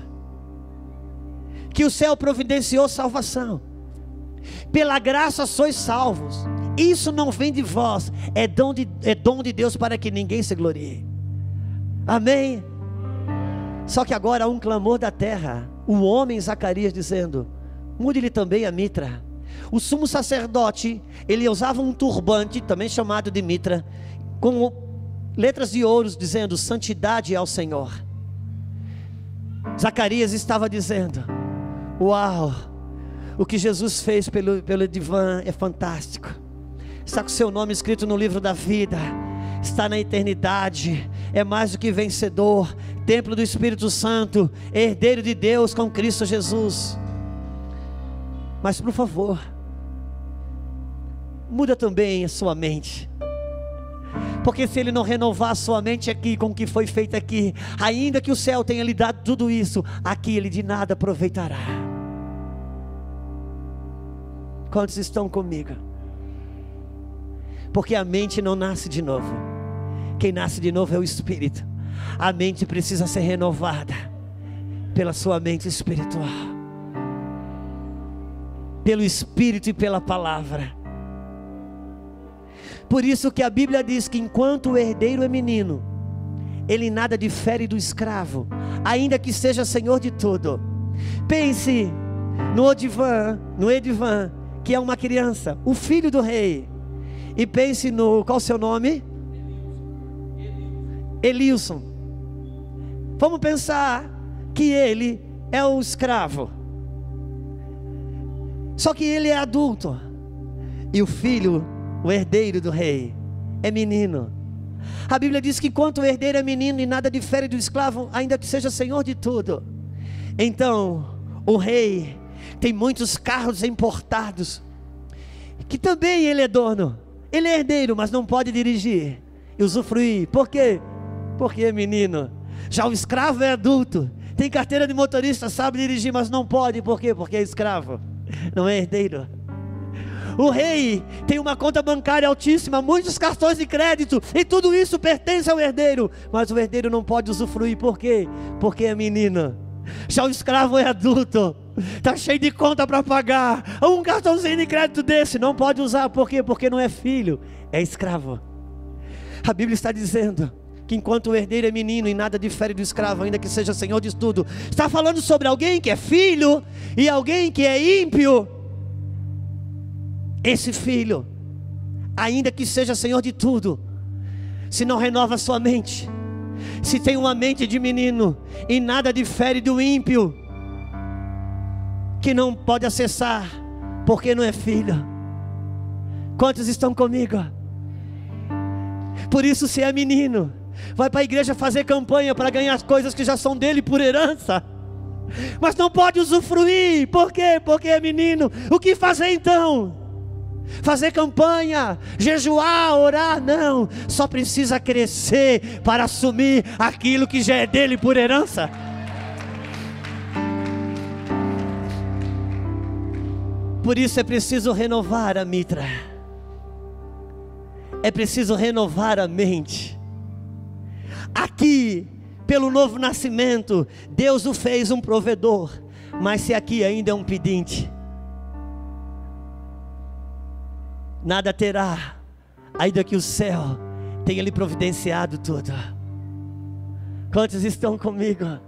Que o céu providenciou salvação, pela graça sois salvos. Isso não vem de vós, é dom de, é dom de Deus para que ninguém se glorie. Amém? Só que agora há um clamor da terra, o homem Zacarias dizendo: mude-lhe também a mitra. O sumo sacerdote, ele usava um turbante, também chamado de mitra, com letras de ouro dizendo: Santidade ao Senhor. Zacarias estava dizendo: Uau, o que Jesus fez pelo, pelo divã é fantástico. Está com seu nome escrito no livro da vida está na eternidade, é mais do que vencedor, templo do Espírito Santo, herdeiro de Deus com Cristo Jesus. Mas por favor, muda também a sua mente. Porque se ele não renovar a sua mente aqui com o que foi feito aqui, ainda que o céu tenha lhe dado tudo isso, aqui ele de nada aproveitará. Quantos estão comigo? Porque a mente não nasce de novo. Quem nasce de novo é o Espírito. A mente precisa ser renovada pela sua mente espiritual, pelo Espírito e pela palavra. Por isso que a Bíblia diz que enquanto o herdeiro é menino, ele nada difere do escravo, ainda que seja senhor de tudo. Pense no Odivan, no Edivan, que é uma criança, o filho do rei. E pense no qual o seu nome? Elilson. Vamos pensar que ele é o escravo. Só que ele é adulto. E o filho, o herdeiro do rei, é menino. A Bíblia diz que enquanto o herdeiro é menino e nada difere do escravo, ainda que seja senhor de tudo. Então, o rei tem muitos carros importados, que também ele é dono. Ele é herdeiro, mas não pode dirigir e usufruir. Por quê? Porque menino, já o escravo é adulto, tem carteira de motorista, sabe dirigir, mas não pode, por quê? Porque é escravo, não é herdeiro. O rei tem uma conta bancária altíssima, muitos cartões de crédito, e tudo isso pertence ao herdeiro, mas o herdeiro não pode usufruir, por quê? Porque é menino. Já o escravo é adulto, está cheio de conta para pagar. Um cartãozinho de crédito desse não pode usar, por quê? Porque não é filho, é escravo. A Bíblia está dizendo que enquanto o herdeiro é menino e nada difere do escravo, ainda que seja senhor de tudo, está falando sobre alguém que é filho e alguém que é ímpio. Esse filho, ainda que seja senhor de tudo, se não renova sua mente, se tem uma mente de menino e nada difere do ímpio, que não pode acessar, porque não é filho. Quantos estão comigo? Por isso, se é menino, vai para a igreja fazer campanha para ganhar as coisas que já são dele por herança. Mas não pode usufruir, por quê? Porque é menino. O que fazer então? Fazer campanha, jejuar, orar, não. Só precisa crescer para assumir aquilo que já é dele por herança. Por isso é preciso renovar a mitra. É preciso renovar a mente. Aqui, pelo novo nascimento, Deus o fez um provedor, mas se aqui ainda é um pedinte, nada terá, ainda que o céu tem Ele providenciado tudo. Quantos estão comigo?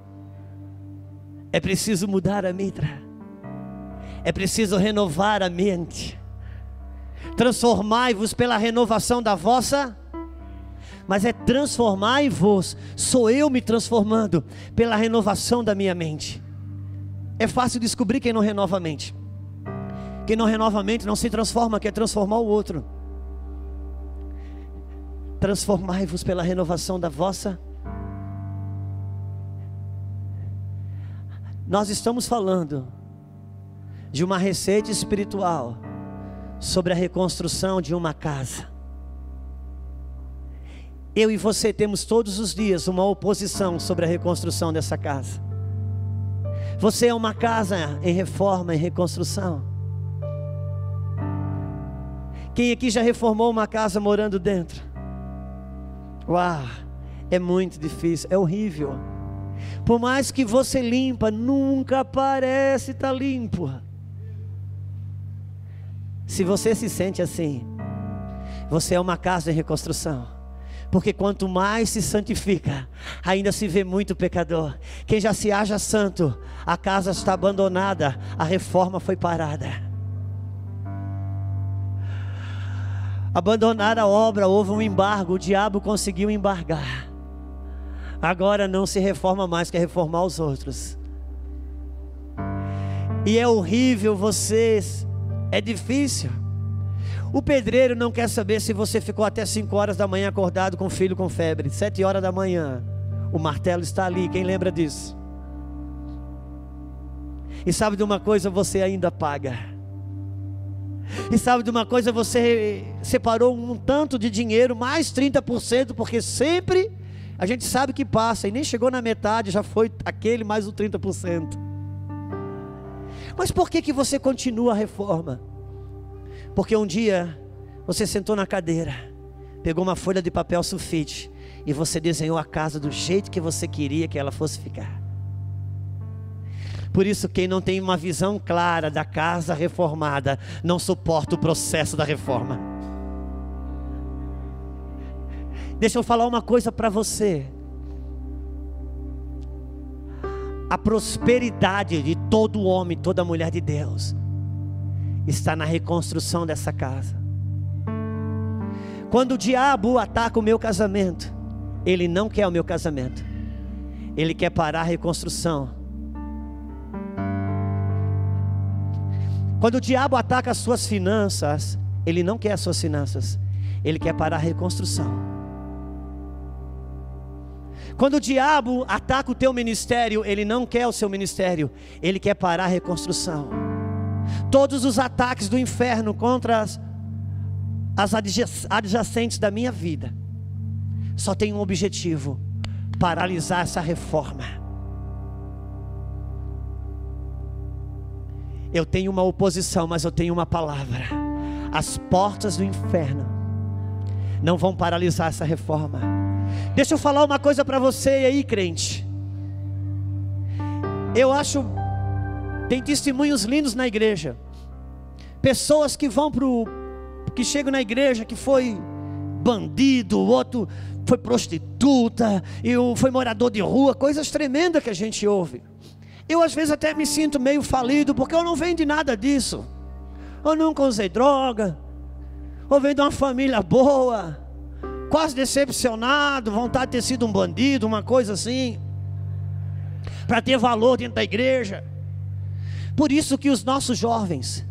É preciso mudar a mitra. É preciso renovar a mente. Transformai-vos pela renovação da vossa mas é transformai-vos, sou eu me transformando pela renovação da minha mente. É fácil descobrir quem não renova a mente. Quem não renova a mente não se transforma, quer transformar o outro. Transformai-vos pela renovação da vossa. Nós estamos falando de uma receita espiritual sobre a reconstrução de uma casa. Eu e você temos todos os dias uma oposição sobre a reconstrução dessa casa. Você é uma casa em reforma, em reconstrução. Quem aqui já reformou uma casa morando dentro? Uau, é muito difícil, é horrível. Por mais que você limpa, nunca parece estar tá limpo. Se você se sente assim, você é uma casa em reconstrução. Porque quanto mais se santifica, ainda se vê muito pecador. Quem já se acha santo, a casa está abandonada, a reforma foi parada. Abandonar a obra, houve um embargo, o diabo conseguiu embargar. Agora não se reforma mais, quer reformar os outros. E é horrível vocês, é difícil. O pedreiro não quer saber se você ficou até 5 horas da manhã acordado com o filho com febre. 7 horas da manhã, o martelo está ali. Quem lembra disso? E sabe de uma coisa, você ainda paga. E sabe de uma coisa, você separou um tanto de dinheiro, mais 30%, porque sempre a gente sabe que passa, e nem chegou na metade, já foi aquele mais o 30%. Mas por que, que você continua a reforma? Porque um dia você sentou na cadeira, pegou uma folha de papel sulfite e você desenhou a casa do jeito que você queria que ela fosse ficar. Por isso, quem não tem uma visão clara da casa reformada não suporta o processo da reforma. Deixa eu falar uma coisa para você. A prosperidade de todo homem, toda mulher de Deus, está na reconstrução dessa casa. Quando o diabo ataca o meu casamento, ele não quer o meu casamento, ele quer parar a reconstrução. Quando o diabo ataca as suas finanças, ele não quer as suas finanças, ele quer parar a reconstrução. Quando o diabo ataca o teu ministério, ele não quer o seu ministério, ele quer parar a reconstrução. Todos os ataques do inferno contra as, as adjacentes da minha vida só tem um objetivo: paralisar essa reforma. Eu tenho uma oposição, mas eu tenho uma palavra. As portas do inferno não vão paralisar essa reforma. Deixa eu falar uma coisa para você aí, crente. Eu acho tem testemunhos lindos na igreja. Pessoas que vão pro que chegam na igreja que foi bandido, o outro foi prostituta, e foi morador de rua, coisas tremendas que a gente ouve. Eu às vezes até me sinto meio falido, porque eu não venho de nada disso. Eu nunca usei droga. Eu venho de uma família boa. Quase decepcionado, vontade de ter sido um bandido, uma coisa assim. Para ter valor dentro da igreja. Por isso que os nossos jovens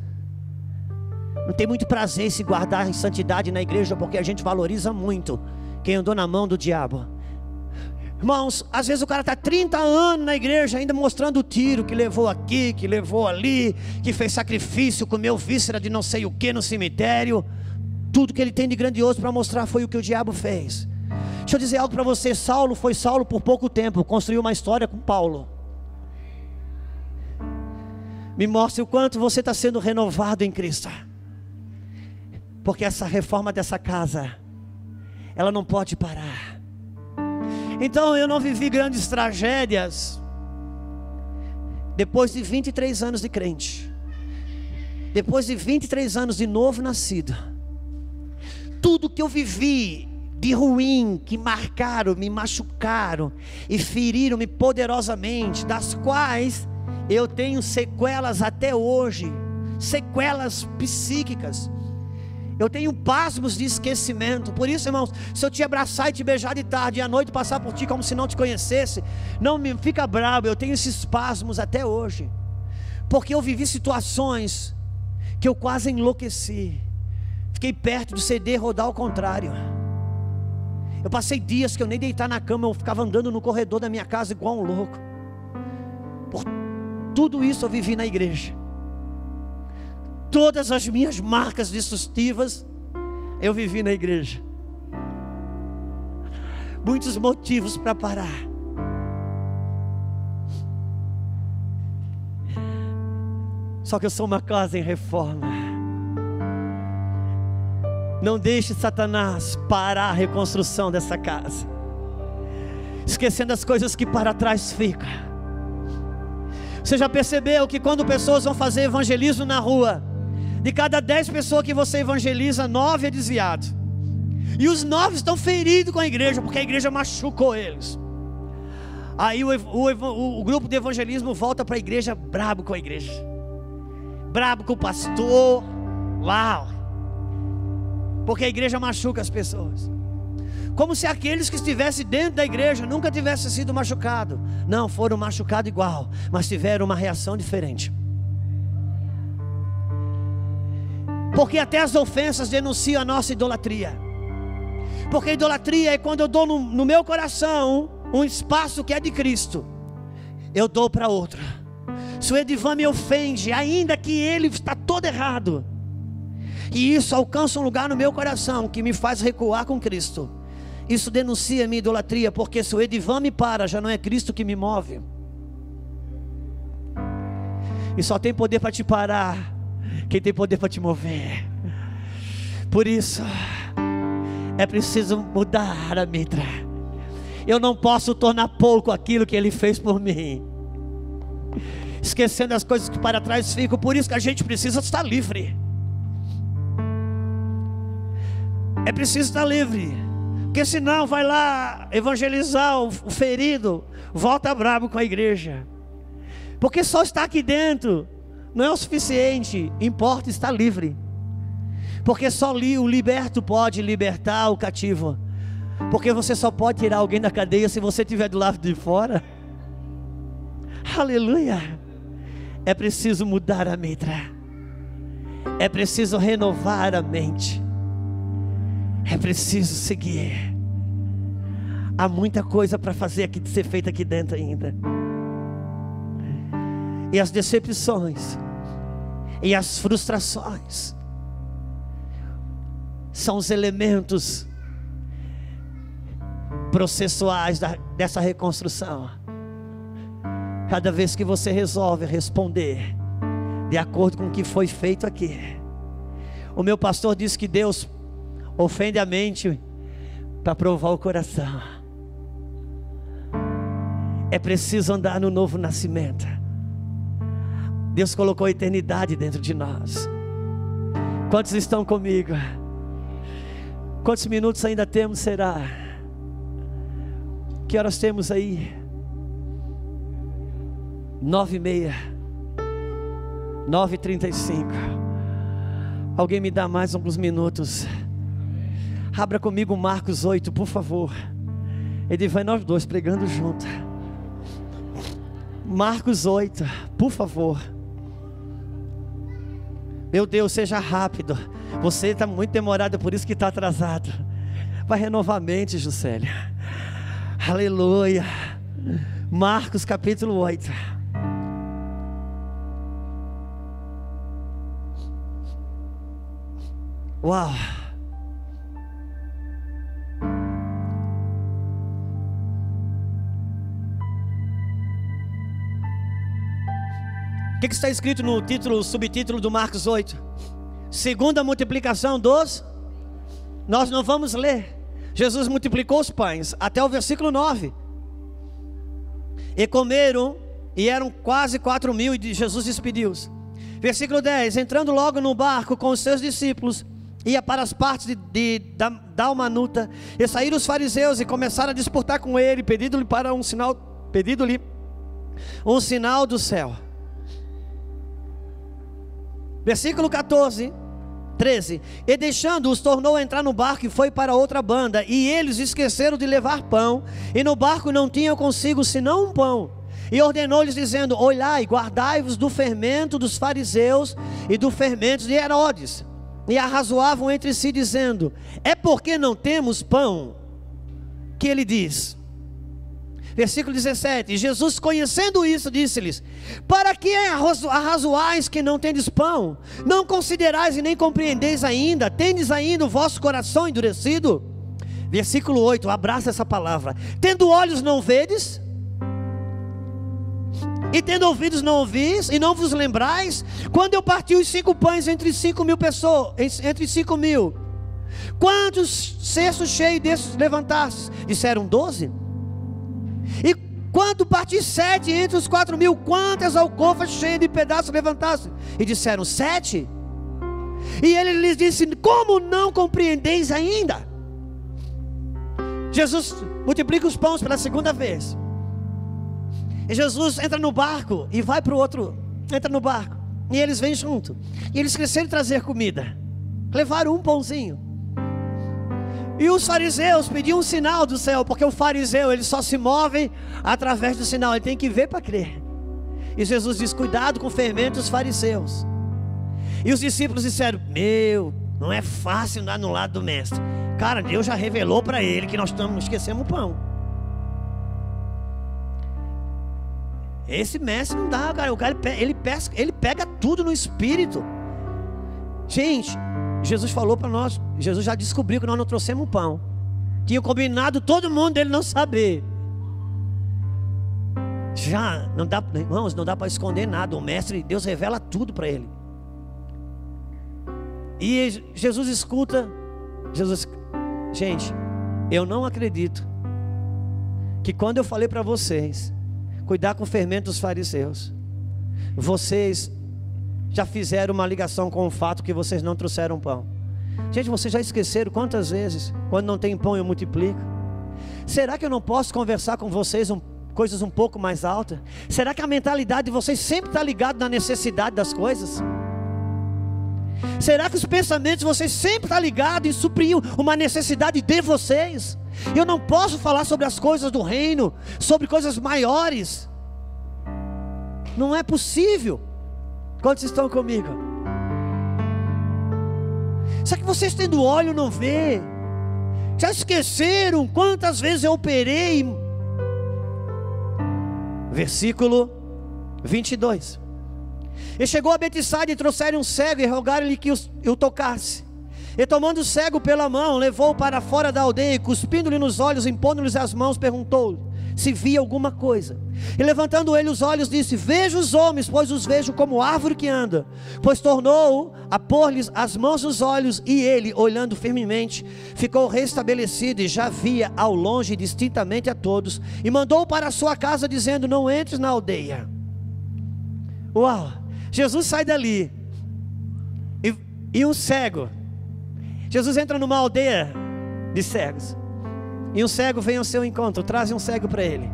não tem muito prazer em se guardar em santidade na igreja, porque a gente valoriza muito quem andou na mão do diabo. Irmãos, às vezes o cara está 30 anos na igreja, ainda mostrando o tiro que levou aqui, que levou ali, que fez sacrifício, comeu víscera de não sei o que no cemitério. Tudo que ele tem de grandioso para mostrar foi o que o diabo fez. Deixa eu dizer algo para você: Saulo foi Saulo por pouco tempo, construiu uma história com Paulo. Me mostre o quanto você está sendo renovado em Cristo. Porque essa reforma dessa casa, ela não pode parar. Então eu não vivi grandes tragédias. Depois de 23 anos de crente, depois de 23 anos de novo nascido, tudo que eu vivi de ruim que marcaram, me machucaram e feriram-me poderosamente, das quais eu tenho sequelas até hoje, sequelas psíquicas. Eu tenho pasmos de esquecimento. Por isso, irmãos, se eu te abraçar e te beijar de tarde e à noite passar por ti como se não te conhecesse, não me fica bravo, eu tenho esses pasmos até hoje. Porque eu vivi situações que eu quase enlouqueci. Fiquei perto de ceder rodar ao contrário. Eu passei dias que eu nem deitar na cama, eu ficava andando no corredor da minha casa igual um louco. Por tudo isso eu vivi na igreja todas as minhas marcas destrutivas eu vivi na igreja. Muitos motivos para parar. Só que eu sou uma casa em reforma. Não deixe Satanás parar a reconstrução dessa casa. Esquecendo as coisas que para trás ficam. Você já percebeu que quando pessoas vão fazer evangelismo na rua, de cada dez pessoas que você evangeliza, nove é desviado. E os nove estão feridos com a igreja, porque a igreja machucou eles. Aí o, o, o grupo de evangelismo volta para a igreja brabo com a igreja. Brabo com o pastor. Uau! Porque a igreja machuca as pessoas. Como se aqueles que estivessem dentro da igreja nunca tivessem sido machucados. Não, foram machucados igual, mas tiveram uma reação diferente. Porque até as ofensas denunciam a nossa idolatria. Porque idolatria é quando eu dou no, no meu coração um espaço que é de Cristo, eu dou para outro. Se o Edivan me ofende, ainda que ele está todo errado, e isso alcança um lugar no meu coração que me faz recuar com Cristo, isso denuncia minha idolatria, porque se o Edivan me para, já não é Cristo que me move. E só tem poder para te parar quem tem poder para te mover. Por isso, é preciso mudar a mitra. Eu não posso tornar pouco aquilo que Ele fez por mim. Esquecendo as coisas que para trás ficam. Por isso que a gente precisa estar livre. É preciso estar livre. Porque senão vai lá evangelizar o ferido, volta bravo com a igreja. Porque só está aqui dentro não é o suficiente, importa estar livre. Porque só o liberto pode libertar o cativo. Porque você só pode tirar alguém da cadeia se você estiver do lado de fora. Aleluia. É preciso mudar a mitra. É preciso renovar a mente. É preciso seguir. Há muita coisa para fazer aqui, ser feita aqui dentro ainda. E as decepções e as frustrações são os elementos processuais da, dessa reconstrução. Cada vez que você resolve responder de acordo com o que foi feito aqui, o meu pastor disse que Deus ofende a mente para provar o coração. É preciso andar no novo nascimento. Deus colocou a eternidade dentro de nós. Quantos estão comigo? Quantos minutos ainda temos? Será? Que horas temos aí? Nove e meia. Nove e trinta e cinco. Alguém me dá mais alguns minutos? Abra comigo Marcos 8, por favor. Ele vai nós dois pregando junto. Marcos 8, por favor. Meu Deus, seja rápido. Você está muito demorado, por isso que está atrasado. Vai renovar a mente, Juscelia. Aleluia. Marcos capítulo 8. Uau. Que, que está escrito no título, subtítulo do Marcos 8? Segunda multiplicação dos. Nós não vamos ler. Jesus multiplicou os pães até o versículo 9. E comeram, e eram quase quatro mil, e Jesus despediu-os. Versículo 10: Entrando logo no barco com os seus discípulos, ia para as partes de, de da, Dalmanuta, e saíram os fariseus e começaram a disputar com ele, pedindo-lhe para um sinal, pedindo-lhe um sinal do céu. Versículo 14, 13. E deixando-os, tornou a entrar no barco e foi para outra banda. E eles esqueceram de levar pão, e no barco não tinham consigo senão um pão. E ordenou-lhes, dizendo: Olhai, guardai-vos do fermento dos fariseus e do fermento de Herodes. E arrazoavam entre si, dizendo: É porque não temos pão? Que ele diz. Versículo 17: Jesus, conhecendo isso, disse-lhes: Para que arrazoais que não tendes pão? Não considerais e nem compreendeis ainda? Tendes ainda o vosso coração endurecido? Versículo 8: abraça essa palavra. Tendo olhos, não vedes? E tendo ouvidos, não ouvis? E não vos lembrais? Quando eu parti os cinco pães entre cinco mil pessoas, entre cinco mil, quantos cestos cheios desses levantastes? Disseram doze. E quando parti sete entre os quatro mil, quantas alcofas cheias de pedaços levantaste? E disseram sete. E ele lhes disse: Como não compreendeis ainda? Jesus multiplica os pães pela segunda vez. E Jesus entra no barco e vai para o outro, entra no barco. E eles vêm junto. E eles cresceram trazer comida. Levaram um pãozinho. E os fariseus pediam um sinal do céu, porque o fariseu ele só se move através do sinal, ele tem que ver para crer. E Jesus diz: Cuidado com o fermento dos fariseus. E os discípulos disseram: Meu, não é fácil andar no lado do mestre. Cara, Deus já revelou para ele que nós estamos esquecemos o pão. Esse mestre não dá, cara. O cara ele, pesca, ele pega tudo no espírito. Gente, Jesus falou para nós, Jesus já descobriu que nós não trouxemos pão. Tinha combinado todo mundo dele não saber. Já não dá, irmãos, não dá para esconder nada. O mestre, Deus revela tudo para ele. E Jesus escuta, Jesus, gente, eu não acredito que quando eu falei para vocês cuidar com o fermento dos fariseus, vocês já fizeram uma ligação com o fato que vocês não trouxeram pão. Gente, vocês já esqueceram quantas vezes, quando não tem pão, eu multiplico? Será que eu não posso conversar com vocês um, coisas um pouco mais altas? Será que a mentalidade de vocês sempre está ligada na necessidade das coisas? Será que os pensamentos de vocês sempre estão tá ligados em suprir uma necessidade de vocês? Eu não posso falar sobre as coisas do reino, sobre coisas maiores. Não é possível. Quantos estão comigo? Será que vocês tendo óleo não vê? Já esqueceram quantas vezes eu operei? Versículo 22. E chegou a Betsaida e trouxeram um cego e rogaram-lhe que o tocasse. E tomando o cego pela mão, levou-o para fora da aldeia, e cuspindo-lhe nos olhos, impondo-lhes as mãos, perguntou-lhe se via alguma coisa. E levantando ele os olhos, disse: Vejo os homens, pois os vejo como árvore que anda. Pois tornou a pôr-lhes as mãos nos olhos, e ele, olhando firmemente, ficou restabelecido e já via ao longe distintamente a todos. E mandou para a sua casa, dizendo: Não entres na aldeia. Uau! Jesus sai dali. E, e um cego. Jesus entra numa aldeia de cegos. E um cego vem ao seu encontro, traz um cego para ele.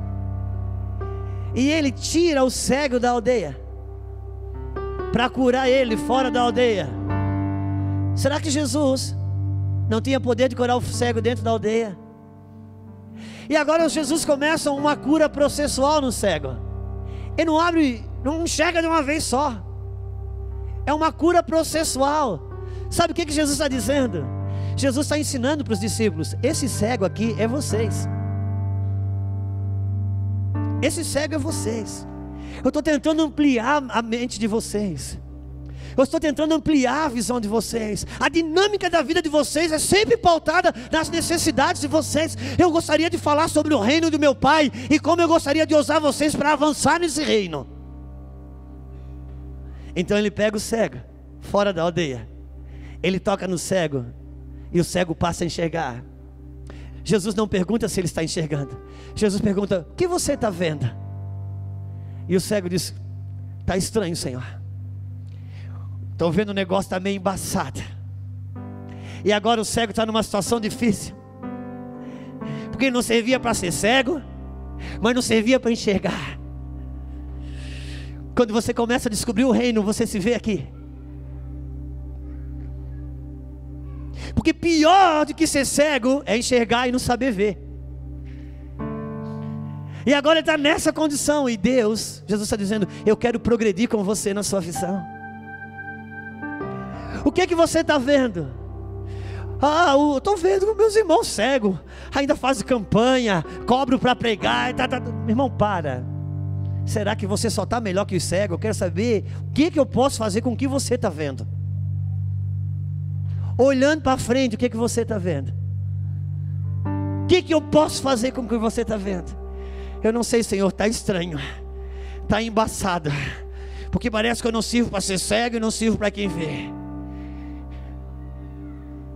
E ele tira o cego da aldeia para curar ele fora da aldeia. Será que Jesus não tinha poder de curar o cego dentro da aldeia? E agora Jesus começa uma cura processual no cego. Ele não abre, não enxerga de uma vez só. É uma cura processual. Sabe o que, que Jesus está dizendo? Jesus está ensinando para os discípulos: esse cego aqui é vocês. Esse cego é vocês. Eu estou tentando ampliar a mente de vocês. Eu estou tentando ampliar a visão de vocês. A dinâmica da vida de vocês é sempre pautada nas necessidades de vocês. Eu gostaria de falar sobre o reino do meu Pai e como eu gostaria de usar vocês para avançar nesse reino. Então ele pega o cego, fora da aldeia. Ele toca no cego e o cego passa a enxergar. Jesus não pergunta se ele está enxergando. Jesus pergunta: O que você está vendo? E o cego diz: Está estranho, Senhor. Estou vendo o negócio está meio embaçado. E agora o cego está numa situação difícil. Porque não servia para ser cego, mas não servia para enxergar. Quando você começa a descobrir o reino, você se vê aqui. Porque pior do que ser cego é enxergar e não saber ver. E agora ele está nessa condição. E Deus, Jesus está dizendo: Eu quero progredir com você na sua visão. O que é que você está vendo? Ah, eu estou vendo meus irmãos cegos, ainda fazem campanha, cobro para pregar. Tá, tá, tá. Meu irmão, para. Será que você só está melhor que os cegos? Eu quero saber o que, é que eu posso fazer com o que você está vendo. Olhando para frente, o que, é que você está vendo? O que, é que eu posso fazer com o que você está vendo? Eu não sei, Senhor, está estranho, está embaçado, porque parece que eu não sirvo para ser cego e não sirvo para quem vê.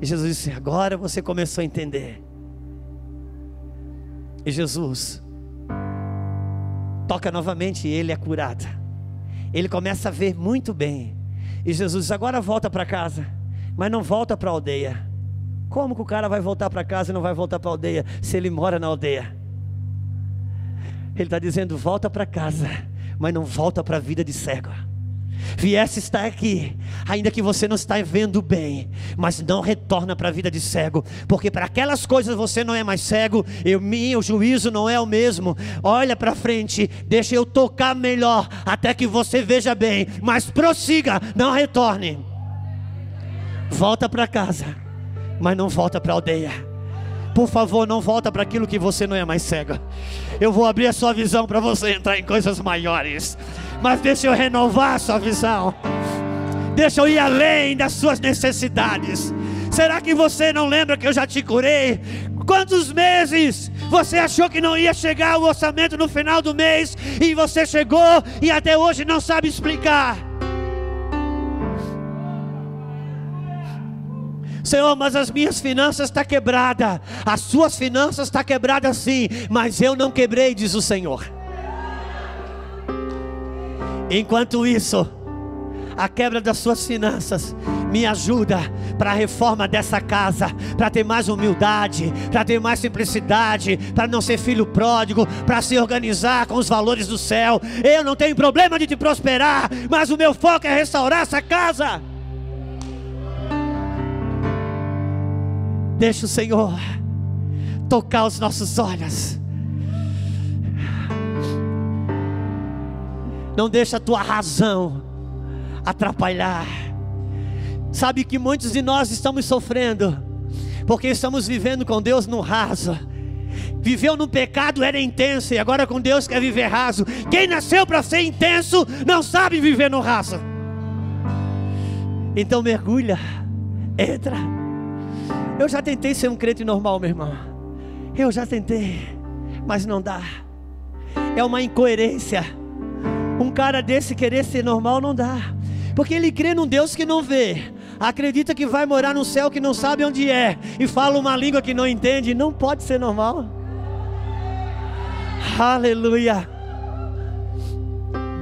E Jesus disse: Agora você começou a entender. E Jesus toca novamente e ele é curado. Ele começa a ver muito bem. E Jesus diz: Agora volta para casa, mas não volta para a aldeia. Como que o cara vai voltar para casa e não vai voltar para a aldeia se ele mora na aldeia? Ele está dizendo: volta para casa, mas não volta para a vida de cego. Viesse estar aqui, ainda que você não está vendo bem, mas não retorna para a vida de cego, porque para aquelas coisas você não é mais cego, e o meu juízo não é o mesmo. Olha para frente, deixa eu tocar melhor, até que você veja bem, mas prossiga, não retorne. Volta para casa, mas não volta para a aldeia. Por favor, não volta para aquilo que você não é mais cega. Eu vou abrir a sua visão para você entrar em coisas maiores. Mas deixa eu renovar a sua visão. Deixa eu ir além das suas necessidades. Será que você não lembra que eu já te curei? Quantos meses você achou que não ia chegar o orçamento no final do mês e você chegou e até hoje não sabe explicar? Senhor, mas as minhas finanças estão tá quebradas. As suas finanças estão tá quebradas sim, mas eu não quebrei, diz o Senhor. Enquanto isso, a quebra das suas finanças me ajuda para a reforma dessa casa, para ter mais humildade, para ter mais simplicidade, para não ser filho pródigo, para se organizar com os valores do céu. Eu não tenho problema de te prosperar, mas o meu foco é restaurar essa casa. Deixa o Senhor tocar os nossos olhos. Não deixa a tua razão atrapalhar. Sabe que muitos de nós estamos sofrendo, porque estamos vivendo com Deus no raso. Viveu no pecado, era intenso, e agora com Deus quer viver raso. Quem nasceu para ser intenso não sabe viver no raso. Então mergulha, entra eu já tentei ser um crente normal, meu irmão. Eu já tentei, mas não dá. É uma incoerência. Um cara desse querer ser normal não dá. Porque ele crê num Deus que não vê. Acredita que vai morar no céu que não sabe onde é. E fala uma língua que não entende. Não pode ser normal. Aleluia.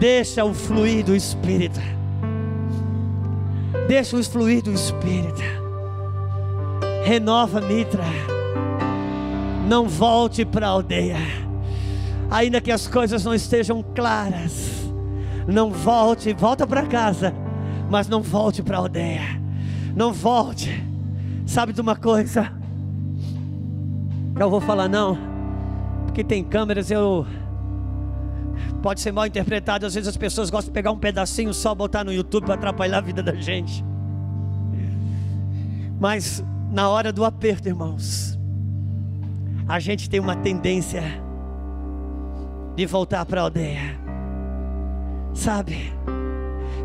Deixa o fluir do Espírito. Deixa o fluir do Espírito. Renova Mitra. Não volte para a aldeia. Ainda que as coisas não estejam claras. Não volte, volta para casa, mas não volte para a aldeia. Não volte. Sabe de uma coisa? Não vou falar não, porque tem câmeras, eu pode ser mal interpretado. Às vezes as pessoas gostam de pegar um pedacinho só, botar no YouTube para atrapalhar a vida da gente. Mas na hora do aperto, irmãos, a gente tem uma tendência de voltar para a aldeia. Sabe?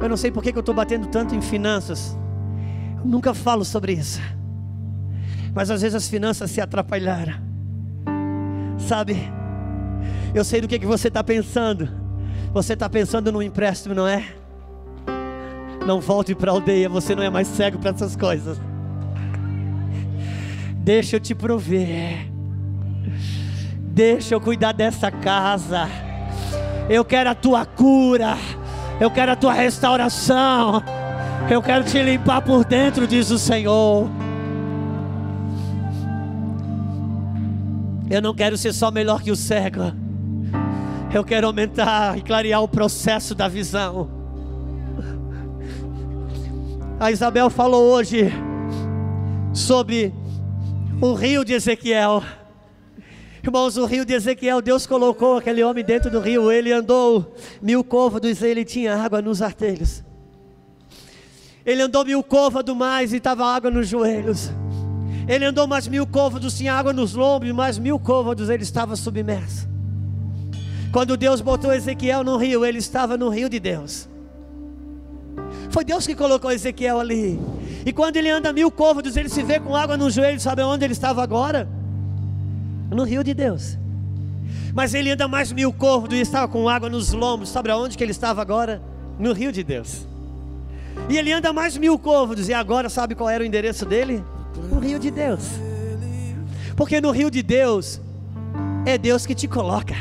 Eu não sei por que eu estou batendo tanto em finanças. Eu nunca falo sobre isso. Mas às vezes as finanças se atrapalharam. Sabe? Eu sei do que, que você está pensando. Você está pensando no empréstimo, não é? Não volte para a aldeia, você não é mais cego para essas coisas. Deixa eu te prover. Deixa eu cuidar dessa casa. Eu quero a tua cura. Eu quero a tua restauração. Eu quero te limpar por dentro, diz o Senhor. Eu não quero ser só melhor que o cego. Eu quero aumentar e clarear o processo da visão. A Isabel falou hoje sobre o rio de Ezequiel. Irmãos, o rio de Ezequiel, Deus colocou aquele homem dentro do rio. Ele andou mil côvados e ele tinha água nos artelhos. Ele andou mil côvados mais e estava água nos joelhos. Ele andou mais mil côvados, tinha água nos lombos, mais mil côvados ele estava submerso. Quando Deus botou Ezequiel no rio, ele estava no rio de Deus. Foi Deus que colocou Ezequiel ali. E quando ele anda mil côvados, ele se vê com água no joelho, sabe onde ele estava agora? No rio de Deus. Mas ele anda mais mil côvados e estava com água nos lombos, sabe aonde que ele estava agora? No rio de Deus. E ele anda mais mil côvados, e agora sabe qual era o endereço dele? No rio de Deus. Porque no rio de Deus, é Deus que te coloca,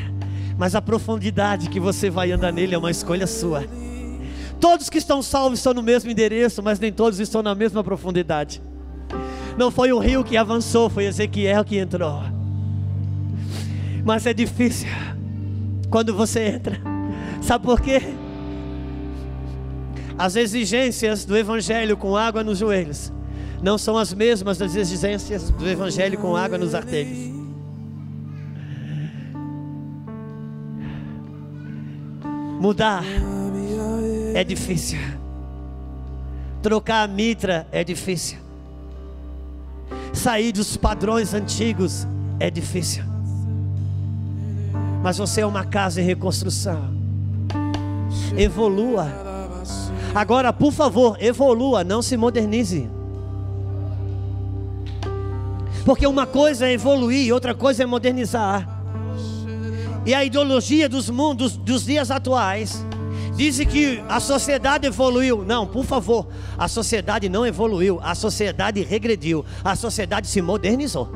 mas a profundidade que você vai andar nele é uma escolha sua. Todos que estão salvos estão no mesmo endereço, mas nem todos estão na mesma profundidade. Não foi o rio que avançou, foi Ezequiel que entrou. Mas é difícil quando você entra. Sabe por quê? As exigências do evangelho com água nos joelhos não são as mesmas das exigências do evangelho com água nos artelhos. Mudar é difícil. Trocar a mitra é difícil. Sair dos padrões antigos é difícil. Mas você é uma casa em reconstrução. Evolua. Agora, por favor, evolua, não se modernize. Porque uma coisa é evoluir, outra coisa é modernizar. E a ideologia dos mundos dos dias atuais Dizem que a sociedade evoluiu. Não, por favor, a sociedade não evoluiu, a sociedade regrediu, a sociedade se modernizou.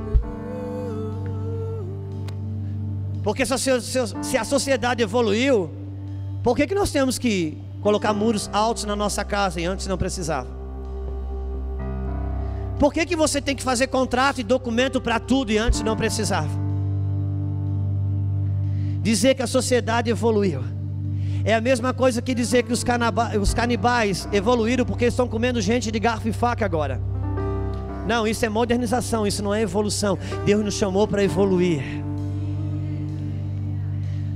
Porque se a sociedade evoluiu, por que, que nós temos que colocar muros altos na nossa casa e antes não precisava? Por que, que você tem que fazer contrato e documento para tudo e antes não precisava? Dizer que a sociedade evoluiu é a mesma coisa que dizer que os, os canibais evoluíram porque estão comendo gente de garfo e faca agora. Não, isso é modernização, isso não é evolução. Deus nos chamou para evoluir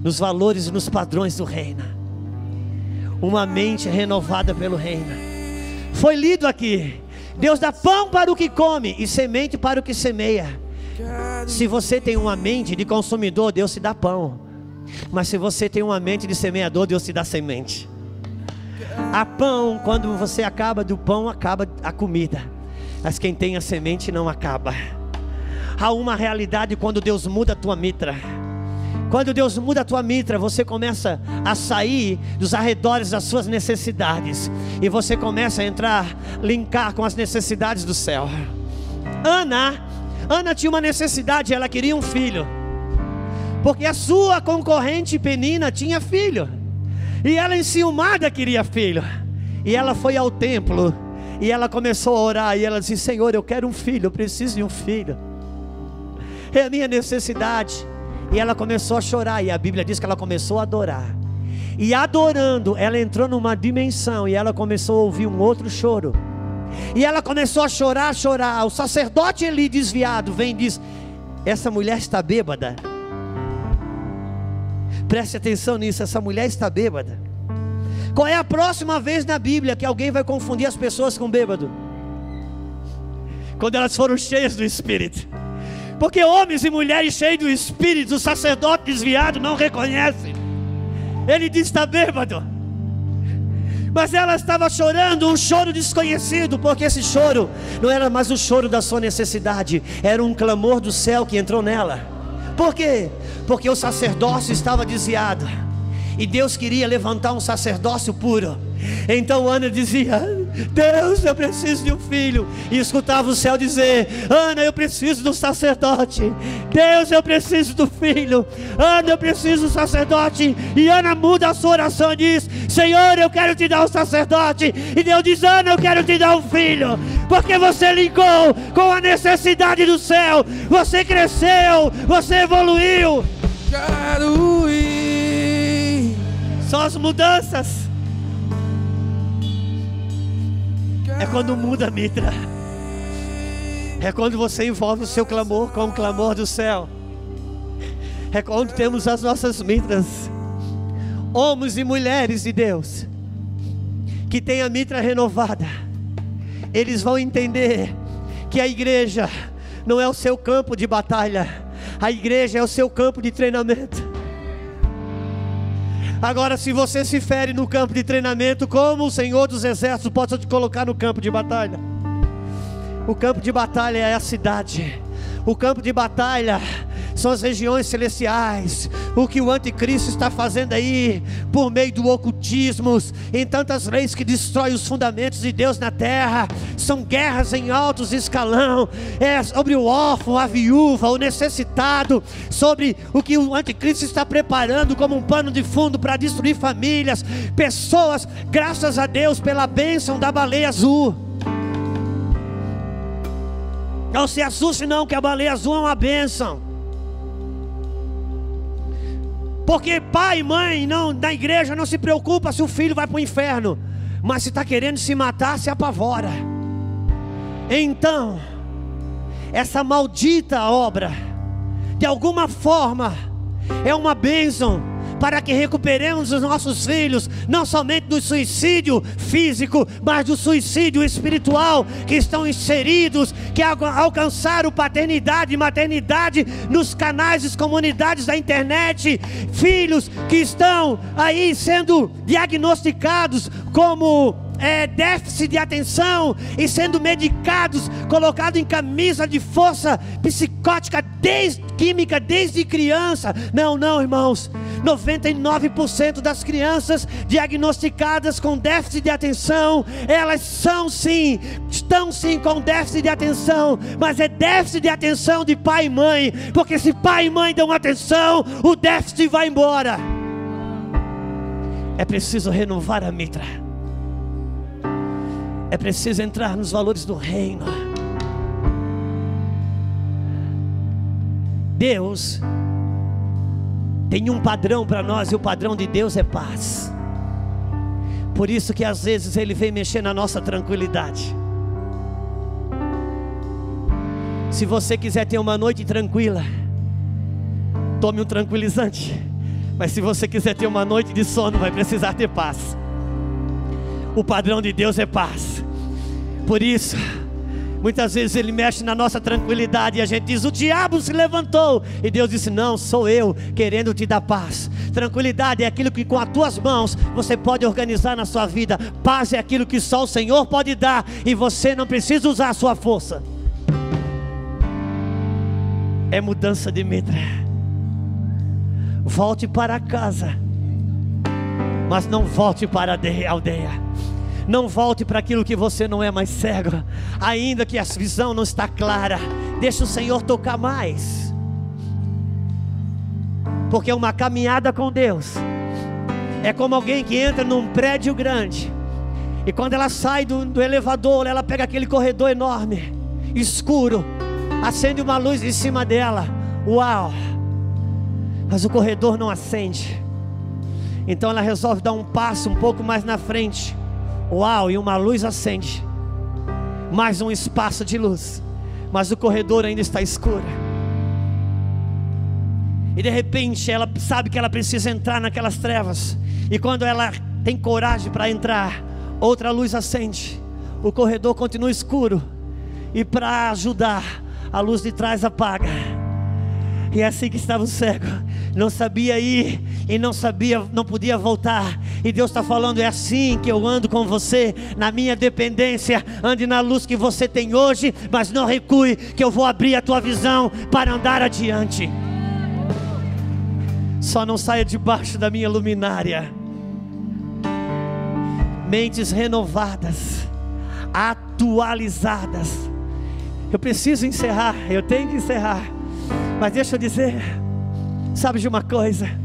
nos valores e nos padrões do reino. Uma mente renovada pelo reino. Foi lido aqui. Deus dá pão para o que come e semente para o que semeia. Se você tem uma mente de consumidor, Deus te dá pão. Mas se você tem uma mente de semeador, Deus te dá semente. A pão, quando você acaba do pão, acaba a comida. Mas quem tem a semente não acaba. Há uma realidade quando Deus muda a tua mitra. Quando Deus muda a tua mitra, você começa a sair dos arredores das suas necessidades. E você começa a entrar, linkar com as necessidades do céu. Ana, Ana tinha uma necessidade, ela queria um filho porque a sua concorrente Penina tinha filho, e ela enciumada queria filho, e ela foi ao templo, e ela começou a orar, e ela disse: Senhor, eu quero um filho, eu preciso de um filho, é a minha necessidade. E ela começou a chorar, e a Bíblia diz que ela começou a adorar. E adorando, ela entrou numa dimensão e ela começou a ouvir um outro choro. E ela começou a chorar, a chorar. O sacerdote Eli desviado vem e diz: Essa mulher está bêbada. Preste atenção nisso, essa mulher está bêbada. Qual é a próxima vez na Bíblia que alguém vai confundir as pessoas com bêbado? Quando elas foram cheias do Espírito. Porque homens e mulheres cheios do Espírito, o sacerdote desviado não reconhece. Ele diz: está bêbado. Mas ela estava chorando um choro desconhecido, porque esse choro não era mais o choro da sua necessidade, era um clamor do céu que entrou nela. Por quê? Porque o sacerdócio estava desviado. E Deus queria levantar um sacerdócio puro. Então Ana dizia: Deus, eu preciso de um filho. E escutava o céu dizer: Ana, eu preciso do sacerdote. Deus, eu preciso do filho. Ana, eu preciso do sacerdote. E Ana muda a sua oração e diz: Senhor, eu quero te dar um sacerdote. E Deus diz: Ana, eu quero te dar um filho. Porque você ligou com a necessidade do céu. Você cresceu, você evoluiu. Quero ir. São as mudanças. É quando muda a mitra. É quando você envolve o seu clamor com o clamor do céu. É quando temos as nossas mitras. Homens e mulheres de Deus que têm a mitra renovada. Eles vão entender que a igreja não é o seu campo de batalha. A igreja é o seu campo de treinamento. Agora, se você se fere no campo de treinamento, como o Senhor dos Exércitos pode te colocar no campo de batalha? O campo de batalha é a cidade. O campo de batalha são as regiões celestiais. O que o anticristo está fazendo aí, por meio do ocultismo, em tantas leis que destrói os fundamentos de Deus na terra, são guerras em altos escalão. É sobre o órfão, a viúva, o necessitado, sobre o que o anticristo está preparando como um pano de fundo para destruir famílias, pessoas, graças a Deus pela bênção da baleia azul. Não se assuste não, que a baleia azul é uma bênção. Porque pai e mãe não, na igreja não se preocupa se o filho vai para o inferno. Mas se está querendo se matar, se apavora. Então, essa maldita obra, de alguma forma, é uma bênção para que recuperemos os nossos filhos, não somente do suicídio físico, mas do suicídio espiritual, que estão inseridos, que alcançaram paternidade e maternidade nos canais e comunidades da internet, filhos que estão aí sendo diagnosticados como é, déficit de atenção e sendo medicados, colocados em camisa de força psicótica, desde, química, desde criança. Não, não, irmãos. 99% das crianças diagnosticadas com déficit de atenção, elas são sim, estão sim com déficit de atenção, mas é déficit de atenção de pai e mãe, porque se pai e mãe dão atenção, o déficit vai embora. É preciso renovar a mitra. É preciso entrar nos valores do reino. Deus tem um padrão para nós e o padrão de Deus é paz. Por isso que às vezes Ele vem mexer na nossa tranquilidade. Se você quiser ter uma noite tranquila, tome um tranquilizante. Mas se você quiser ter uma noite de sono, vai precisar ter paz. O padrão de Deus é paz. Por isso, muitas vezes ele mexe na nossa tranquilidade e a gente diz: O diabo se levantou. E Deus disse: Não, sou eu querendo te dar paz. Tranquilidade é aquilo que com as tuas mãos você pode organizar na sua vida. Paz é aquilo que só o Senhor pode dar e você não precisa usar a sua força. É mudança de mitra. Volte para casa, mas não volte para a aldeia. Não volte para aquilo que você não é mais cego, ainda que a visão não está clara. Deixa o Senhor tocar mais. Porque uma caminhada com Deus é como alguém que entra num prédio grande. E quando ela sai do, do elevador, ela pega aquele corredor enorme, escuro, acende uma luz em cima dela. Uau! Mas o corredor não acende. Então ela resolve dar um passo um pouco mais na frente. Uau, e uma luz acende. Mais um espaço de luz. Mas o corredor ainda está escuro. E de repente ela sabe que ela precisa entrar naquelas trevas. E quando ela tem coragem para entrar, outra luz acende. O corredor continua escuro. E para ajudar, a luz de trás apaga. E é assim que estava o cego, não sabia ir e não sabia, não podia voltar. E Deus está falando: é assim que eu ando com você, na minha dependência. Ande na luz que você tem hoje, mas não recue, que eu vou abrir a tua visão para andar adiante. Só não saia debaixo da minha luminária. Mentes renovadas, atualizadas. Eu preciso encerrar, eu tenho que encerrar. Mas deixa eu dizer, sabe de uma coisa?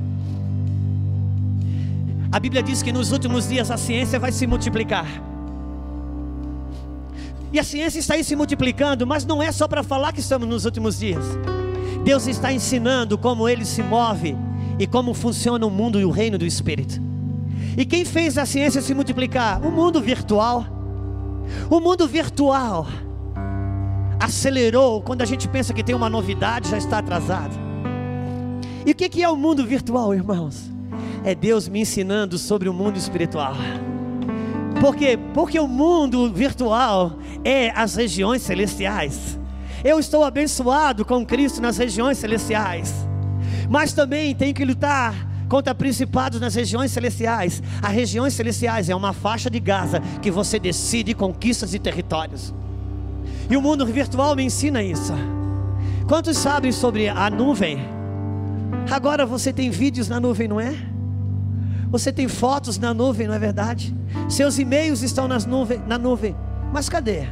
A Bíblia diz que nos últimos dias a ciência vai se multiplicar. E a ciência está aí se multiplicando, mas não é só para falar que estamos nos últimos dias. Deus está ensinando como ele se move e como funciona o mundo e o reino do Espírito. E quem fez a ciência se multiplicar? O mundo virtual. O mundo virtual acelerou quando a gente pensa que tem uma novidade, já está atrasado. E o que que é o mundo virtual, irmãos? É Deus me ensinando sobre o mundo espiritual. Por quê? Porque o mundo virtual é as regiões celestiais. Eu estou abençoado com Cristo nas regiões celestiais, mas também tenho que lutar contra principados nas regiões celestiais. As regiões celestiais é uma faixa de Gaza que você decide conquistas e territórios. E o mundo virtual me ensina isso. Quantos sabem sobre a nuvem? Agora você tem vídeos na nuvem, não é? Você tem fotos na nuvem, não é verdade? Seus e-mails estão nas nuvem, na nuvem. Mas cadê?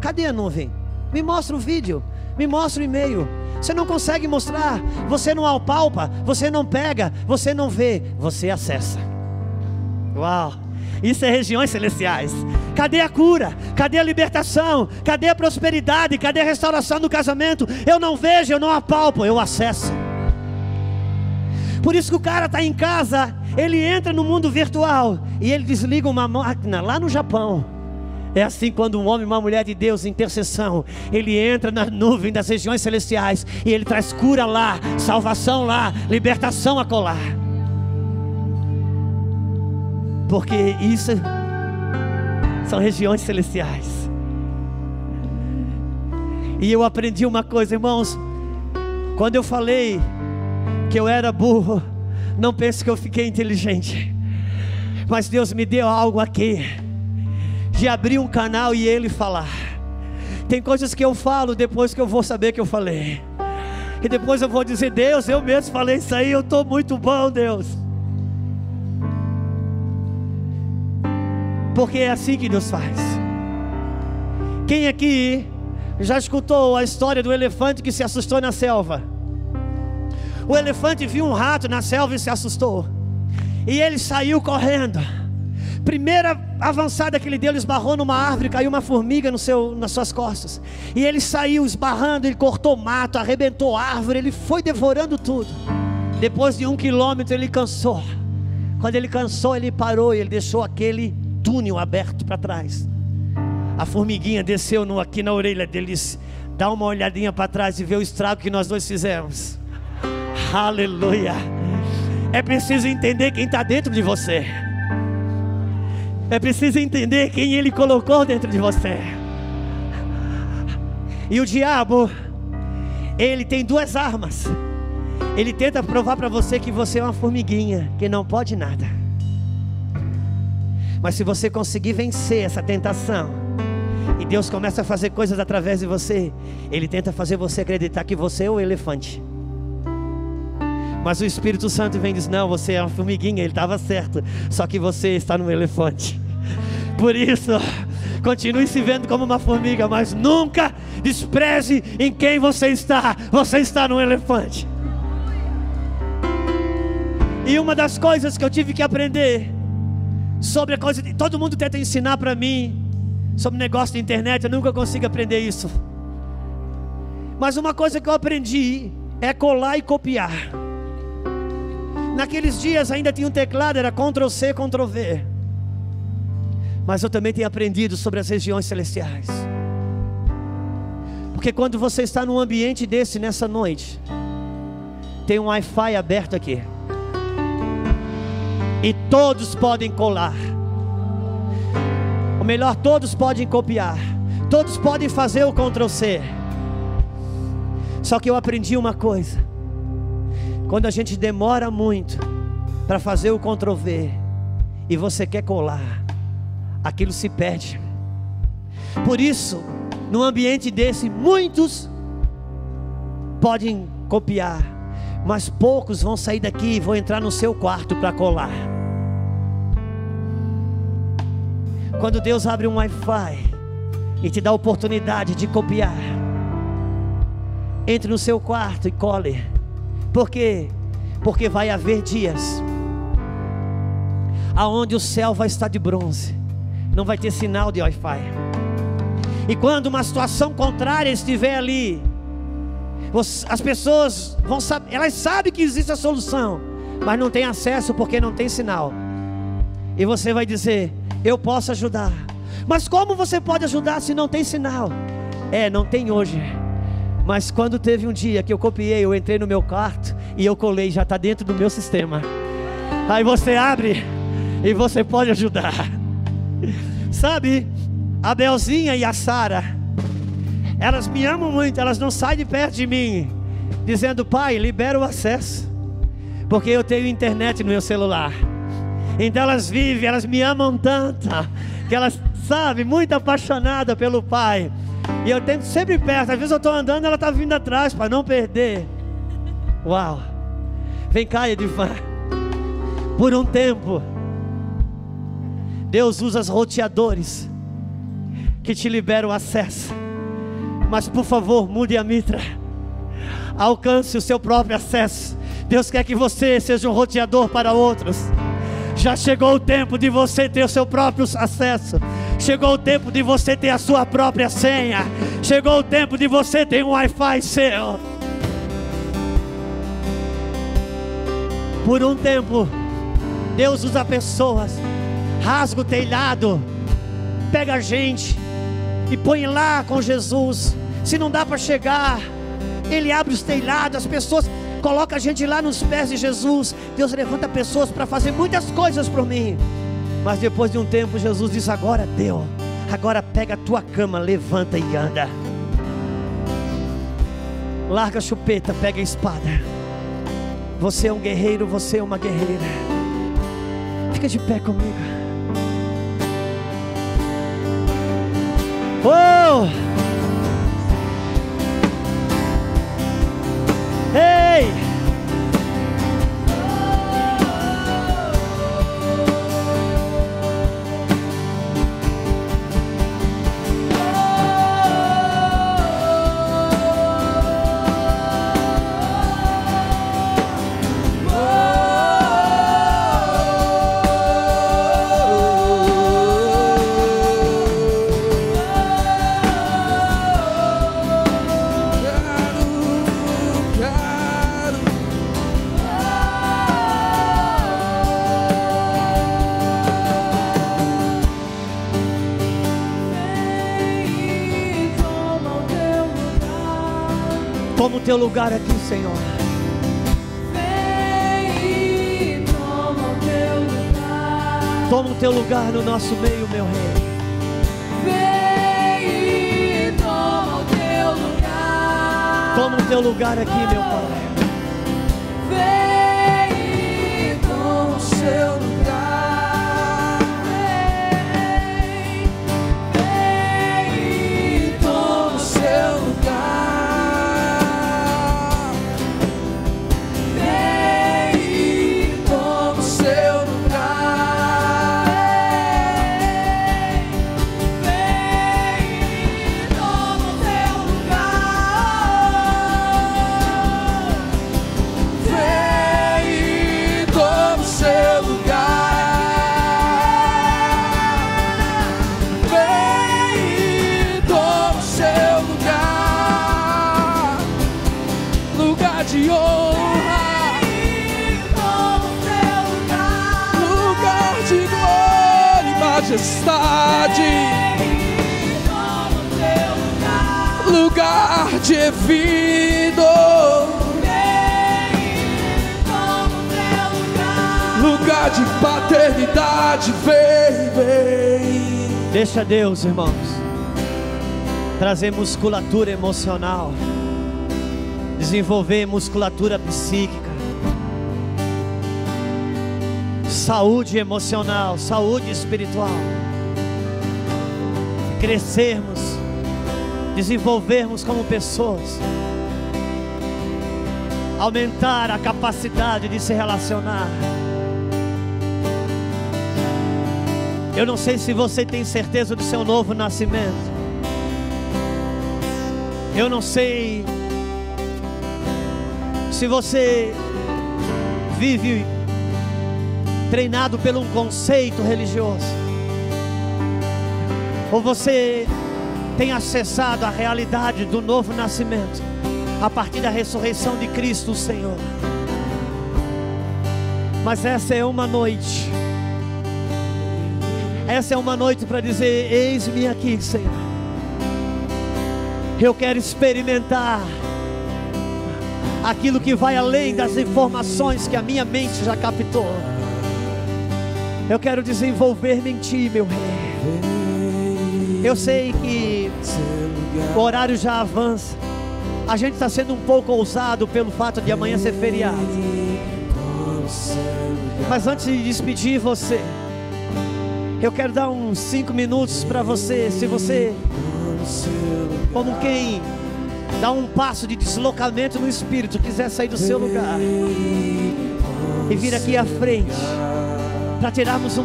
Cadê a nuvem? Me mostra o vídeo, me mostra o e-mail. Você não consegue mostrar, você não apalpa, você não pega, você não vê, você acessa. Uau! Isso é regiões celestiais. Cadê a cura? Cadê a libertação? Cadê a prosperidade? Cadê a restauração do casamento? Eu não vejo, eu não apalpo, eu acesso. Por isso que o cara está em casa, ele entra no mundo virtual e ele desliga uma máquina lá no Japão. É assim quando um homem e uma mulher de Deus em intercessão, ele entra na nuvem das regiões celestiais e ele traz cura lá, salvação lá, libertação a colar. Porque isso são regiões celestiais. E eu aprendi uma coisa, irmãos. Quando eu falei que eu era burro, não pense que eu fiquei inteligente. Mas Deus me deu algo aqui de abrir um canal e ele falar. Tem coisas que eu falo depois que eu vou saber que eu falei. E depois eu vou dizer, Deus, eu mesmo falei isso aí, eu estou muito bom, Deus. Porque é assim que Deus faz. Quem aqui já escutou a história do elefante que se assustou na selva? O elefante viu um rato na selva e se assustou. E ele saiu correndo. Primeira avançada que ele deu, ele esbarrou numa árvore, caiu uma formiga no seu, nas suas costas. E ele saiu esbarrando, ele cortou mato, arrebentou árvore, ele foi devorando tudo. Depois de um quilômetro ele cansou. Quando ele cansou, ele parou e ele deixou aquele túnel aberto para trás. A formiguinha desceu no, aqui na orelha dele disse: Dá uma olhadinha para trás e vê o estrago que nós dois fizemos. Aleluia. É preciso entender quem está dentro de você. É preciso entender quem Ele colocou dentro de você. E o diabo, ele tem duas armas. Ele tenta provar para você que você é uma formiguinha, que não pode nada. Mas se você conseguir vencer essa tentação, e Deus começa a fazer coisas através de você, Ele tenta fazer você acreditar que você é o elefante. Mas o Espírito Santo vem e diz: Não, você é uma formiguinha, ele estava certo. Só que você está no elefante. (laughs) Por isso, continue se vendo como uma formiga, mas nunca despreze em quem você está. Você está no elefante. E uma das coisas que eu tive que aprender sobre a coisa de todo mundo tenta ensinar para mim sobre negócio de internet, eu nunca consigo aprender isso. Mas uma coisa que eu aprendi é colar e copiar. Naqueles dias ainda tinha um teclado, era Ctrl C, Ctrl V. Mas eu também tenho aprendido sobre as regiões celestiais. Porque quando você está num ambiente desse nessa noite, tem um Wi-Fi aberto aqui. E todos podem colar. Ou melhor, todos podem copiar. Todos podem fazer o Ctrl C. Só que eu aprendi uma coisa. Quando a gente demora muito para fazer o V e você quer colar, aquilo se perde. Por isso, num ambiente desse, muitos podem copiar, mas poucos vão sair daqui e vão entrar no seu quarto para colar. Quando Deus abre um Wi-Fi e te dá a oportunidade de copiar, entre no seu quarto e cole. Por quê? Porque vai haver dias aonde o céu vai estar de bronze, não vai ter sinal de Wi-Fi. E quando uma situação contrária estiver ali, as pessoas vão saber, elas sabem que existe a solução, mas não tem acesso porque não tem sinal. E você vai dizer: Eu posso ajudar. Mas como você pode ajudar se não tem sinal? É, não tem hoje. Mas quando teve um dia que eu copiei, eu entrei no meu quarto e eu colei, já está dentro do meu sistema. Aí você abre e você pode ajudar. (laughs) Sabe, a Belzinha e a Sara, elas me amam muito, elas não saem de perto de mim, dizendo: Pai, libera o acesso, porque eu tenho internet no meu celular. Então elas vivem, elas me amam tanto, que elas, sabe, muito apaixonada pelo Pai. E eu tento sempre perto, às vezes eu estou andando, ela está vindo atrás para não perder. Uau! Vem cá, Edivan. Por um tempo, Deus usa os roteadores que te liberam acesso. Mas por favor, mude a mitra. Alcance o seu próprio acesso. Deus quer que você seja um roteador para outros. Já chegou o tempo de você ter o seu próprio acesso. Chegou o tempo de você ter a sua própria senha. Chegou o tempo de você ter um Wi-Fi seu. Por um tempo, Deus usa pessoas, rasga o telhado, pega a gente e põe lá com Jesus. Se não dá para chegar, Ele abre os telhados, as pessoas coloca a gente lá nos pés de Jesus. Deus levanta pessoas para fazer muitas coisas por mim. Mas depois de um tempo, Jesus diz: Agora deu, agora pega a tua cama, levanta e anda. Larga a chupeta, pega a espada. Você é um guerreiro, você é uma guerreira. Fica de pé comigo. Oh! Ei! Quero, teu lugar aqui, Senhor. Vem, toma o teu lugar. Toma o teu lugar no nosso meio, meu rei. Vem, toma o teu lugar. Toma o teu lugar aqui, meu Pai. Vem, toma o seu paternidade. Vem, vem. Deixa Deus, irmãos, trazer musculatura emocional, desenvolver musculatura psíquica, saúde emocional, saúde espiritual, crescermos, desenvolvermos como pessoas, aumentar a capacidade de se relacionar. Eu não sei se você tem certeza do seu novo nascimento. Eu não sei se você vive treinado por um conceito religioso. Ou você tem acessado a realidade do novo nascimento a partir da ressurreição de Cristo, o Senhor. Mas essa é uma noite. Essa é uma noite para dizer: Eis-me aqui, Senhor. Eu quero experimentar aquilo que vai além das informações que a minha mente já captou. Eu quero desenvolver-me em Ti, meu Rei. Eu sei que o horário já avança. A gente está sendo um pouco ousado pelo fato de amanhã ser feriado. Mas antes de despedir você, eu quero dar uns cinco minutos para você. Se você, como quem dá um passo de deslocamento no espírito, quiser sair do seu lugar e vir aqui à frente para tirarmos um,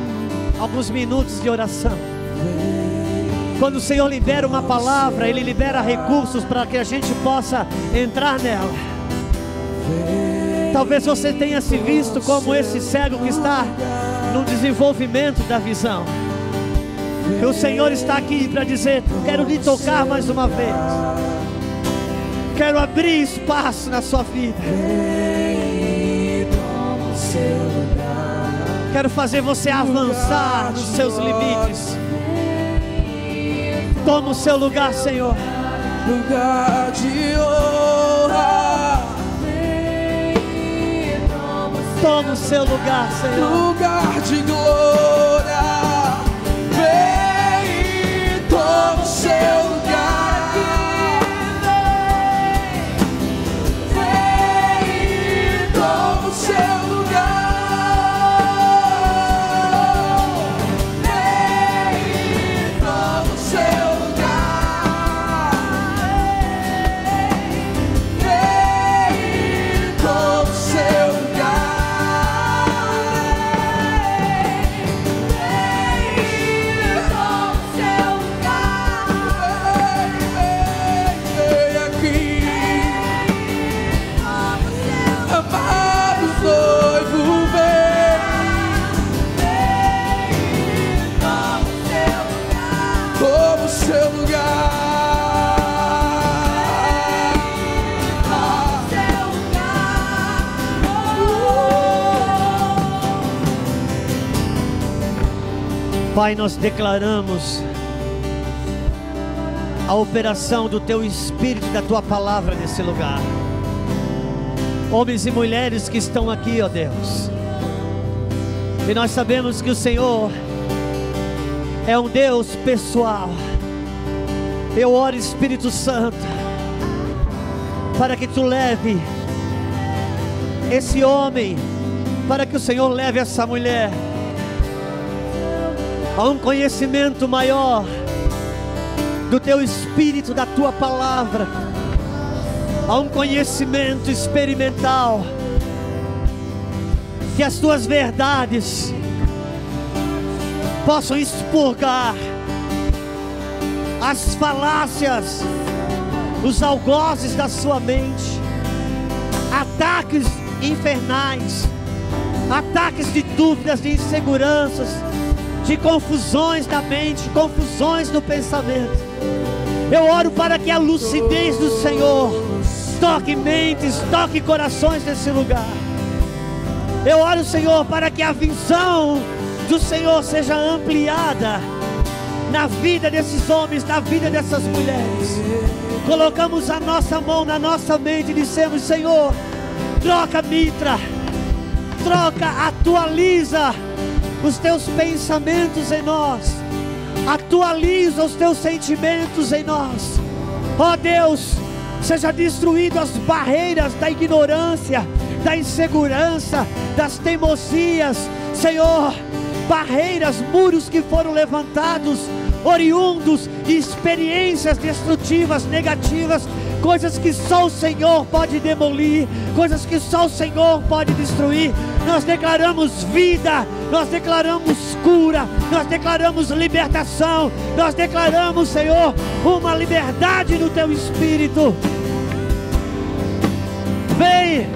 alguns minutos de oração. Quando o Senhor libera uma palavra, Ele libera recursos para que a gente possa entrar nela. Talvez você tenha se visto como esse cego que está no desenvolvimento da visão. O Senhor está aqui para dizer: Quero lhe tocar mais uma vez. Quero abrir espaço na sua vida. Quero fazer você avançar nos seus limites. Toma o seu lugar, Senhor. Lugar de honra, Toma o seu lugar, Senhor. lugar de glória. Pai, nós declaramos a operação do Teu Espírito da Tua palavra nesse lugar. Homens e mulheres que estão aqui, ó Deus. E nós sabemos que o Senhor é um Deus pessoal. Eu oro, Espírito Santo, para que Tu leve esse homem, para que o Senhor leve essa mulher a um conhecimento maior do teu espírito, da tua palavra, a um conhecimento experimental, que as tuas verdades possam expurgar as falácias, os algozes da sua mente, ataques infernais, ataques de dúvidas, de inseguranças, de confusões da mente, confusões do pensamento. Eu oro para que a lucidez do Senhor toque mentes, toque corações nesse lugar. Eu oro, Senhor, para que a visão do Senhor seja ampliada na vida desses homens, na vida dessas mulheres. Colocamos a nossa mão na nossa mente e dissemos: Senhor, troca mitra, troca, atualiza os teus pensamentos em nós, atualiza os teus sentimentos em nós. Ó Deus, seja destruído as barreiras da ignorância, da insegurança, das teimosias, Senhor, barreiras, muros que foram levantados, oriundos de experiências destrutivas, negativas, coisas que só o Senhor pode demolir, coisas que só o Senhor pode destruir. Nós declaramos vida, nós declaramos cura, nós declaramos libertação, nós declaramos, Senhor, uma liberdade no teu espírito. Vem,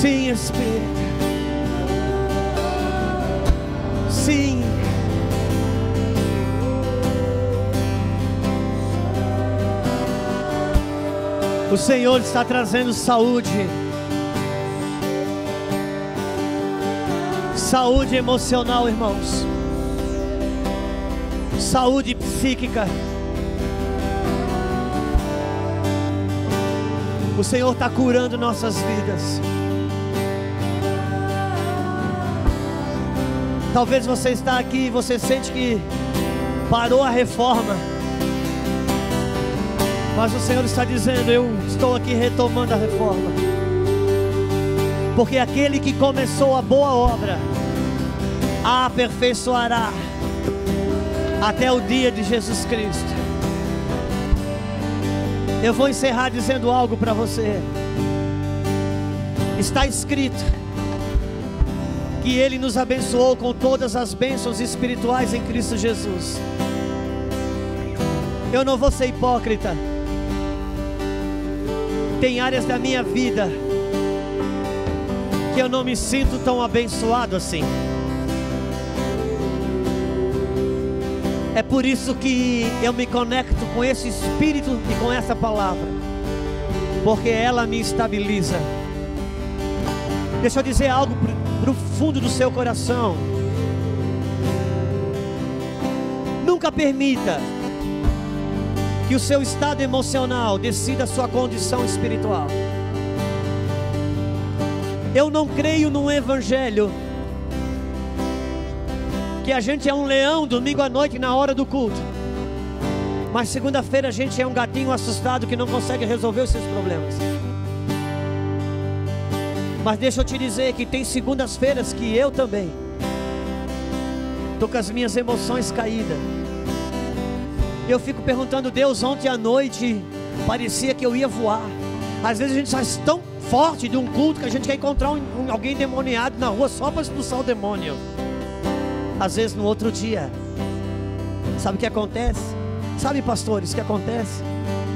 Sim, Espírito. Sim. O Senhor está trazendo saúde. Saúde emocional, irmãos. Saúde psíquica. O Senhor está curando nossas vidas. Talvez você está aqui e você sente que parou a reforma. Mas o Senhor está dizendo: Eu estou aqui retomando a reforma. Porque aquele que começou a boa obra, a aperfeiçoará até o dia de Jesus Cristo. Eu vou encerrar dizendo algo para você. Está escrito que Ele nos abençoou com todas as bênçãos espirituais em Cristo Jesus. Eu não vou ser hipócrita. Tem áreas da minha vida que eu não me sinto tão abençoado assim. É por isso que eu me conecto com esse Espírito e com essa palavra, porque ela me estabiliza. Deixa eu dizer algo para o fundo do seu coração. Nunca permita que o seu estado emocional decida a sua condição espiritual. Eu não creio num evangelho que a gente é um leão domingo à noite na hora do culto. Mas segunda-feira a gente é um gatinho assustado que não consegue resolver os seus problemas. Mas deixa eu te dizer que tem segundas-feiras que eu também estou com as minhas emoções caídas. Eu fico perguntando, Deus, ontem à noite parecia que eu ia voar. Às vezes a gente sai tão forte de um culto que a gente quer encontrar um, um, alguém demoniado na rua só para expulsar o demônio. Às vezes no outro dia, sabe o que acontece? Sabe, pastores, o que acontece?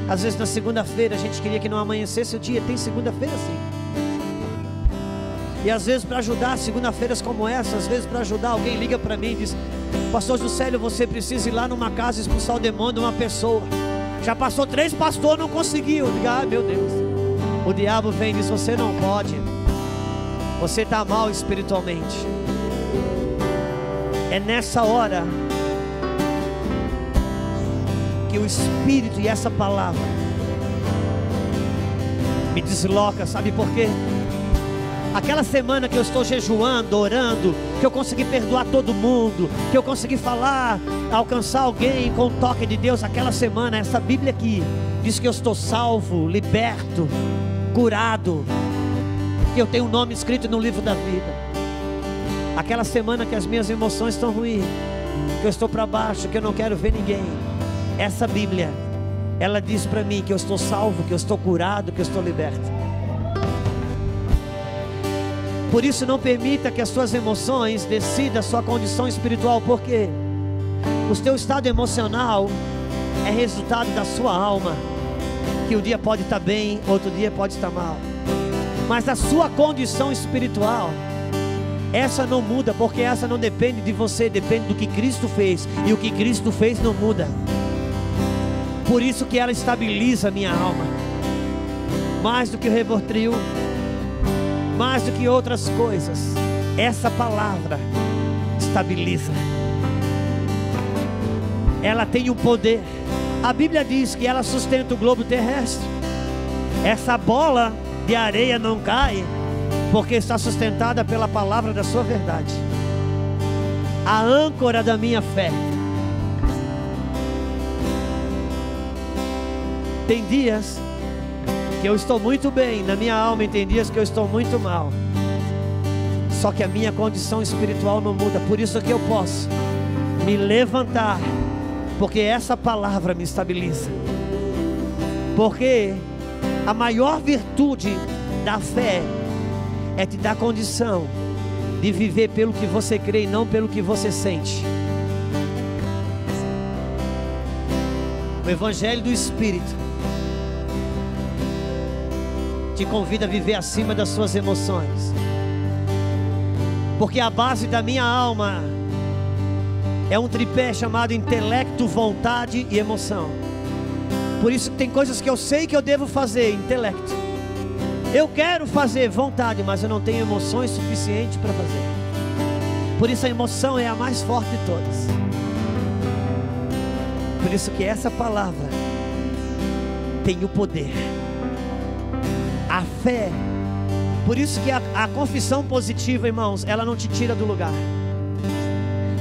Às vezes na segunda-feira a gente queria que não amanhecesse o dia, tem segunda-feira sim. E às vezes para ajudar, segunda-feiras como essa, às vezes para ajudar, alguém liga para mim e diz: Pastor Juscelio, você precisa ir lá numa casa expulsar o demônio de uma pessoa. Já passou três pastores, não conseguiu. Ah, meu Deus. O diabo vem e diz: Você não pode. Você está mal espiritualmente. É nessa hora que o Espírito e essa palavra me desloca, sabe por quê? Aquela semana que eu estou jejuando, orando, que eu consegui perdoar todo mundo, que eu consegui falar, alcançar alguém com o toque de Deus, aquela semana, essa Bíblia aqui diz que eu estou salvo, liberto, curado, que eu tenho um nome escrito no livro da vida. Aquela semana que as minhas emoções estão ruins, que eu estou para baixo, que eu não quero ver ninguém. Essa Bíblia, ela diz para mim que eu estou salvo, que eu estou curado, que eu estou liberto. Por isso não permita que as suas emoções decidam a sua condição espiritual, porque o seu estado emocional é resultado da sua alma, que um dia pode estar bem, outro dia pode estar mal. Mas a sua condição espiritual, essa não muda, porque essa não depende de você, depende do que Cristo fez, e o que Cristo fez não muda. Por isso que ela estabiliza a minha alma. Mais do que o Rebortril, mais do que outras coisas, essa palavra estabiliza. Ela tem o um poder. A Bíblia diz que ela sustenta o globo terrestre. Essa bola de areia não cai, porque está sustentada pela palavra da sua verdade. A âncora da minha fé. Tem dias que eu estou muito bem na minha alma tem dias que eu estou muito mal. Só que a minha condição espiritual não muda, por isso que eu posso me levantar, porque essa palavra me estabiliza. Porque a maior virtude da fé é te dar condição de viver pelo que você crê e não pelo que você sente. O Evangelho do Espírito te a viver acima das suas emoções. Porque a base da minha alma é um tripé chamado intelecto, vontade e emoção. Por isso tem coisas que eu sei que eu devo fazer, intelecto. Eu quero fazer vontade, mas eu não tenho emoções suficientes para fazer. Por isso a emoção é a mais forte de todas. Por isso que essa palavra tem o poder. A fé. Por isso que a, a confissão positiva, irmãos, ela não te tira do lugar.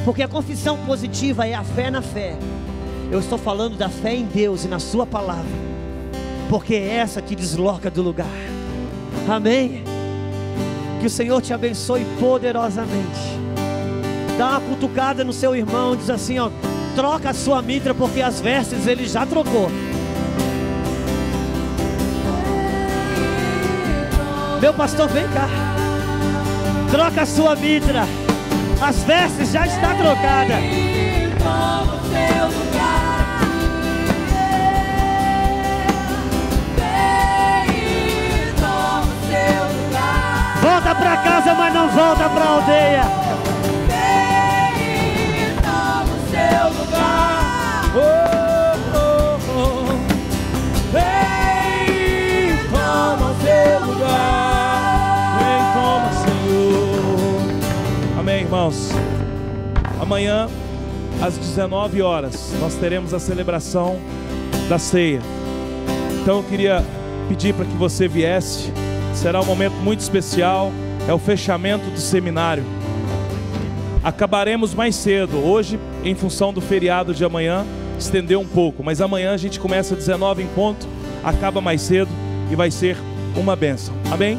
Porque a confissão positiva é a fé na fé. Eu estou falando da fé em Deus e na Sua palavra. Porque é essa que desloca do lugar. Amém. Que o Senhor te abençoe poderosamente. Dá uma cutucada no seu irmão, diz assim, ó, troca a sua mitra porque as vestes ele já trocou. Meu pastor, vem cá. Troca a sua mitra. As vestes já está trocada. Volta para casa, mas não volta para aldeia. Vem, toma. Vem, toma o seu lugar. Amanhã, às 19 horas, nós teremos a celebração da ceia. Então eu queria pedir para que você viesse. Será um momento muito especial. É o fechamento do seminário. Acabaremos mais cedo. Hoje, em função do feriado de amanhã, estendeu um pouco. Mas amanhã a gente começa às 19 em ponto, acaba mais cedo e vai ser uma bênção. Amém?